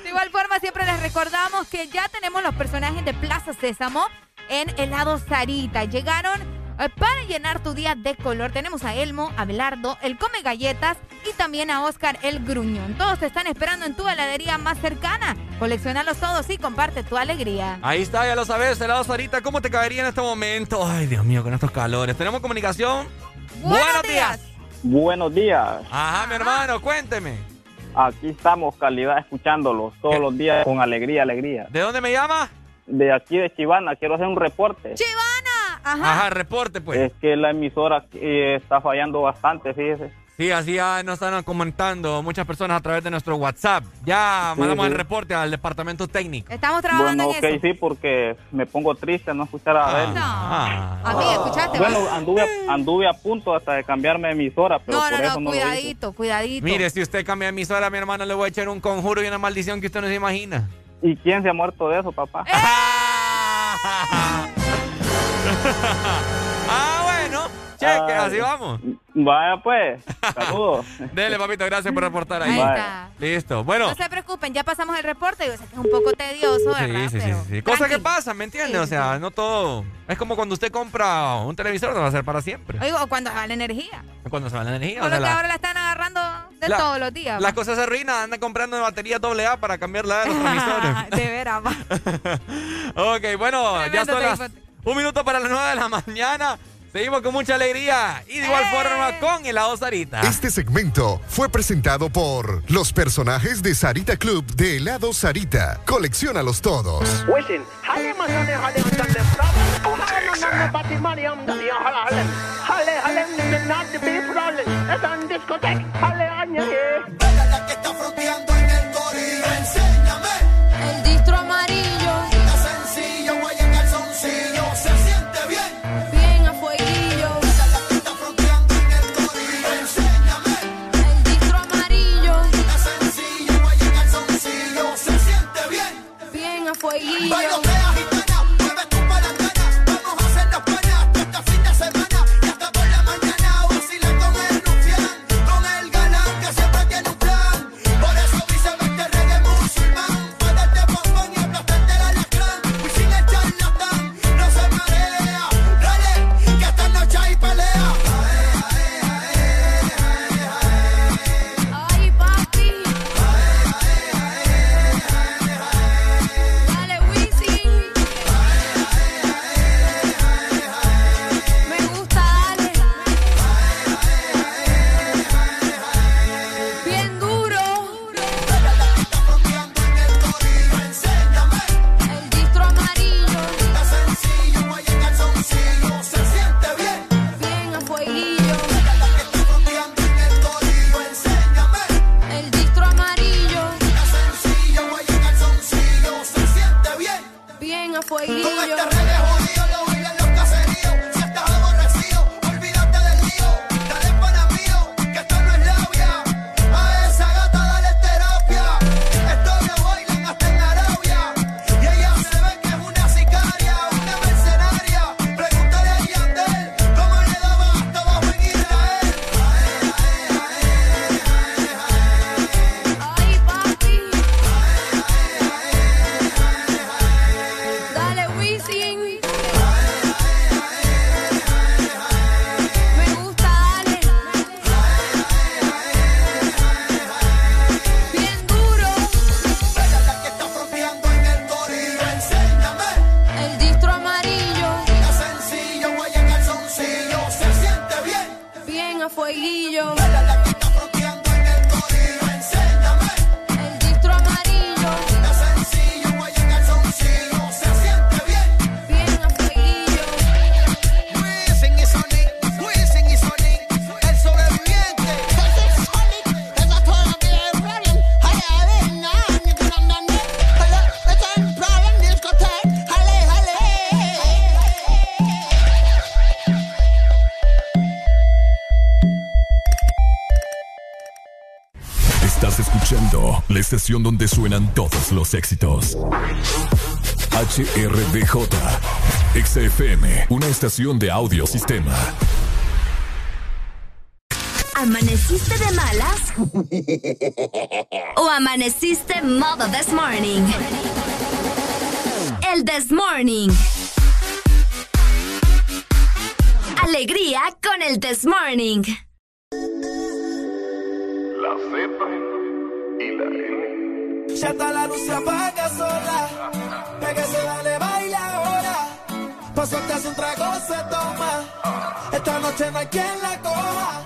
De igual forma, siempre les recordamos que ya tenemos los personajes de Plaza Sésamo en helado Sarita. Llegaron para llenar tu día de color. Tenemos a Elmo, a Belardo, el Come Galletas y también a Oscar el Gruñón. Todos te están esperando en tu heladería más cercana. Coleccionalos todos y comparte tu alegría. Ahí está, ya lo sabes, helado Sarita. ¿Cómo te caería en este momento? Ay, Dios mío, con estos calores. ¿Tenemos comunicación? Buenos días. Buenos días. Ajá, mi hermano, cuénteme. Aquí estamos, calidad, escuchándolos todos los días con alegría, alegría. ¿De dónde me llama? De aquí de Chivana, quiero hacer un reporte. ¡Chivana! Ajá. Ajá, reporte, pues. Es que la emisora eh, está fallando bastante, fíjese. Sí, así ya nos están comentando muchas personas a través de nuestro WhatsApp. Ya Sí, mandamos sí. el reporte al departamento técnico. Estamos trabajando Bueno, ok, en eso. sí, porque me pongo triste a no escuchar a Abel. Ah. Amiga, ¿escuchaste? Bueno, anduve a, anduve a punto hasta de cambiarme de emisora, pero No, por no, eso no, no lo hice. cuidadito, cuidadito. Mire, si usted cambia de emisora, mi hermano le voy a echar un conjuro y una maldición que usted no se imagina. ¿Y quién se ha muerto de eso, papá? ah, bueno. Cheque, Ay. así vamos. Vaya pues, saludos. Dele, papito, gracias por reportar ahí. Ahí está. Listo. Bueno. No se preocupen, ya pasamos el reporte. Yo sé que es un poco tedioso, ¿verdad? Sí, sí, sí, Pero sí. Cosas que pasan, ¿me entiendes? Sí, o sea, no todo. Es como cuando usted compra un televisor, no va a ser para siempre. Oigo, o cuando va la energía. Cuando se va la energía. Por o sea, lo que la- ahora la están agarrando de la- todos los días. las cosas se arruinan, andan comprando baterías AA para cambiarla de los transmisores. de veras, va. ok, bueno, ya son las. Un minuto para las 9 de la mañana. Seguimos con mucha alegría y de igual ¡Eh! forma con helado Sarita. Este segmento fue presentado por los personajes de Sarita Club de helado Sarita. Colecciónalos todos. A donde suenan todos los éxitos. HRDJ, XFM, una estación de audio sistema. ¿Amaneciste de malas? ¿O amaneciste modo this morning? El this morning. Alegría con el this morning. N. Ya está la luz se apaga sola. Pégase, dale, baila ahora. Paso que hace un trago se toma. Esta noche no hay quien la coja.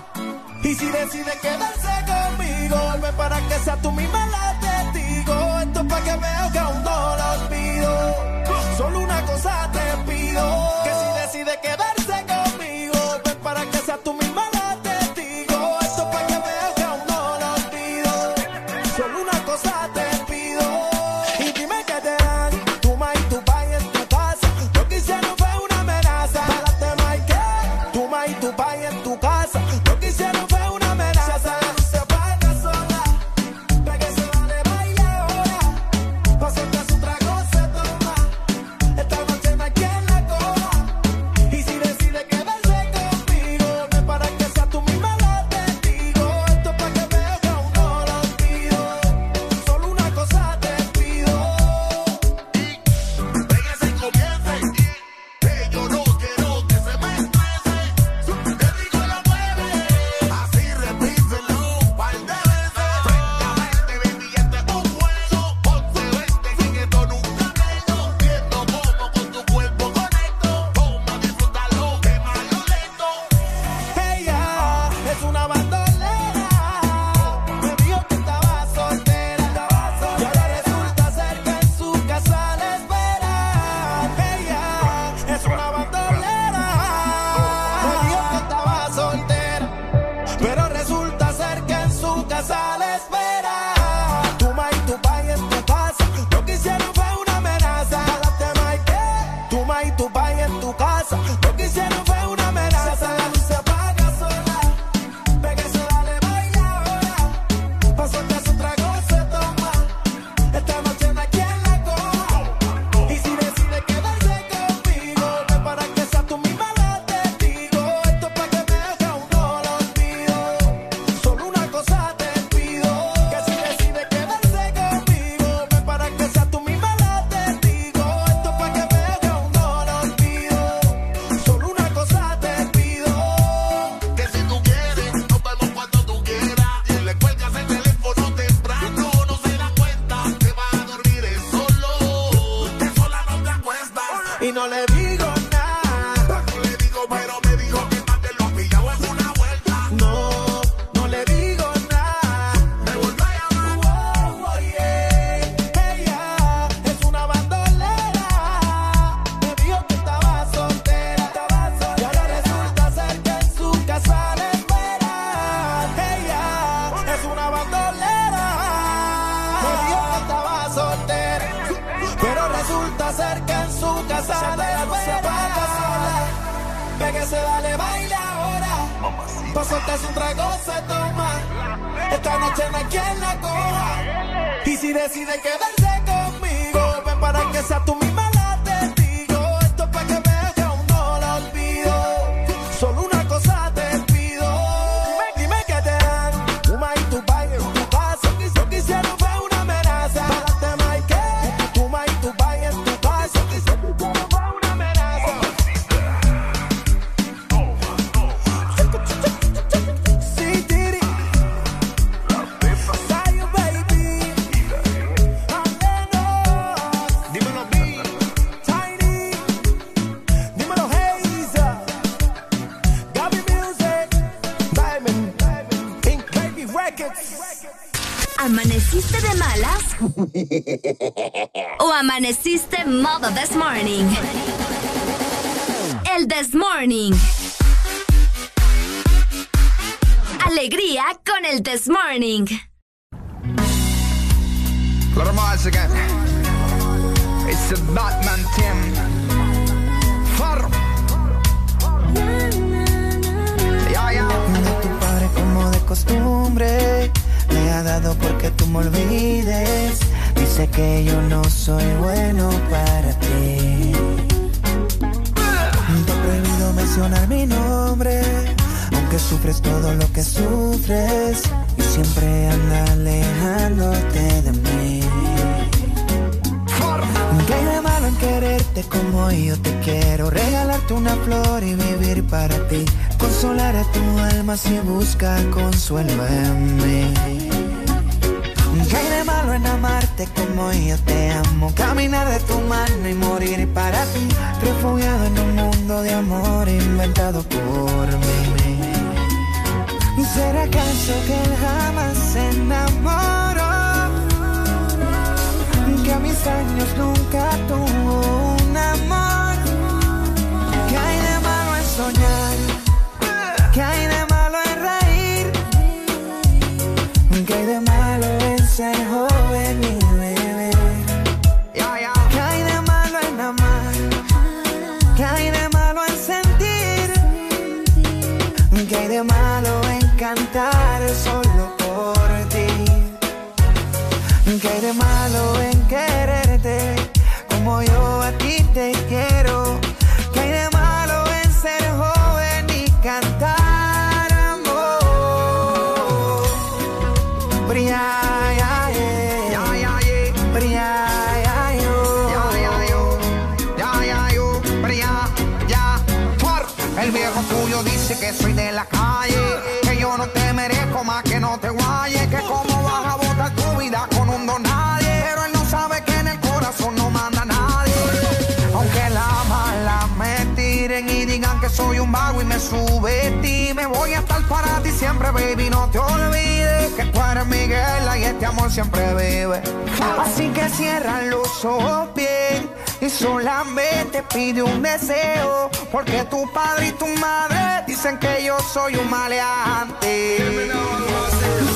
Y si decide quedarse conmigo, vuelve para que sea tú misma la testigo. Esto es para que veo que aún no lo olvido. Solo una cosa te pido: que si decide quedarse ¿O amaneciste modo this morning? El this morning. Alegría con el this morning. Yo no soy bueno para ti Te he prohibido mencionar mi nombre Aunque sufres todo lo que sufres Y siempre anda alejándote de mí ¿Qué hay de malo en quererte como yo te quiero? Regalarte una flor y vivir para ti. Consolar a tu alma si busca consuelo en mí. ¿Qué hay de malo en amarte como yo te amo? Caminar de tu mano y morir para ti. Refugiado en un mundo de amor inventado por mí. ¿Será acaso que él jamás se enamoró? que a mis años nunca tuvo un amor. ¿Qué hay de malo en soñar? ¿Qué hay de malo en reír? ¿Qué hay de malo en ser joven vago y me voy a estar para ti siempre, baby. No te olvides que tú eres Miguel y este amor siempre vive. Así que cierra los ojos bien y solamente pide un deseo, porque tu padre y tu madre dicen que yo soy un maleante.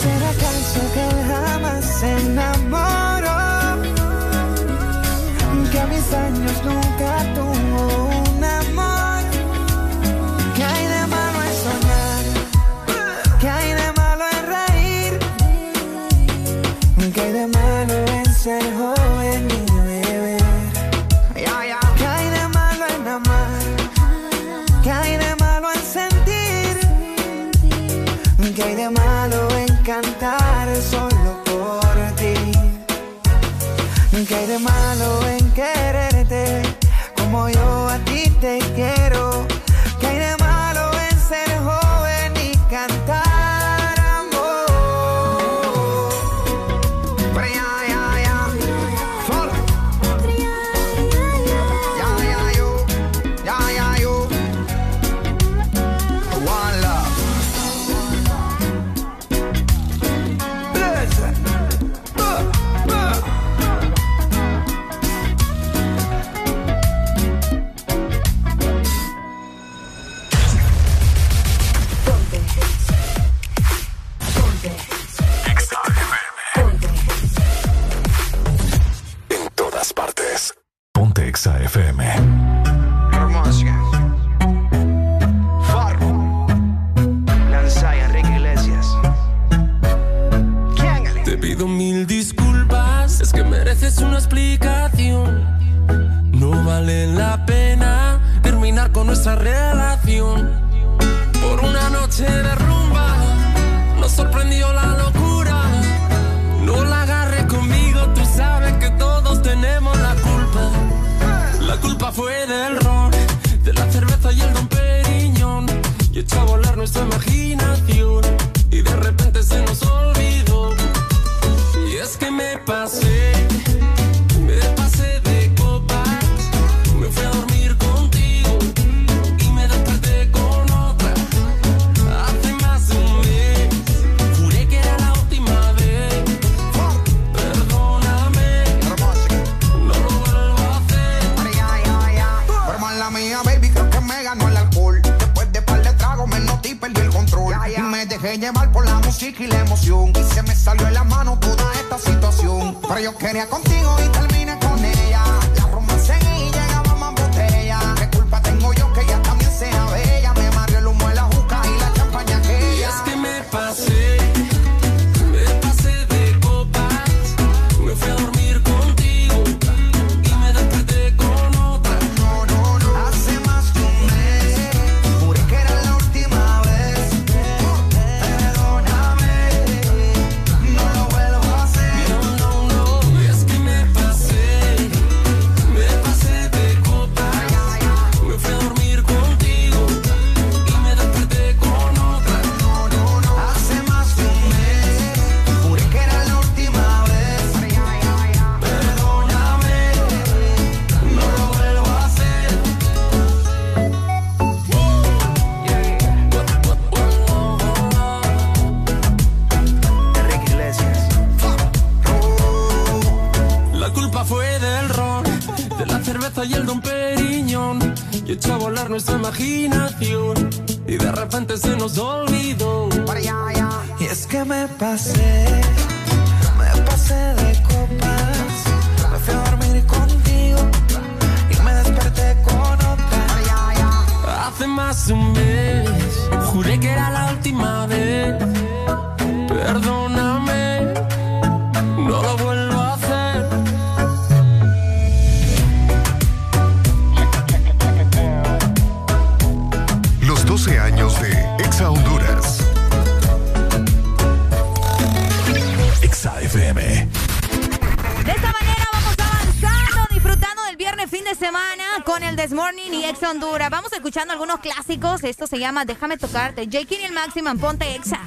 ¿Será acaso que jamás se enamoró? Que a mis años nunca tuvo de malo en ser joven y beber? ¿Qué hay de malo en amar? ¿Qué hay de malo en sentir? ¿Qué hay de malo en cantar solo por ti? ¿Qué hay de malo ça m'a y la emoción. Y se me salió en la mano toda esta situación. Pero yo quería contigo y tal Esto se llama Déjame tocarte. Jake y el Maximum, ponte exa.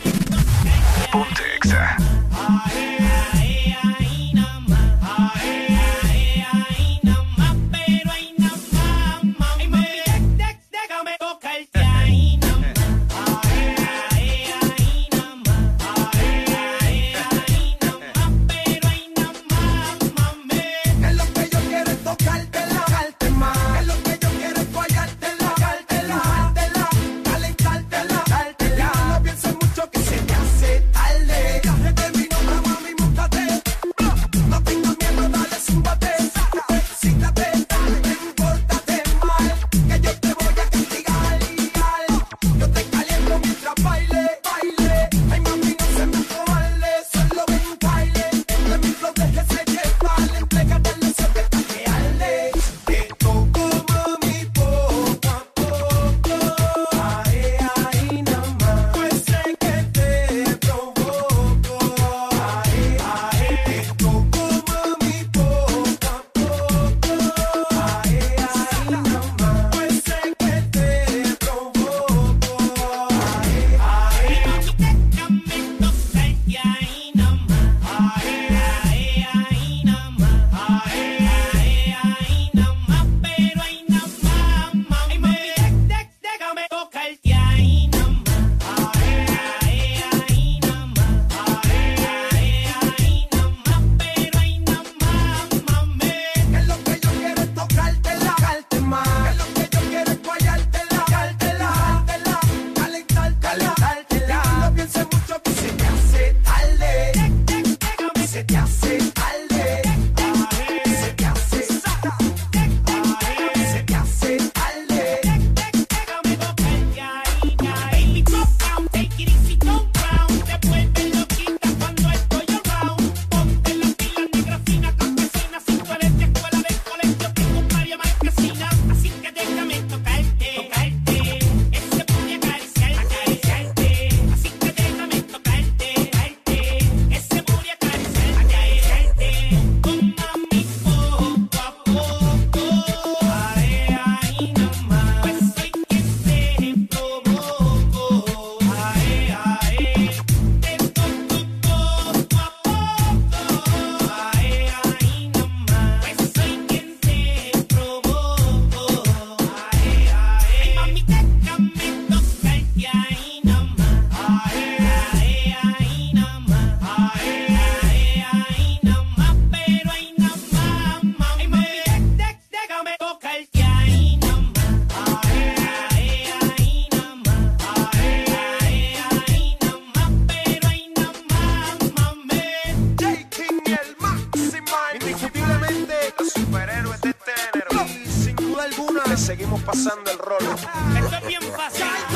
Le seguimos pasando el rollo. Bien.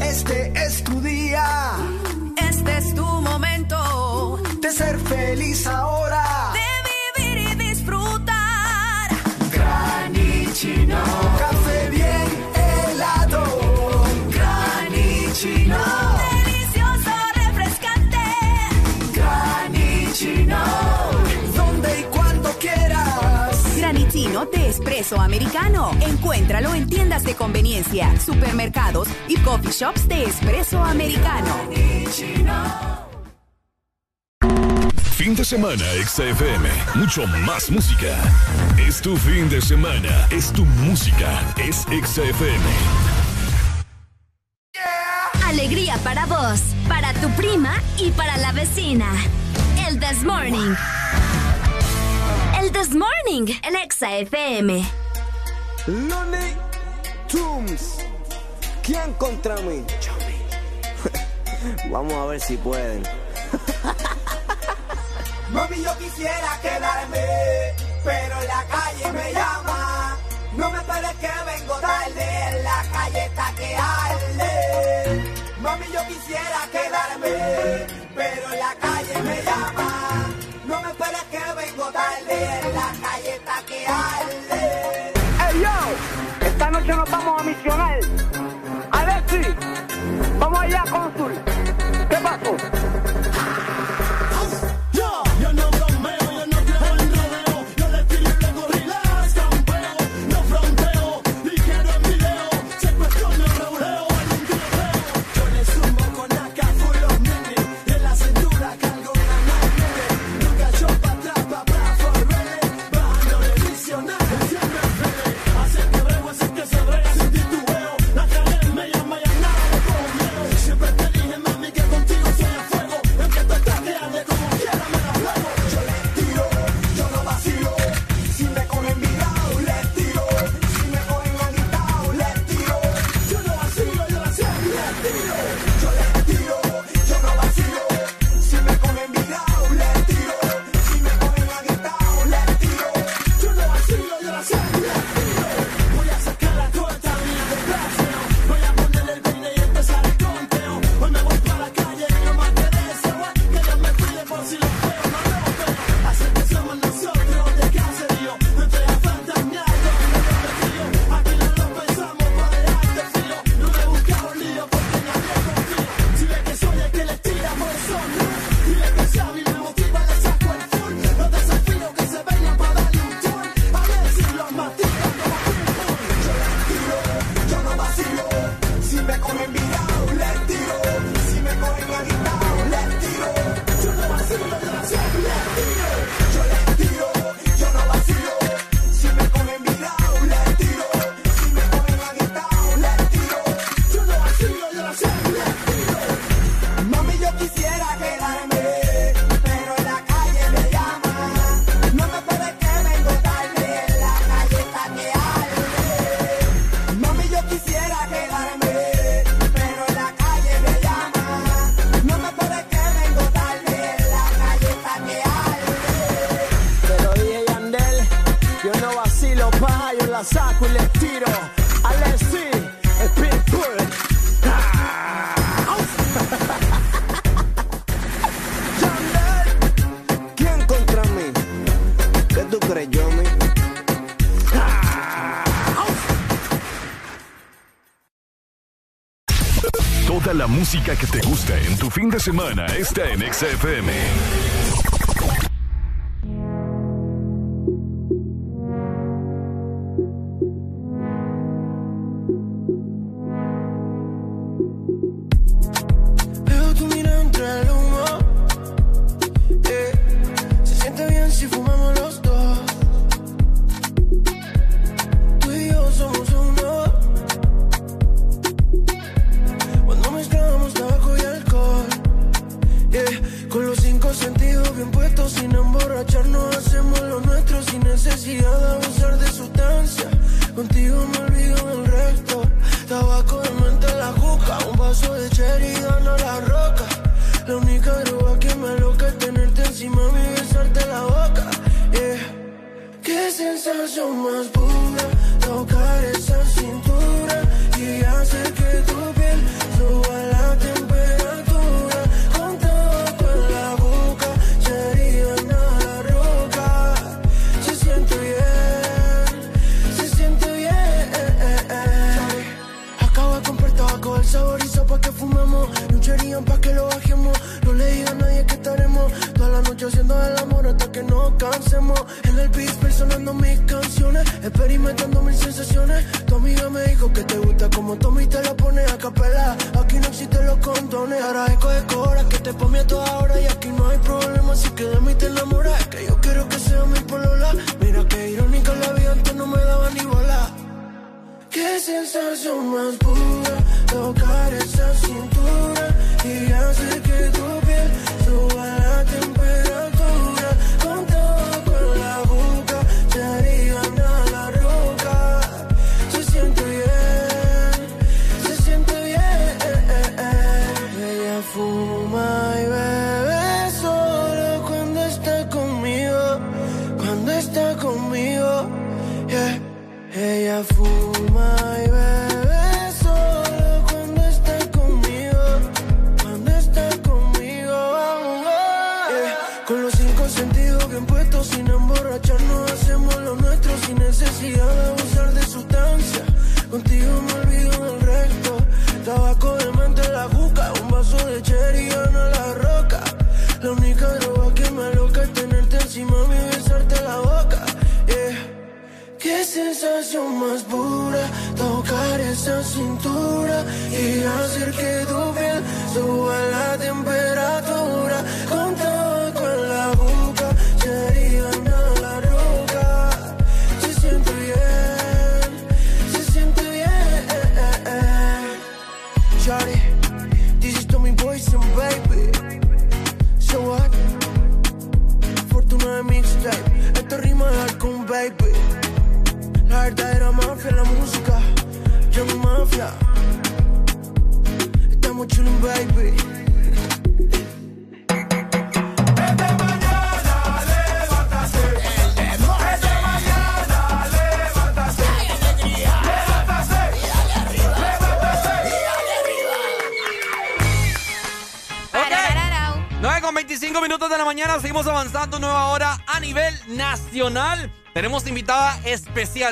Este es tu día. Espresso americano. Encuéntralo en tiendas de conveniencia, supermercados y coffee shops de espresso americano. Fin de semana, XFM. Mucho más música. Es tu fin de semana. Es tu música. Es XFM. Alegría para vos, para tu prima y para la vecina. El This Morning. This Morning, el Exa FM. Looney Tunes. ¿Quién contra mí? Vamos a ver si pueden. Mami, yo quisiera quedarme, pero la calle me llama. No me esperes que vengo tarde, la calle está que arde. Mami, yo quisiera quedarme, pero la calle me llama. Vengo tarde, la calle está que arde. Hey yo, esta noche nos vamos a misionar. Alexi, vamos allá, cónsul. ¿Qué pasó? Gusta en tu fin de semana está en XFM.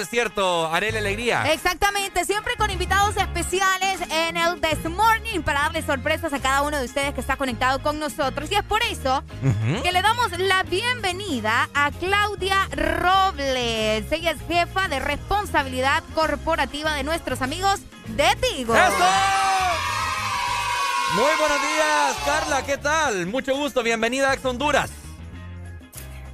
Especial, ¿cierto? Arely Alegría. Exactamente, siempre con invitados especiales en el This Morning para darle sorpresas a cada uno de ustedes que está conectado con nosotros. Y es por eso que le damos la bienvenida a Claudia Robles. Ella es jefa de responsabilidad corporativa de nuestros amigos de Tigo. ¡Eso! Muy buenos días, Carla, ¿qué tal? Mucho gusto, bienvenida a Ex Honduras.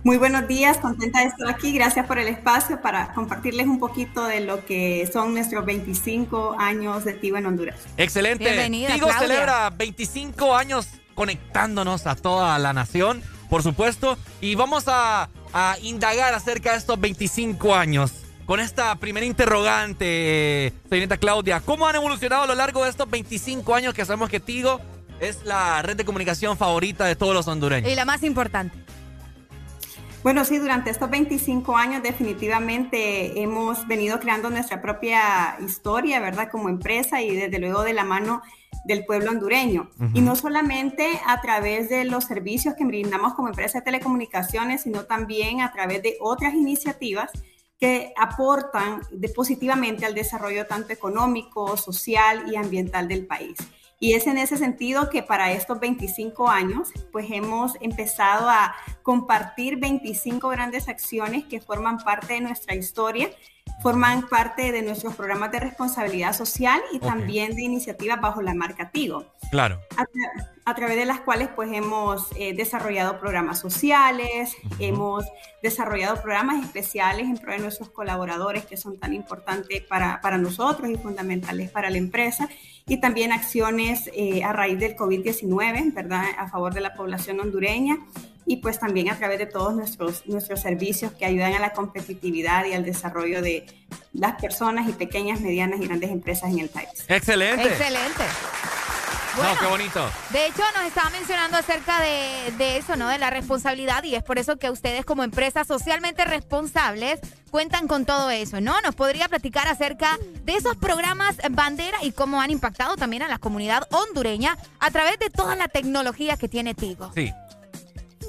Muy buenos días, contenta de estar aquí. Gracias por el espacio para compartirles un poquito de lo que son nuestros 25 años de Tigo en Honduras. Excelente. Bienvenida, Tigo Claudia. celebra 25 años conectándonos a toda la nación, por supuesto, y vamos a, a indagar acerca de estos 25 años. Con esta primera interrogante, señorita Claudia, ¿cómo han evolucionado a lo largo de estos 25 años que sabemos que Tigo es la red de comunicación favorita de todos los hondureños? Y la más importante. Bueno, sí, durante estos 25 años definitivamente hemos venido creando nuestra propia historia, ¿verdad? Como empresa y desde luego de la mano del pueblo hondureño. Ujú. Y no solamente a través de los servicios que brindamos como empresa de telecomunicaciones, sino también a través de otras iniciativas que aportan de- positivamente al desarrollo tanto económico, social y ambiental del país. Y es en ese sentido que para estos 25 años, pues hemos empezado a compartir 25 grandes acciones que forman parte de nuestra historia forman parte de nuestros programas de responsabilidad social y también de iniciativas bajo la marca Tigo. Claro. A, través de las cuales pues hemos eh, desarrollado programas sociales, hemos desarrollado programas especiales en pro de nuestros colaboradores que son tan importantes para, para nosotros y fundamentales para la empresa y también acciones eh, a raíz del COVID-19, ¿verdad? A favor de la población hondureña y pues también a través de todos nuestros, nuestros servicios que ayudan a la competitividad y al desarrollo de las personas y pequeñas, medianas y grandes empresas en el país. Excelente. Excelente. Bueno, qué bonito. De hecho, nos estaba mencionando acerca de, de, eso, ¿no? De la responsabilidad y es por eso que ustedes como empresas socialmente responsables cuentan con todo eso, ¿no? Nos podría platicar acerca de esos programas bandera y cómo han impactado también a la comunidad hondureña a través de toda la tecnología que tiene Tigo. Sí.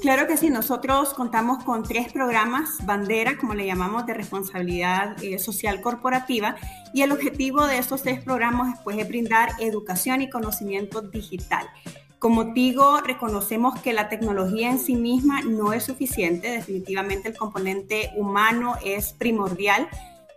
Claro que sí, nosotros contamos con tres programas bandera, como le llamamos, de responsabilidad eh, social corporativa y el objetivo de estos tres programas pues, es brindar educación y conocimiento digital. Como digo, reconocemos que la tecnología en sí misma no es suficiente, definitivamente el componente humano es primordial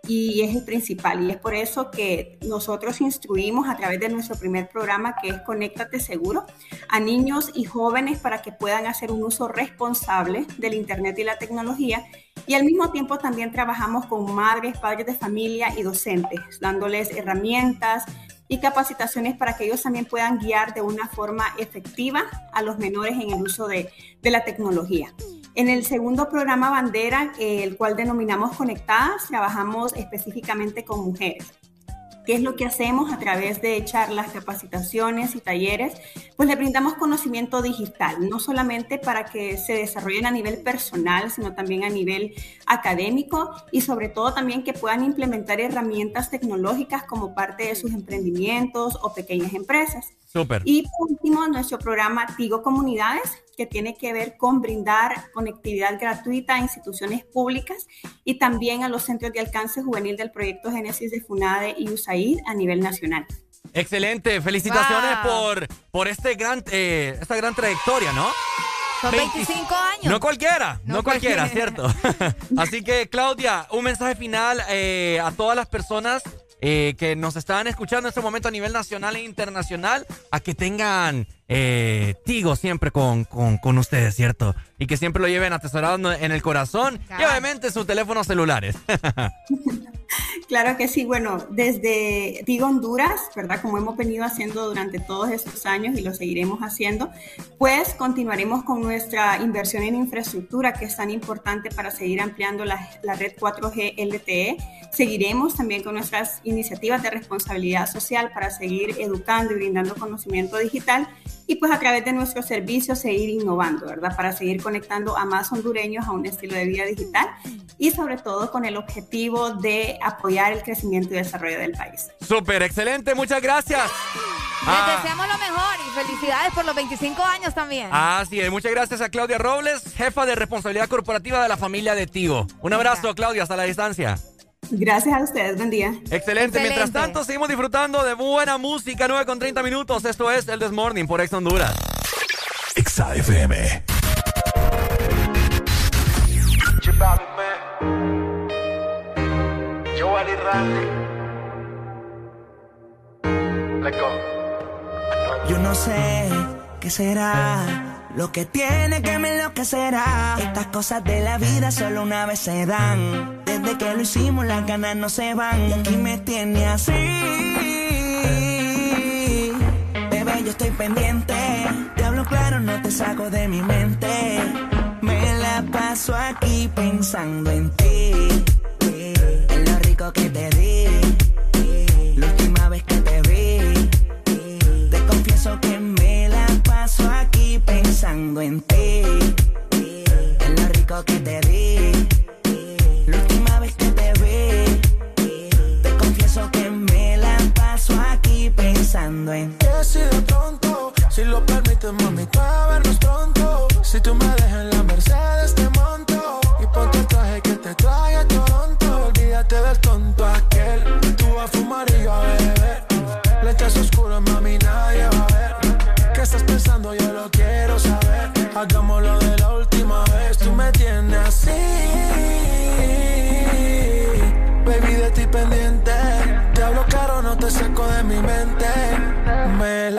y es el principal. Y es por eso que nosotros instruimos a través de nuestro primer programa, que es Conéctate Seguro, a niños y jóvenes para que puedan hacer un uso responsable del Internet y la tecnología. Y al mismo tiempo también trabajamos con madres, padres de familia y docentes, dándoles herramientas y capacitaciones para que ellos también puedan guiar de una forma efectiva a los menores en el uso de, de la tecnología. En el segundo programa Bandera, eh, el cual denominamos Conectadas, trabajamos específicamente con mujeres. ¿Qué es lo que hacemos a través de charlas, capacitaciones y talleres? Pues le brindamos conocimiento digital, no solamente para que se desarrollen a nivel personal, sino también a nivel académico y sobre todo también que puedan implementar herramientas tecnológicas como parte de sus emprendimientos o pequeñas empresas. Súper. Y por último, nuestro programa Tigo Comunidades, que tiene que ver con brindar conectividad gratuita a instituciones públicas y también a los centros de alcance juvenil del proyecto Génesis de FUNADE y USAID a nivel nacional. Excelente, felicitaciones por, por este gran, eh, esta gran trayectoria, ¿no? Son 25 años. No cualquiera, no, cualquiera, ¿cierto? Así que, Claudia, un mensaje final eh, a todas las personas eh, que nos están escuchando en este momento a nivel nacional e internacional, a que tengan eh, Tigo siempre con, con, ustedes, ¿cierto? Y que siempre lo lleven atesorado en el corazón y obviamente sus teléfonos celulares. claro que sí, bueno, desde Tigo Honduras, ¿verdad? Como hemos venido haciendo durante todos estos años y lo seguiremos haciendo, pues continuaremos con nuestra inversión en infraestructura que es tan importante para seguir ampliando la, la red 4G LTE. Seguiremos también con nuestras iniciativas de responsabilidad social para seguir educando y brindando conocimiento digital y pues a través de nuestros servicios seguir innovando, ¿verdad? Para seguir conectando a más hondureños a un estilo de vida digital y sobre todo con el objetivo de apoyar el crecimiento y desarrollo del país. Súper, excelente, muchas gracias. Les ah. deseamos lo mejor y felicidades por los 25 años también. Así es, muchas gracias a Claudia Robles, jefa de responsabilidad corporativa de la familia de Tigo. Un abrazo, Claudia, hasta la distancia. Gracias a ustedes, buen día. Excelente. Mientras tanto, seguimos disfrutando de buena música, 9 con 30 minutos. Esto es el Desmorning por Ex Honduras. Exa FM. Yo no sé qué será lo que tiene que me enloquecerá. Estas cosas de la vida solo una vez se dan. Desde que lo hicimos, las ganas no se van. Y aquí me tiene así. Bebé, yo estoy pendiente. Te hablo claro, no te saco de mi mente. Me la paso aquí pensando en ti. En lo rico que te di. La última vez que te vi. Te confieso que pensando en ti. En lo rico que te di. La última vez que te vi. Te confieso que me la paso aquí pensando en ti. Si de pronto, si lo permites, mami, a vernos pronto. Si tú me dejas en la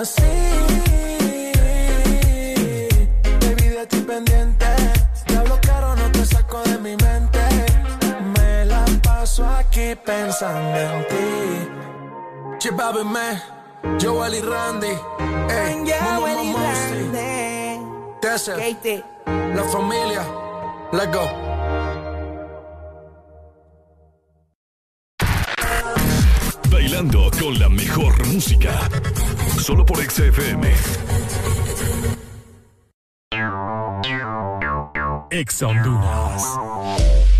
así. Baby de ti pendiente, te hablo caro no te saco de mi mente. Me la paso aquí pensando en ti. Chipabe me, Joel y Randy, ey, Joel y. Desert, la familia, let's go. Bailando con la mejor música. Solo por XFM. Ex Honduras.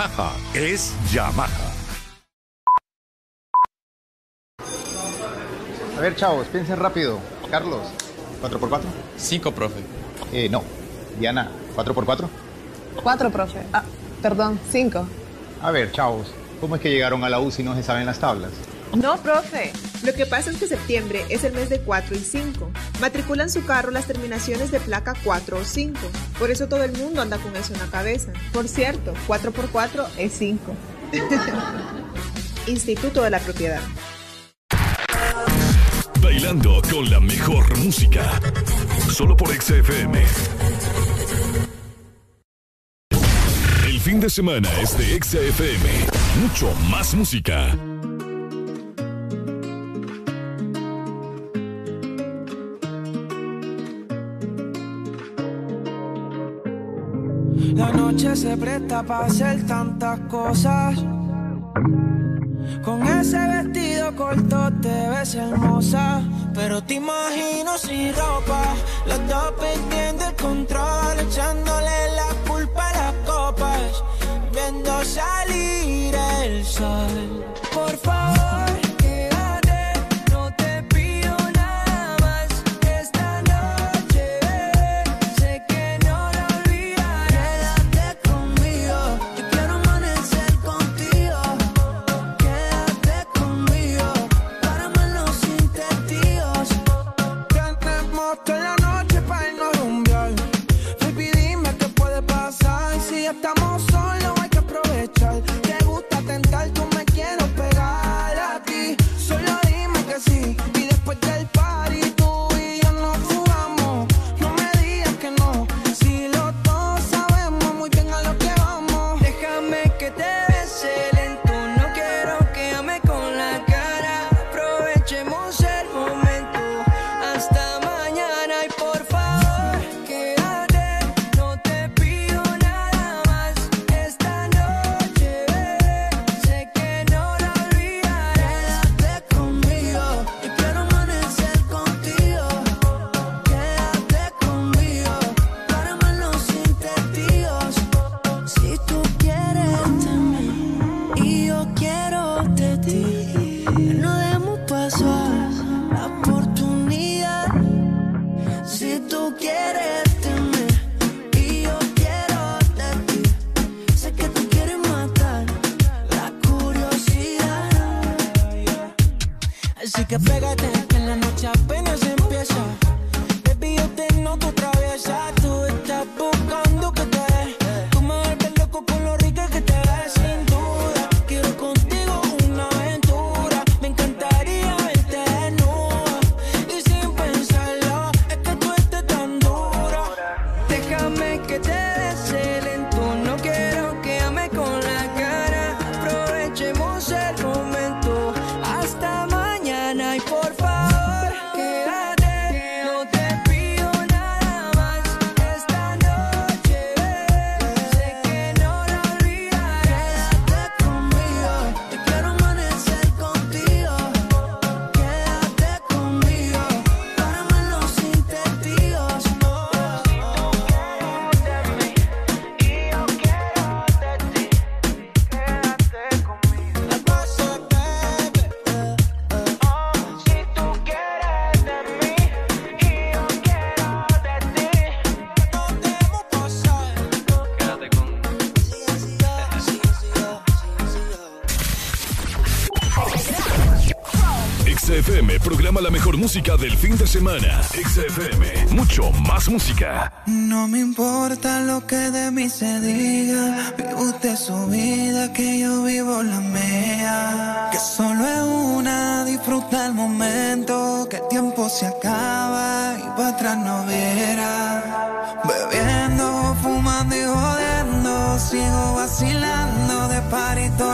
es Yamaha. A ver, chavos, piensen rápido. Carlos, ¿4x4? 5, profe. Eh, no. Diana, ¿4x4? Cuatro, profe. Ah, perdón, cinco. A ver, chavos, ¿cómo es que llegaron a la U si no se saben las tablas? No, profe. Lo que pasa es que septiembre es el mes de 4 y 5. Matriculan su carro las terminaciones de placa 4 o 5. Por eso todo el mundo anda con eso en la cabeza. Por cierto, 4 por 4 es 5. Instituto de la Propiedad. Bailando con la mejor música. Solo por XFM. El fin de semana es de XFM. Mucho más música. Noche se presta para hacer tantas cosas. Con ese vestido corto te ves hermosa. Pero te imagino sin ropa. Los dos perdiendo el control. Echándole la culpa a las copas. Viendo salir el sol. música del fin de semana. XFM, mucho más música. No me importa lo que de mí se diga. Vive usted su vida, que yo vivo la mía. Que solo es una, disfruta el momento. Que el tiempo se acaba y para atrás no verá. Bebiendo, fumando y jodiendo. Sigo vacilando de parito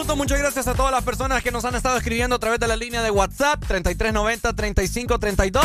44 minutos. Muchas gracias a todas las personas que nos han estado escribiendo a través de la línea de WhatsApp 3390-3532.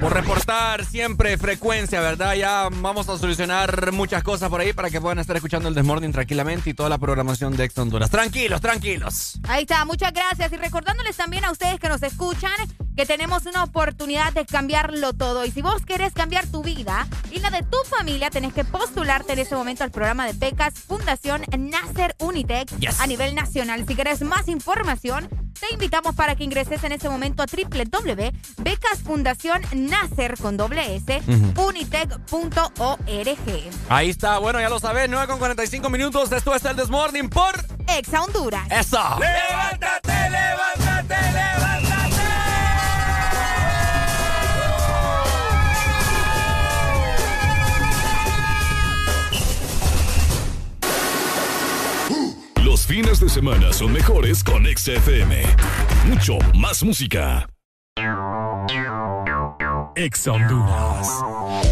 Por reportar siempre frecuencia, ¿verdad? Ya vamos a solucionar muchas cosas por ahí para que puedan estar escuchando el Desmorning tranquilamente y toda la programación de Ex Honduras. Tranquilos, tranquilos. Ahí está, muchas gracias. Y recordándoles también a ustedes que nos escuchan que tenemos una oportunidad de cambiarlo todo. Y si vos querés cambiar tu vida la de tu familia, tenés que postularte en ese momento al programa de becas Fundación Nasser Unitec Yes. a nivel nacional. Si querés más información, te invitamos para que ingreses en ese momento a www.becasfundacionnasser con doble S, Ujú. unitec.org. Ahí está, bueno, ya lo sabes, 9 con 45 minutos. Esto es el Desmorning por Exa Honduras. Eso. ¡Levántate, Los fines de semana son mejores con XFM. Mucho más música. Ex Honduras.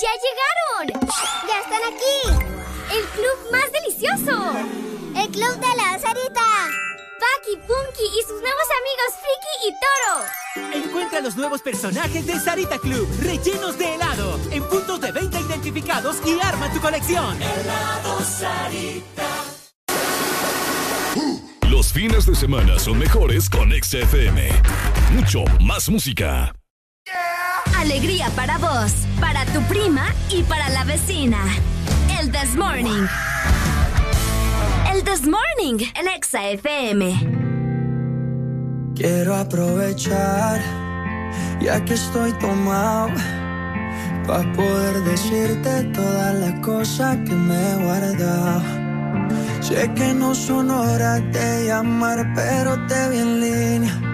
¡Ya llegaron! ¡Ya están aquí! ¡El club más delicioso! ¡El club de la Sarita! Paki, Punky y sus nuevos amigos Friki y Toro. Encuentra los nuevos personajes de Sarita Club, rellenos de helado, en puntos de venta identificados y arma tu colección. Helado Sarita. Los fines de semana son mejores con XFM. Mucho más música. Alegría para vos, para tu prima y para la vecina. El This Morning. El This Morning, el Exa FM. Quiero aprovechar, ya que estoy tomado, para poder decirte todas las cosas que me he guardado. Sé que no son horas de llamar, pero te vi en línea.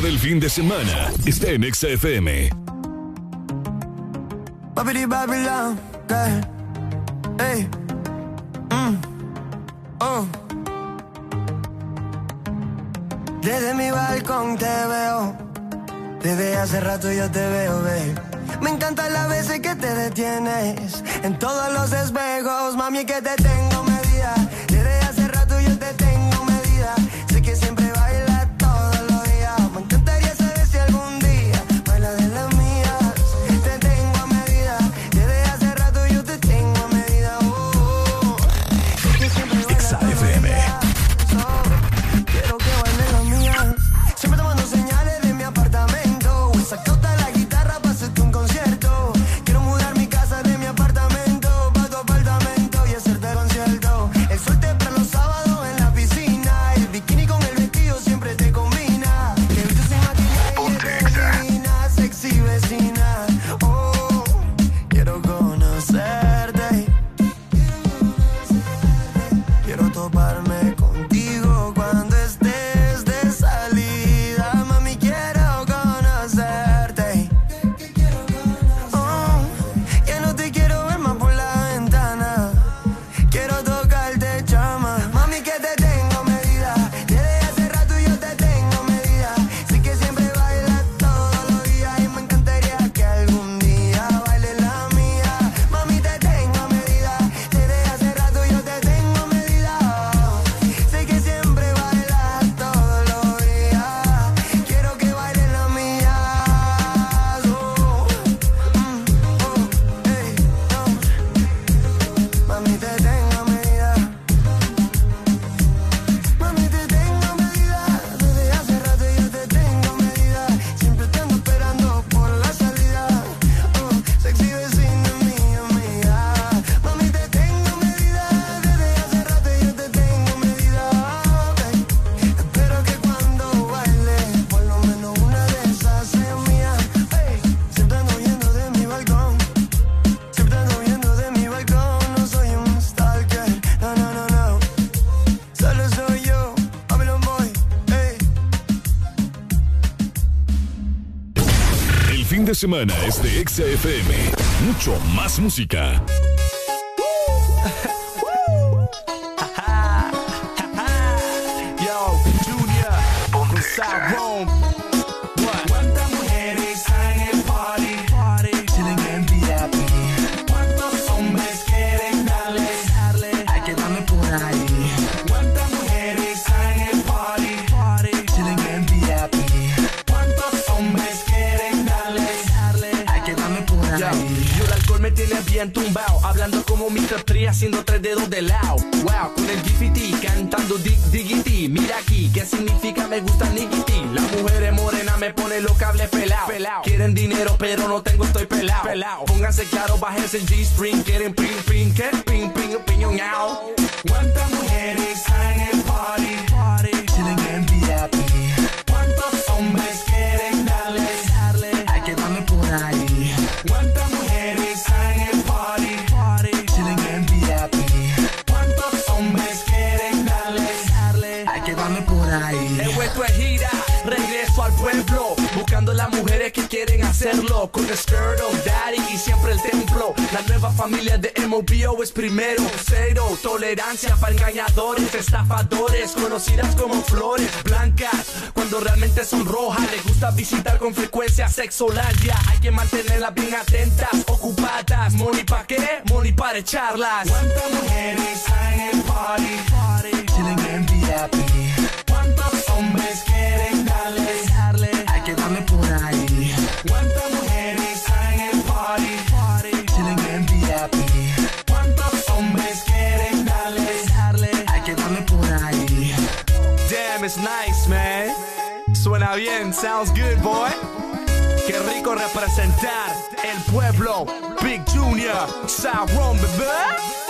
del fin de semana está en XFM. Mm. Oh. Desde mi balcón te veo. Desde hace rato yo te veo, babe. Me encanta las veces que te detienes. En todos los espejos, mami, que te tengo. semana es de XFM. Mucho más música. and G string. tolerancia para engañadores, estafadores, conocidas como flores blancas, cuando realmente son rojas. Les gusta visitar con frecuencia sexolandia. Hay que mantenerlas bien atentas, ocupadas. Money pa' qué, money para echarlas. ¿Cuántas mujeres hay en el party? Sounds good, boy. Qué rico representar el pueblo. Big Junior, Sauron, bebé.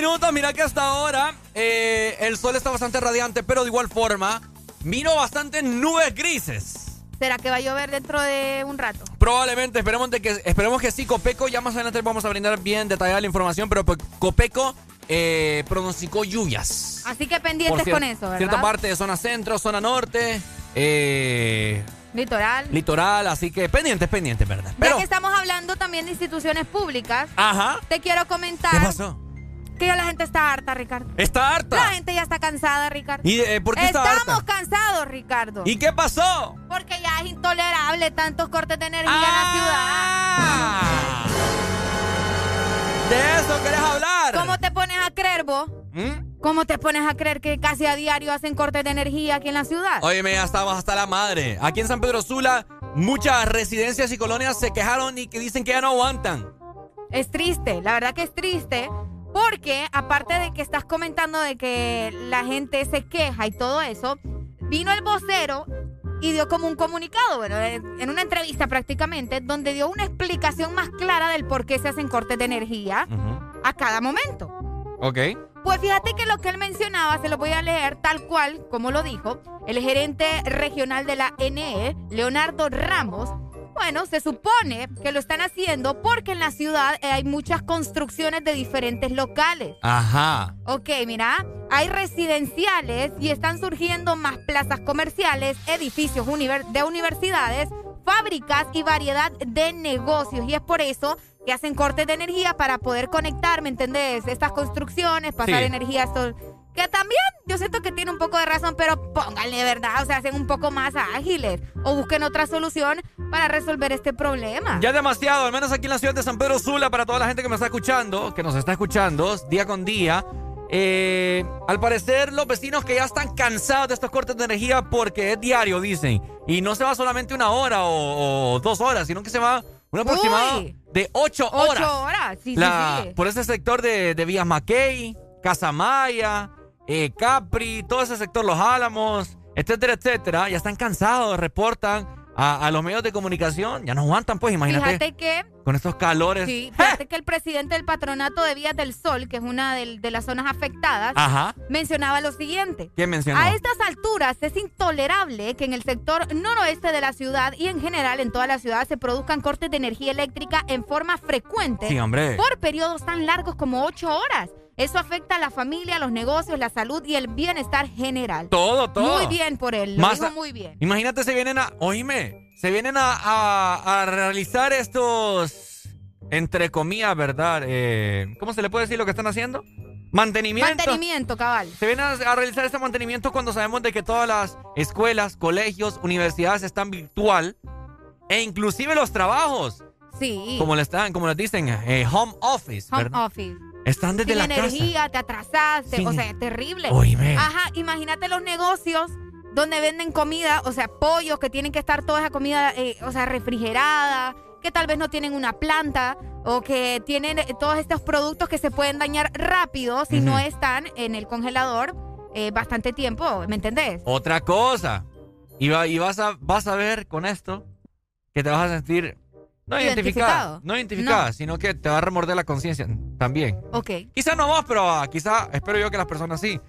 Minutos. Mira que hasta ahora eh, el sol está bastante radiante, pero de igual forma, vino bastante nubes grises. ¿Será que va a llover dentro de un rato? Probablemente, esperemos, de que, esperemos que sí, Copeco. Ya más adelante vamos a brindar bien detallada la información, pero pues, Copeco eh, pronosticó lluvias. Así que pendientes con eso, ¿verdad? Cierta parte de zona centro, zona norte, eh, Litoral. litoral, así que pendientes, pendientes, ¿verdad? Ya Pero, que estamos hablando también de instituciones públicas, ajá, te quiero comentar ¿qué pasó? Que ya la gente está harta, Ricardo. Está harta. La gente ya está cansada, Ricardo. ¿Y eh, por qué está Estamos harta? cansados, Ricardo. ¿Y qué pasó? Porque ya es intolerable tantos cortes de energía Ah. ¿De eso querés hablar? en la ciudad. ¿Cómo te pones a creer vos? ¿Mm? ¿Cómo te pones a creer que casi a diario hacen cortes de energía aquí en la ciudad? Oye, ya estamos hasta la madre. Aquí en San Pedro Sula, muchas residencias y colonias se quejaron y que dicen que ya no aguantan. Es triste, la verdad que es triste. Porque aparte de que estás comentando de que la gente se queja y todo eso, vino el vocero y dio como un comunicado, bueno, en una entrevista prácticamente, donde dio una explicación más clara del por qué se hacen cortes de energía a cada momento. Ok. Pues fíjate que lo que él mencionaba, se lo voy a leer tal cual como lo dijo, el gerente regional de la NE, Leonardo Ramos. Bueno, se supone que lo están haciendo porque en la ciudad eh, hay muchas construcciones de diferentes locales. Ajá. Ok, mira, hay residenciales y están surgiendo más plazas comerciales, edificios de universidades, fábricas y variedad de negocios. Y es por eso que hacen cortes de energía para poder conectar, ¿me entendés? Estas construcciones, pasar Sí. energía a estos... Que también yo siento que tiene un poco de razón, pero pónganle, ¿verdad? O sea, hacen un poco más ágiles o busquen otra solución para resolver este problema. Ya demasiado, al menos aquí en la ciudad de San Pedro Sula, para toda la gente que me está escuchando, que nos está escuchando día con día. eh, al parecer, los vecinos que ya están cansados de estos cortes de energía porque es diario, dicen. Y no se va solamente una hora o, o dos horas, sino que se va un aproximado Uy. de ocho Ocho horas. horas, sí, sí. Por ese sector de, de Vías Mackey, Casamaya, eh, Capri, todo ese sector, Los Álamos, etcétera, etcétera, ya están cansados, reportan a, a los medios de comunicación, ya no aguantan, pues, imagínate, Fíjate que con estos calores. Sí, fíjate que el presidente del Patronato de Vías del Sol, que es una de, las zonas afectadas, Ajá. mencionaba lo siguiente. ¿Qué mencionó? A estas alturas es intolerable que en el sector noroeste de la ciudad y en general en toda la ciudad se produzcan cortes de energía eléctrica en forma frecuente Sí, hombre. por periodos tan largos como ocho horas. Eso afecta a la familia, los negocios, la salud y el bienestar general. Todo, todo. Muy bien por él, lo Más dijo muy bien. Imagínate, se vienen a. Oíme, se vienen a, a- a realizar estos. Entre comillas, ¿verdad? Eh, ¿Cómo se le puede decir lo que están haciendo? Mantenimiento. Mantenimiento, cabal. Se vienen a, a realizar este mantenimiento cuando sabemos de que todas las escuelas, colegios, universidades están virtual e inclusive los trabajos, Sí. como le están, como les dicen, eh, home office, Home ¿verdad? office. Están desde Sin la energía, te atrasaste, Sin- o sea, es terrible. Oíme. Ajá, imagínate los negocios donde venden comida, o sea, pollos que tienen que estar toda esa comida, eh, o sea, refrigerada, que tal vez no tienen una planta o que tienen eh, todos estos productos que se pueden dañar rápido si no están en el congelador eh, bastante tiempo, ¿me entendés? Otra cosa. Y, va- y vas, a, vas a ver con esto que te vas a sentir no identificada, Identificado. no identificada, No. sino que te va a remorder la conciencia también. Ok. Quizá no vos, pero ah, quizá espero yo que las personas sí.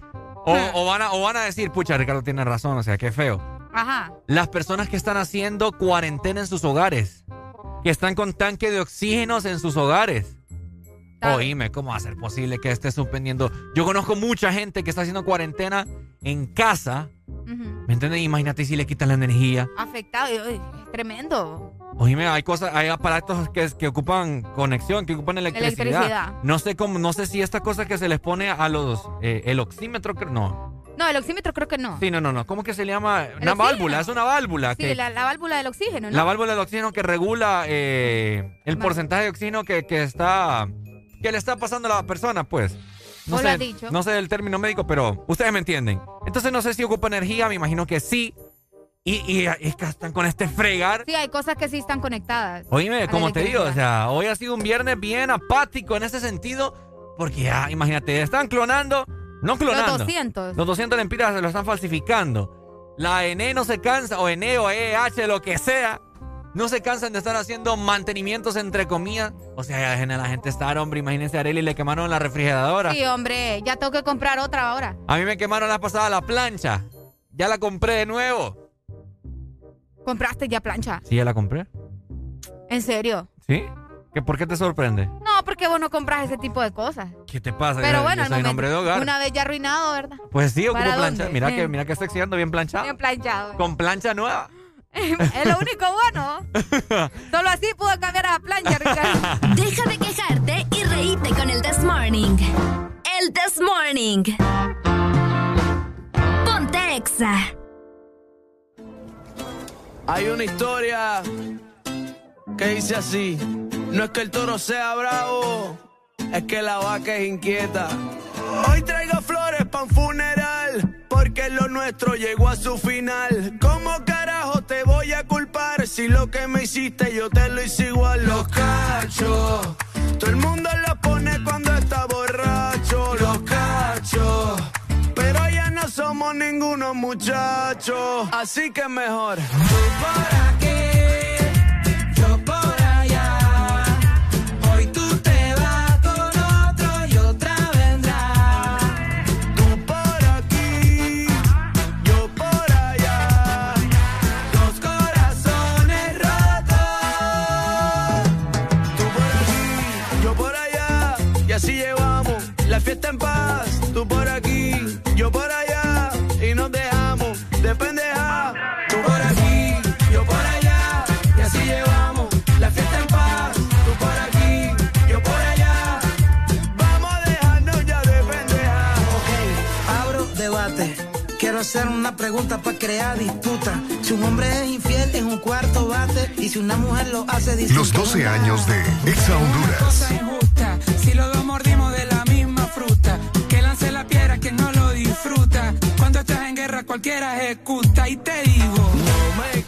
O, Ah. o van a, o van a decir, pucha, Ricardo tiene razón, o sea, qué feo. Ajá. Las personas que están haciendo cuarentena en sus hogares, que están con tanque de oxígenos en sus hogares. Oíme, ¿cómo va a ser posible que esté suspendiendo? Yo conozco mucha gente que está haciendo cuarentena en casa. ¿Me entiendes? Imagínate si le quitan la energía. Afectado, es tremendo. Oíme, hay cosas, hay aparatos que, que ocupan conexión, que ocupan electricidad. Electricidad. No sé cómo, no sé si esta cosa que se les pone a los, eh, el oxímetro, no. No, el oxímetro creo que no. Sí, no, no, no. ¿Cómo que se le llama? Una válvula, es una válvula. Sí, que, la, la válvula del oxígeno, ¿no? La válvula del oxígeno que regula eh, el porcentaje de oxígeno que, que está que le está pasando a la persona, pues. No sé, dicho. no sé el término médico, pero ustedes me entienden. Entonces no sé si ocupa energía, me imagino que sí. Y, y que están con este fregar. Sí, hay cosas que sí están conectadas. Oíme, como te digo, o sea, hoy ha sido un viernes bien apático en ese sentido, porque ya, imagínate, están clonando, no clonando. 200. Los 200 lempiras se lo están falsificando. La ENE no se cansa, o ENE o EH, lo que sea, no se cansan de estar haciendo mantenimientos entre comillas O sea, ya dejen a la gente estar, hombre. Imagínense a Areli le quemaron la refrigeradora. Sí, hombre, ya tengo que comprar otra ahora. A mí me quemaron la pasada la plancha. Ya la compré de nuevo. ¿Compraste ya plancha? Sí, ya la compré. ¿En serio? ¿Sí? ¿Qué, ¿Por qué te sorprende? No, porque vos no compras ese tipo de cosas. ¿Qué te pasa? Pero Yo- bueno, yo al momento, de hogar. una vez ya arruinado, ¿verdad? Pues sí, ocupo ¿Para plancha. dónde? Mira que, Eh. mira que sexy ando bien planchado. Bien planchado. Con plancha nueva. es lo único bueno. Solo así puedo cambiar a la plancha, Ricardo. Deja de quejarte y reíte con el This Morning. El This Morning. Ponte Exa. Hay una historia que dice así: No es que el toro sea bravo, es que la vaca es inquieta. Hoy traigo flores pa' un funeral, porque lo nuestro llegó a su final. ¿Cómo carajo te voy a culpar si lo que me hiciste yo te lo hice igual? Los cachos, todo el mundo los pone cuando está borracho. Los cachos. Pero ya no somos ningunos muchachos, así que mejor. Tú por aquí, hacer una pregunta para crear disputa. Si un hombre es infiel es un cuarto bate y si una mujer lo hace distinto. Los 12 años de Exa Honduras. Si los dos mordimos de la misma fruta, que lance la piedra que no lo disfruta. Cuando estás en guerra cualquiera ejecuta y te digo. No me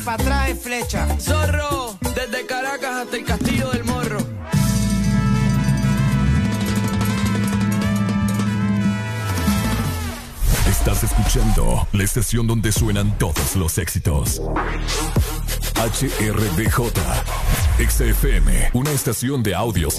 pa'lante. Que pa' atrás es flecha. Zorro, desde Caracas hasta el Castillo del Morro. Estás escuchando la estación donde suenan todos los éxitos. HRDJ, XFM, una estación de audio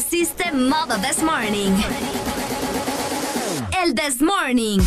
¿O amaneciste modo this morning? El this morning.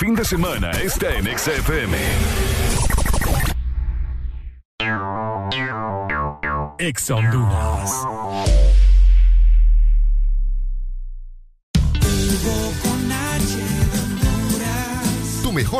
Fin de semana está en XFM. Ex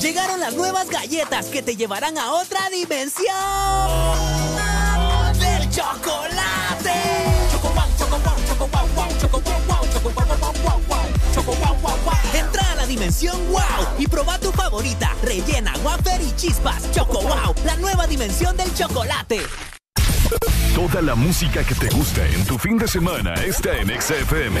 Llegaron las nuevas galletas que te llevarán a otra dimensión del chocolate. Entra a la dimensión wow y proba tu favorita, rellena, wafer y chispas. Choco wow, la nueva dimensión del chocolate. Toda la música que te gusta en tu fin de semana está en XFM.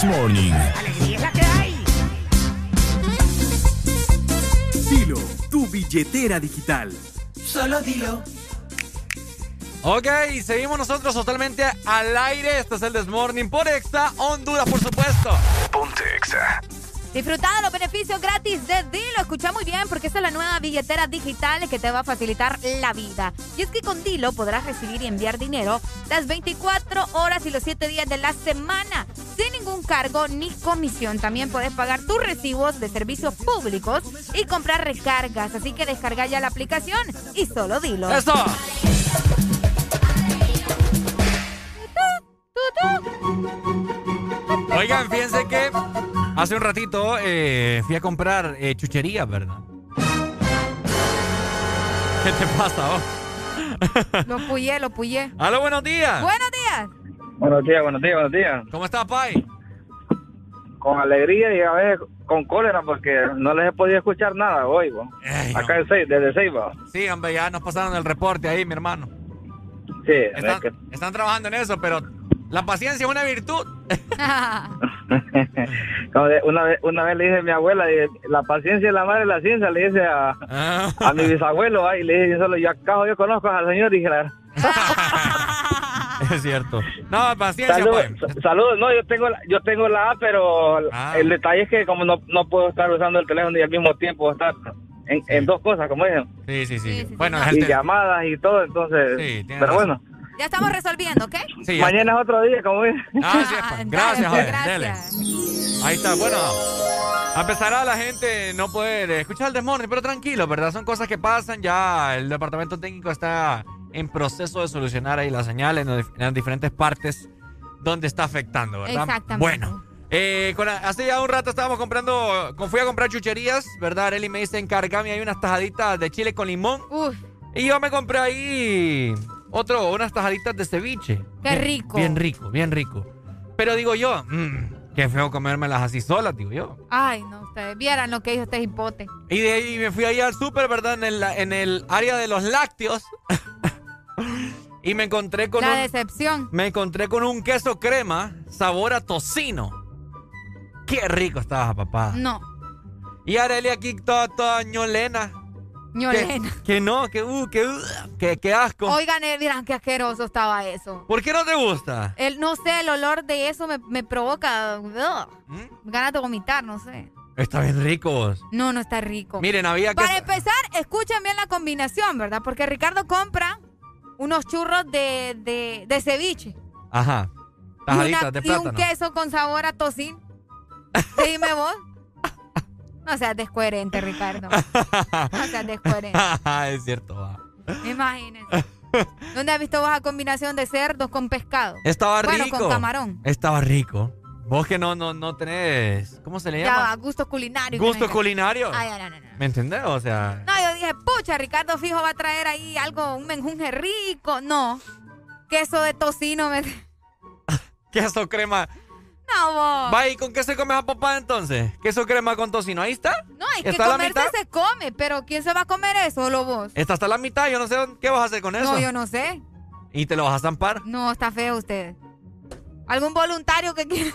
This Morning. Alegría es la que hay. Dilo, tu billetera digital. Solo dilo. Ok, seguimos nosotros totalmente al aire. Este es el Desmorning por Exa Honduras, por supuesto. Ponte Exa. Disfruta de los beneficios gratis de Dilo. Escucha muy bien porque esta es la nueva billetera digital que te va a facilitar la vida. Y es que con Dilo podrás recibir y enviar dinero las 24 horas y los 7 días de la semana sin ningún cargo ni comisión. También puedes pagar tus recibos de servicios públicos y comprar recargas. Así que descarga ya la aplicación y solo Dilo. ¡Eso! Oigan, fíjense que hace un ratito eh, fui a comprar eh, chucherías, ¿verdad? ¿Qué te pasa, vos? Lo puyé, lo puyé. ¡Aló, buenos días! Buenos días. Buenos días, buenos días, buenos días. ¿Cómo está, Pai? Con alegría y a veces con cólera porque no les he podido escuchar nada hoy, bo. Acá en Sei- desde Ceiba. Sí, hombre, ya nos pasaron el reporte ahí, mi hermano. Sí, Están, es que- están trabajando en eso, pero la paciencia es una virtud. Una, vez, una vez le dije a mi abuela, la paciencia es la madre de la ciencia, le dice a, Ah. a mi bisabuelo, y le dije, yo solo, yo acá yo conozco al señor, y dije, la- Es cierto. No, paciencia, Saludos, pues. no, yo tengo, la, yo tengo la A, pero Ah. el detalle es que como no, no puedo estar usando el teléfono y al mismo tiempo estar en, en dos cosas, como dicen, Sí, sí, sí. Bueno, es el y llamadas y todo, entonces, Sí, pero razón. bueno, Ya estamos resolviendo, ¿ok? Sí, mañana es otro día, como dicen. Ah, sí, pues. Gracias, Dale. Dele. gracias. Ahí está, bueno. A pesar de la gente no poder escuchar el desmorning, pero tranquilo, ¿verdad? Son cosas que pasan. Ya el departamento técnico está en proceso de solucionar ahí la señal en, las diferentes partes donde está afectando, ¿verdad? Exactamente. Bueno. eh, con- hace ya un rato estábamos comprando, con- fui a comprar chucherías, ¿verdad? Arely me dice, encargame hay unas tajaditas de chile con limón. Uf, Y yo me compré ahí otro, unas tajaditas de ceviche. Qué rico. Bien rico, bien rico. Pero digo yo, mmm, qué feo comérmelas así solas, digo yo. ay, no, ustedes vieran lo que hizo este hipote. Y de ahí me fui ahí al súper, ¿verdad? En el, en el área de los lácteos. y me encontré con La un, decepción. me encontré con un queso crema sabor a tocino. Qué rico estaba, papá. No, Y Arely aquí toda, toda ñolena. Ñolena. Que, que no, que uh, que uh, que, que asco. Oigan, eh, dirán qué asqueroso estaba eso. ¿Por qué no te gusta? El, no sé, el olor de eso me, me provoca ¿Mm? ganas de vomitar, no sé. Está bien rico vos. No, no está rico. Miren, había que... Para empezar, escuchen bien la combinación, ¿verdad? Porque Ricardo compra unos churros de, de, de ceviche. Ajá. Y, Tajaditas de y un plátano. queso con sabor a tocino. Dime vos. No seas descoherente, Ricardo. No seas descoherente. es cierto, va. Imagínense. ¿Dónde has visto vos la combinación de cerdos con pescado? Estaba bueno, rico. con camarón. Estaba rico. Vos que no, no, no tenés... ¿Cómo se le Ya llama? gusto culinario. Gusto culinario. culinario. Ay, no, no, no. ¿Me entendés? O sea... No, yo dije, pucha, Ricardo Fijo va a traer ahí algo, un menjunje rico. No. Queso de tocino. Me... Queso crema. No, vos. Va, ¿y con qué se come a papá entonces? Queso crema con tocino. Ahí está. No, hay que ¿Está a comerse mitad? se come, pero ¿quién se va a comer eso? ¿Solo vos? Está hasta la mitad. Yo no sé qué vas a hacer con eso. No, yo no sé. ¿Y te lo vas a zampar? No, está feo usted. ¿Algún voluntario que quiera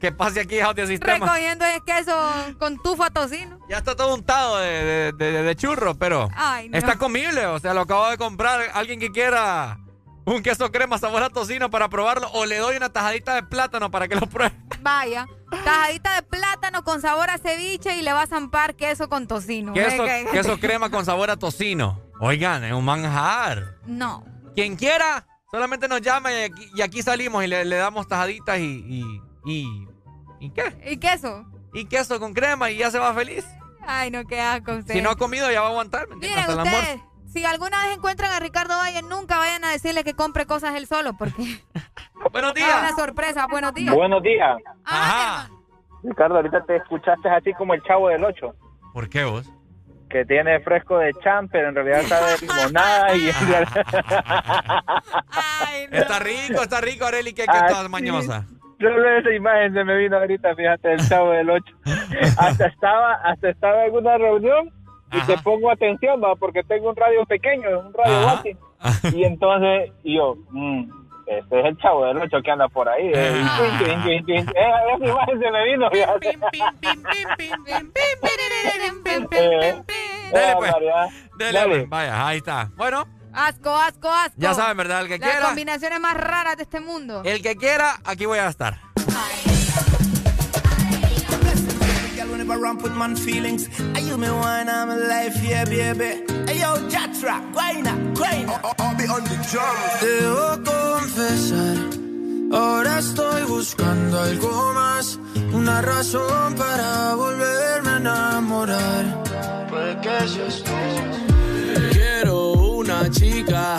¿Qué pase aquí, hijo de sistema? recogiendo el queso con tufo a tocino? Ya está todo untado de, de, de- de churro, pero Ay, no. está comible. O sea, lo acabo de comprar. Alguien que quiera un queso crema sabor a tocino para probarlo. O le doy una tajadita de plátano para que lo pruebe. Vaya, tajadita de plátano con sabor a ceviche y le va a zampar queso con tocino. Queso, que- queso crema con sabor a tocino. Oigan, es un manjar. No. Quien quiera, solamente nos llama y aquí, y aquí salimos y le, le damos tajaditas y, y, y... ¿Y qué? ¿Y queso? Y queso con crema y ya se va feliz. Ay, no, qué asco usted. Si no ha comido, ya va a aguantar. ¿me? Miren ustedes, si alguna vez encuentran a Ricardo Valle, nunca vayan a decirle que compre cosas él solo, porque Buenos es una sorpresa. Buenos días. Buenos días. Ajá. Ricardo, ahorita te escuchaste así como el chavo del 8, ¿Por qué vos? que tiene fresco de champ, pero en realidad sabe limonada y... Está rico, está rico, Areli, que, que Ah, estás sí. mañosa. Solo esa imagen se me vino ahorita, fíjate, el chavo del 8. Hasta estaba, hasta estaba en una reunión y te pongo atención, va, porque tengo un radio pequeño, un radio. Wati. Y entonces, y yo, mm, este es el chavo del 8 que anda por ahí. eh. Eh, esa imagen se me vino. Eh, Dale, eh, pues. Dele, Dale. pues. Vaya, ahí está. Bueno, Asco, asco, asco. ya saben, ¿verdad? El que Las quiera, combinaciones más raras de este mundo. el que quiera, aquí voy a estar. Never ramp with man feelings. Are you me of my life, yeah, baby. Hey, yo, Jatra, guayna, guayna. I'll be on the drum. Debo confesar, ahora estoy buscando algo más, una razón para volverme a enamorar. Puede que seas tú. Quiero una chica,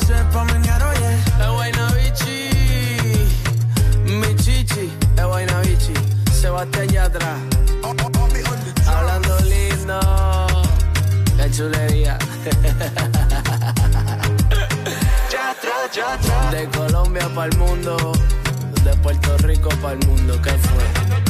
Supuesto que se sepa menear, oye. Es Guaynabichi, mi chichi, es Guaynabichi, Sebastián Yatra. Hablando lindo, qué chulería. De Colombia para el mundo, de Puerto Rico para el mundo, ¿qué fue?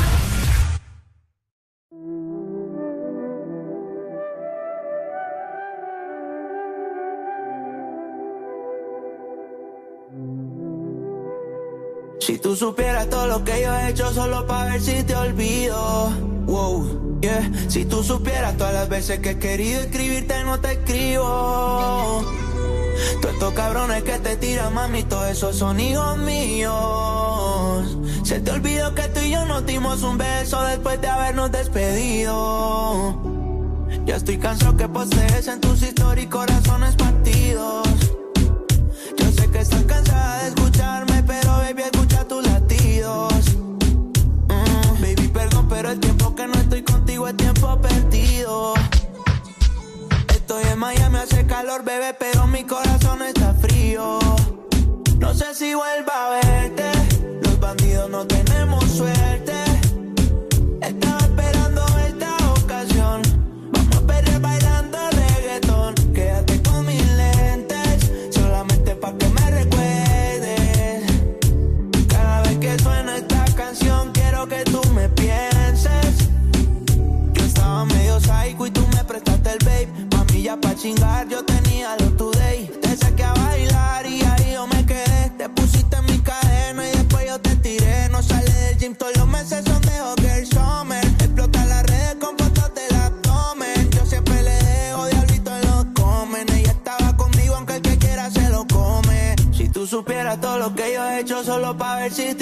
Si tú supieras todo lo que yo he hecho solo para ver si te olvido. Wow, yeah. Si tú supieras todas las veces que he querido escribirte no te escribo. Todos estos cabrones que te tiran, mami, todos esos son hijos míos. Se te olvidó que tú y yo nos dimos un beso después de habernos despedido. Ya estoy cansado que posees en tus historias si vuelva a verte. Los bandidos no tenemos suerte.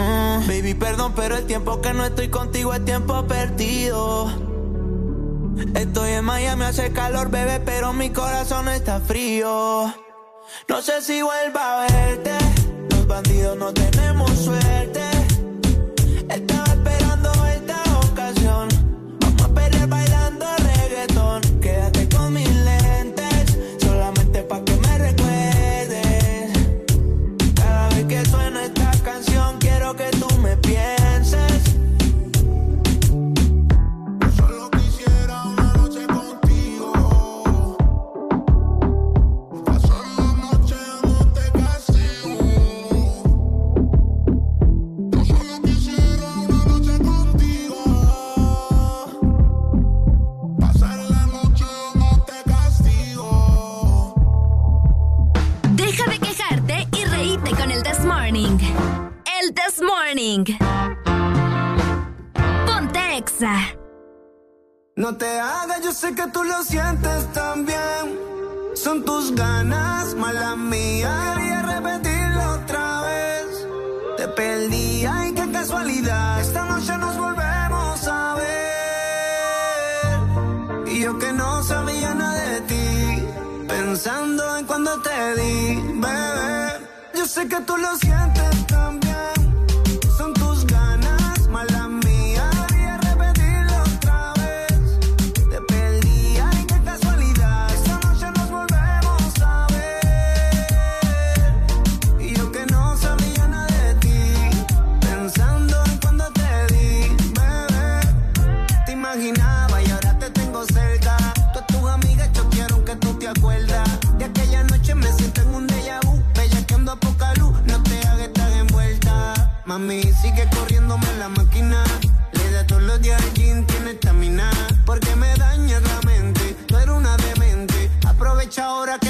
Mm. Baby, perdón, pero el tiempo que no estoy contigo es tiempo perdido. Estoy en Miami, hace calor, bebé, pero mi corazón está frío. No sé si vuelva a verte, los bandidos no tenemos suerte. King. Ponte No te hagas, yo sé que tú lo sientes también. Son tus ganas, mala mía. Quería repetirlo otra vez. Te perdí, ay, qué casualidad. Esta noche nos volvemos a ver. Y yo que no sabía nada de ti. Pensando en cuando te di, bebé. Yo sé que tú lo sientes también. Mami, sigue corriéndome la máquina. Le da todos los días al gym, tiene estamina. Porque me daña la mente, tú eres una demente. Aprovecha ahora que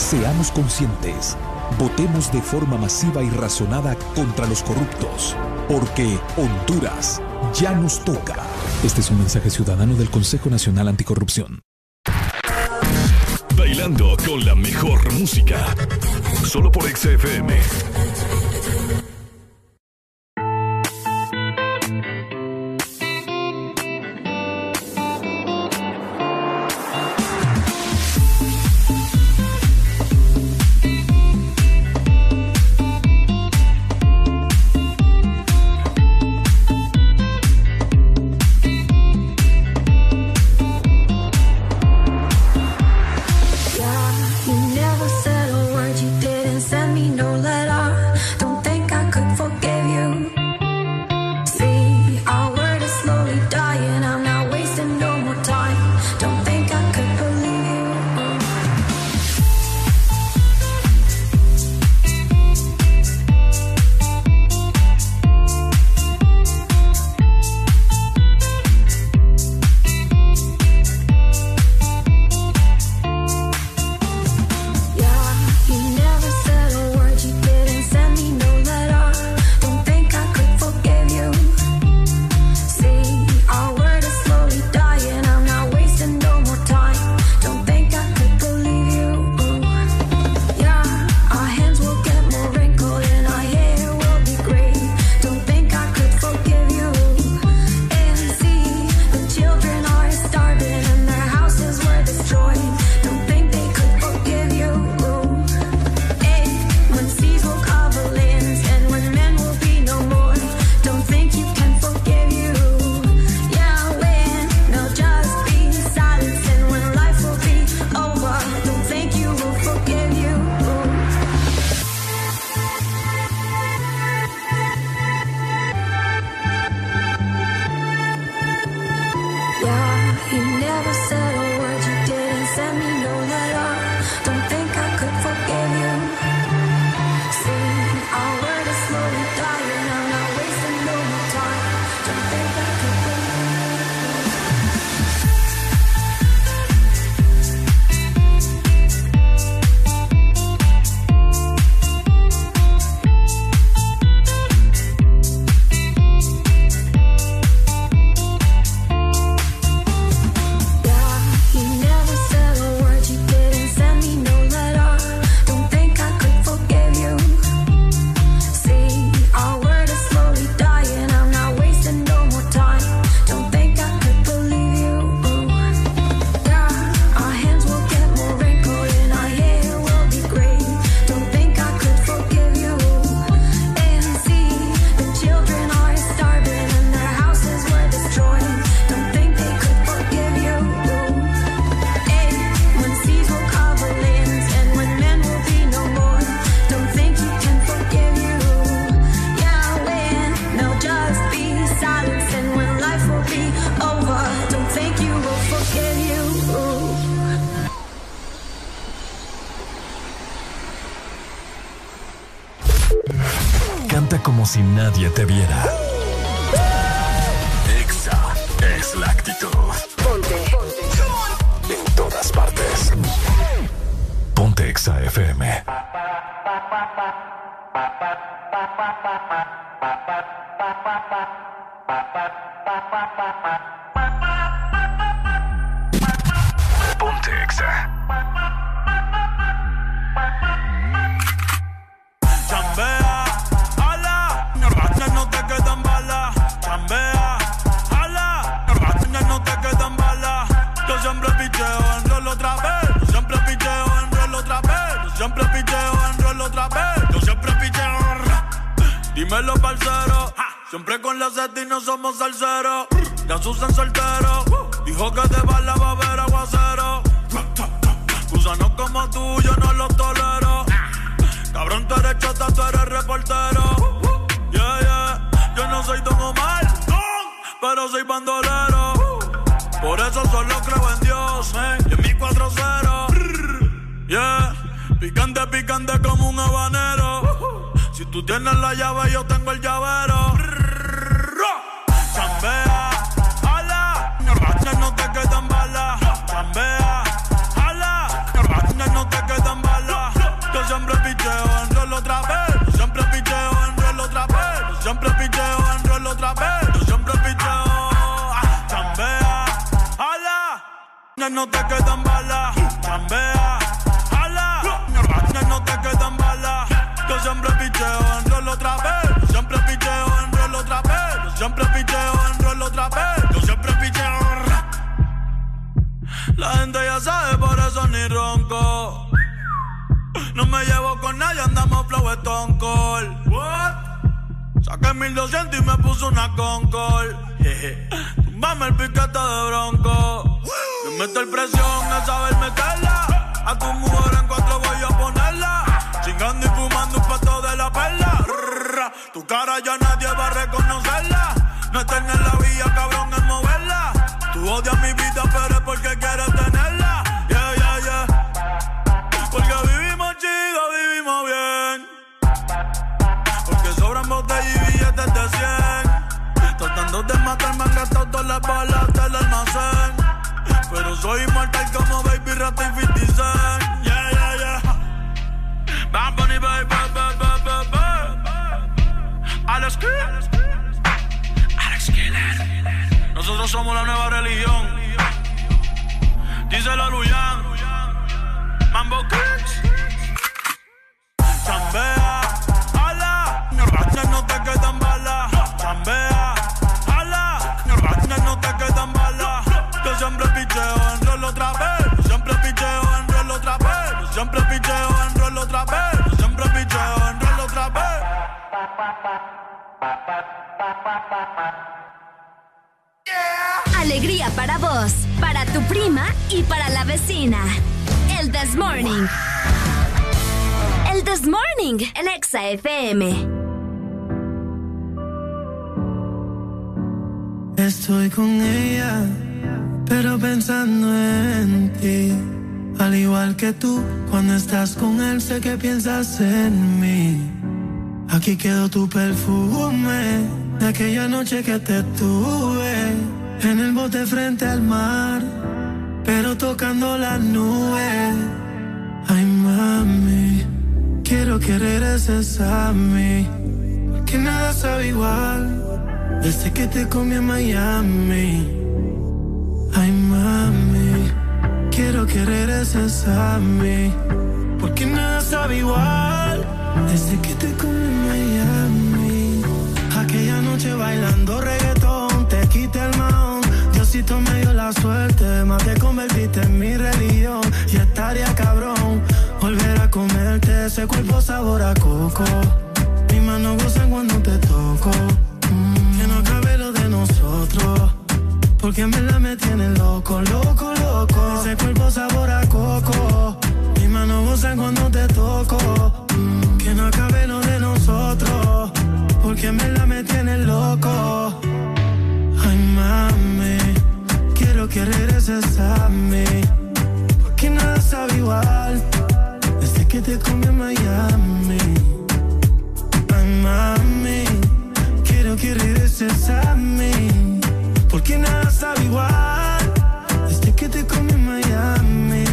Seamos conscientes. Votemos de forma masiva y razonada contra los corruptos, porque Honduras ya nos toca. Este es un mensaje ciudadano del Consejo Nacional Anticorrupción. Bailando con la mejor música, solo por XFM. Rádio Tabia. No te quedan balas. Chambea, ala. Ya no te quedan balas. Yo siempre picheo en rol otra vez. Yo siempre picheo en rol otra vez. Yo siempre picheo en rol otra vez. Yo siempre picheo. La gente ya sabe, por eso ni ronco. No me llevo con nadie, andamos flow Stone Cold. What? Saqué 1200 y me puso una Concord. Tumbame el piquete de bronco. Me meto el presión a saber meterla. A tu mujer en cuatro voy a ponerla. Chingando y fumando un pato de la perla. Tu cara ya nadie va a reconocerla. No estar en la vía, cabrón, es moverla. Tú odias mi vida, pero es porque quieres tenerla. Yeah, yeah, yeah. Porque vivimos chido, vivimos bien. Porque sobran botellas y billetes de 100. Tratando de matarme han gastado todas las balas soy inmortal como Baby Rata y 50 Cent. Yeah, yeah, yeah. Bad Bunny, baby, baby, baby, baby. Alex Kidd. Alex Killer. Nosotros somos la nueva religión. Díselo a Luyan. Mambo Kicks. Alegría para vos, para tu prima y para la vecina. El This Morning. El This Morning, el Exa FM. Estoy con ella, pero pensando en ti. Al igual que tú, cuando estás con él, sé que piensas en mí. Aquí quedó tu perfume de aquella noche que te tuve en el bote frente al mar, pero tocando las nubes. Ay, mami, quiero que regreses a mí, porque nada sabe igual desde que te comí en Miami. Ay, mami, quiero que regreses a mí, porque nada sabe igual desde que te comí en Miami. Aquella noche bailando reggaetón, te quité el maón. Diosito me dio la suerte, más te convertiste en mi religión. Y estaría cabrón volver a comerte ese cuerpo sabor a coco. Mis manos gozan cuando te toco. Mm, que no acabe lo de nosotros. Porque en verdad me tiene loco, loco, loco. Ese cuerpo sabor a coco. Mis manos gozan cuando te toco. Que no acabe lo de nosotros. Porque en verdad me tiene loco. Ay, mami. Quiero que regreses a mí. Porque nada sabe igual. Desde que te comí en Miami. Ay, mami. Quiero que regreses a mí. Porque nada sabe igual. Desde que te comí en Miami.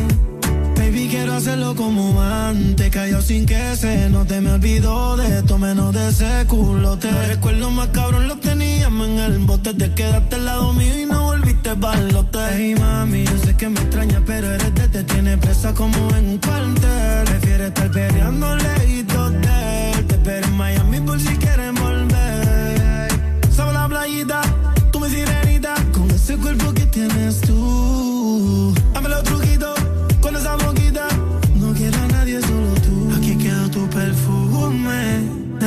Baby, quiero hacerlo como antes. Cayó sin que se note. Me olvidó de esto, menos de ese culote. Los recuerdos más cabrón los teníamos en el bote. Te quedaste al lado mío y no volviste balote. Hey, mami, yo sé que me extraña, pero eres de te tiene presa como en un cuartel. Prefieres estar peleando lejitos de él. Te espero en Miami por si quieres volver. Sabe la playita, tú mi sirenita. Con ese cuerpo que tienes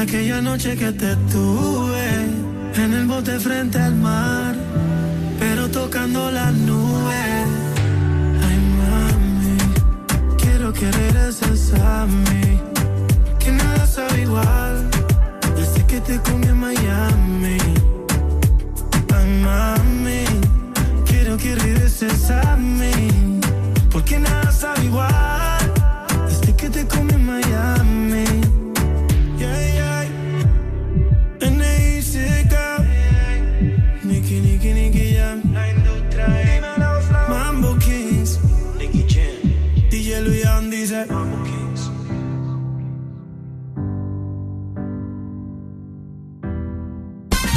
aquella noche que te tuve. En el bote frente al mar, pero tocando las nubes. Ay, mami, quiero que regreses a mí. Que nada sabe igual desde que te comí en Miami. Ay, mami, quiero que regreses a mí. Porque nada sabe igual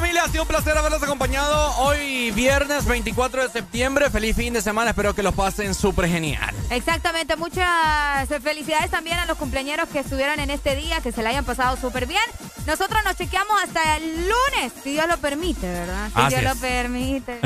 Familia, ha sido un placer haberlos acompañado hoy viernes 24 de septiembre. Feliz fin de semana, espero que los pasen súper genial. Exactamente, muchas felicidades también a los cumpleaños que estuvieron en este día, que se la hayan pasado súper bien. Nosotros nos chequeamos hasta el lunes, si Dios lo permite, ¿verdad? Si Así Dios es. lo permite.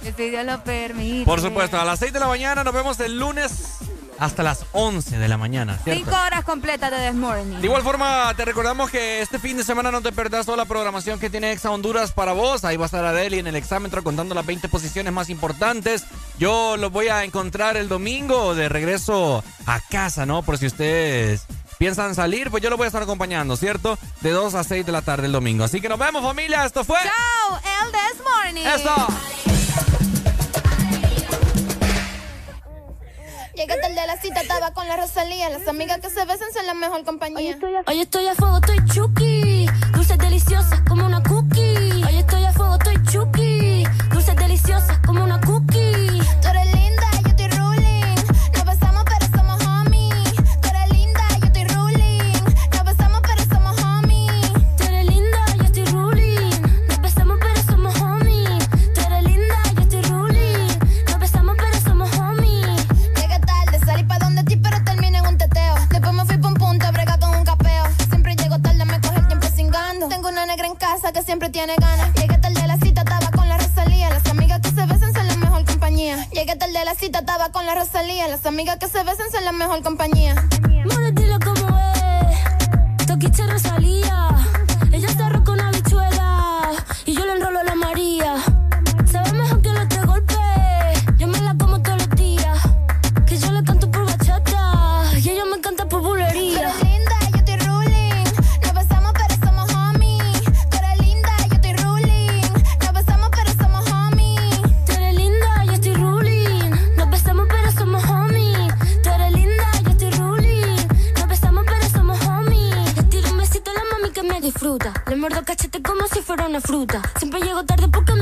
si Dios lo permite. Por supuesto, a las 6 de la mañana nos vemos el lunes hasta las 11 de la mañana. ¿cierto? Cinco horas completas de This Morning. De igual forma, te recordamos que este fin de semana no te perdás toda la programación que tiene Exa Honduras para vos. Ahí va a estar Adeli en el exámetro contando las 20 posiciones más importantes. Yo los voy a encontrar el domingo de regreso a casa, ¿no? Por si ustedes piensan salir, pues yo los voy a estar acompañando, ¿cierto? De 2 a 6 de la tarde el domingo. Así que nos vemos, familia. Esto fue. ¡Chao! El This Morning. ¡Eso! Llegué tarde a la cita, estaba con la Rosalía. Las amigas que se besan son la mejor compañía. Hoy estoy a fuego, estoy chuki. Dulces deliciosas como una cookie. Hoy estoy a fuego, estoy chuki. Dulces deliciosas como una cookie. Tiene ganas. Llegué tarde a la cita, estaba con la Rosalía. Las amigas que se besan son la mejor compañía. Llegué tarde a la cita, estaba con la Rosalía. Las amigas que se besan son la mejor compañía. Mora, dilo como es. Toquiche Rosalía. Ella está roca una bichuela. Y yo le enrolo a la María. Una fruta. Siempre llego tarde porque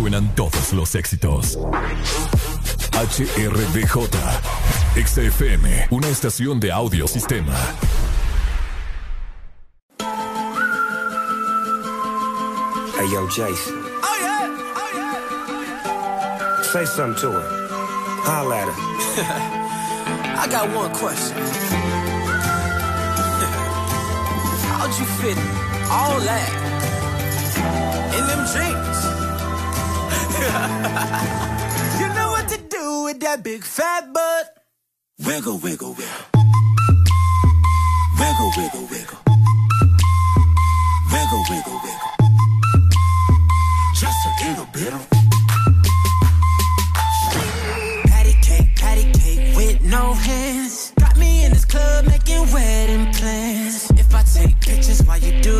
suenan todos los éxitos. HRDJ. Exa FM, una estación de audio sistema. Hey, yo, Jason. Oh, yeah. Oh, yeah. Say something to her. Holla at her. I got one question. How'd you fit all that in them jeans? you know what to do with that big fat butt. Wiggle, wiggle, wiggle. Wiggle, wiggle, wiggle. Wiggle, wiggle.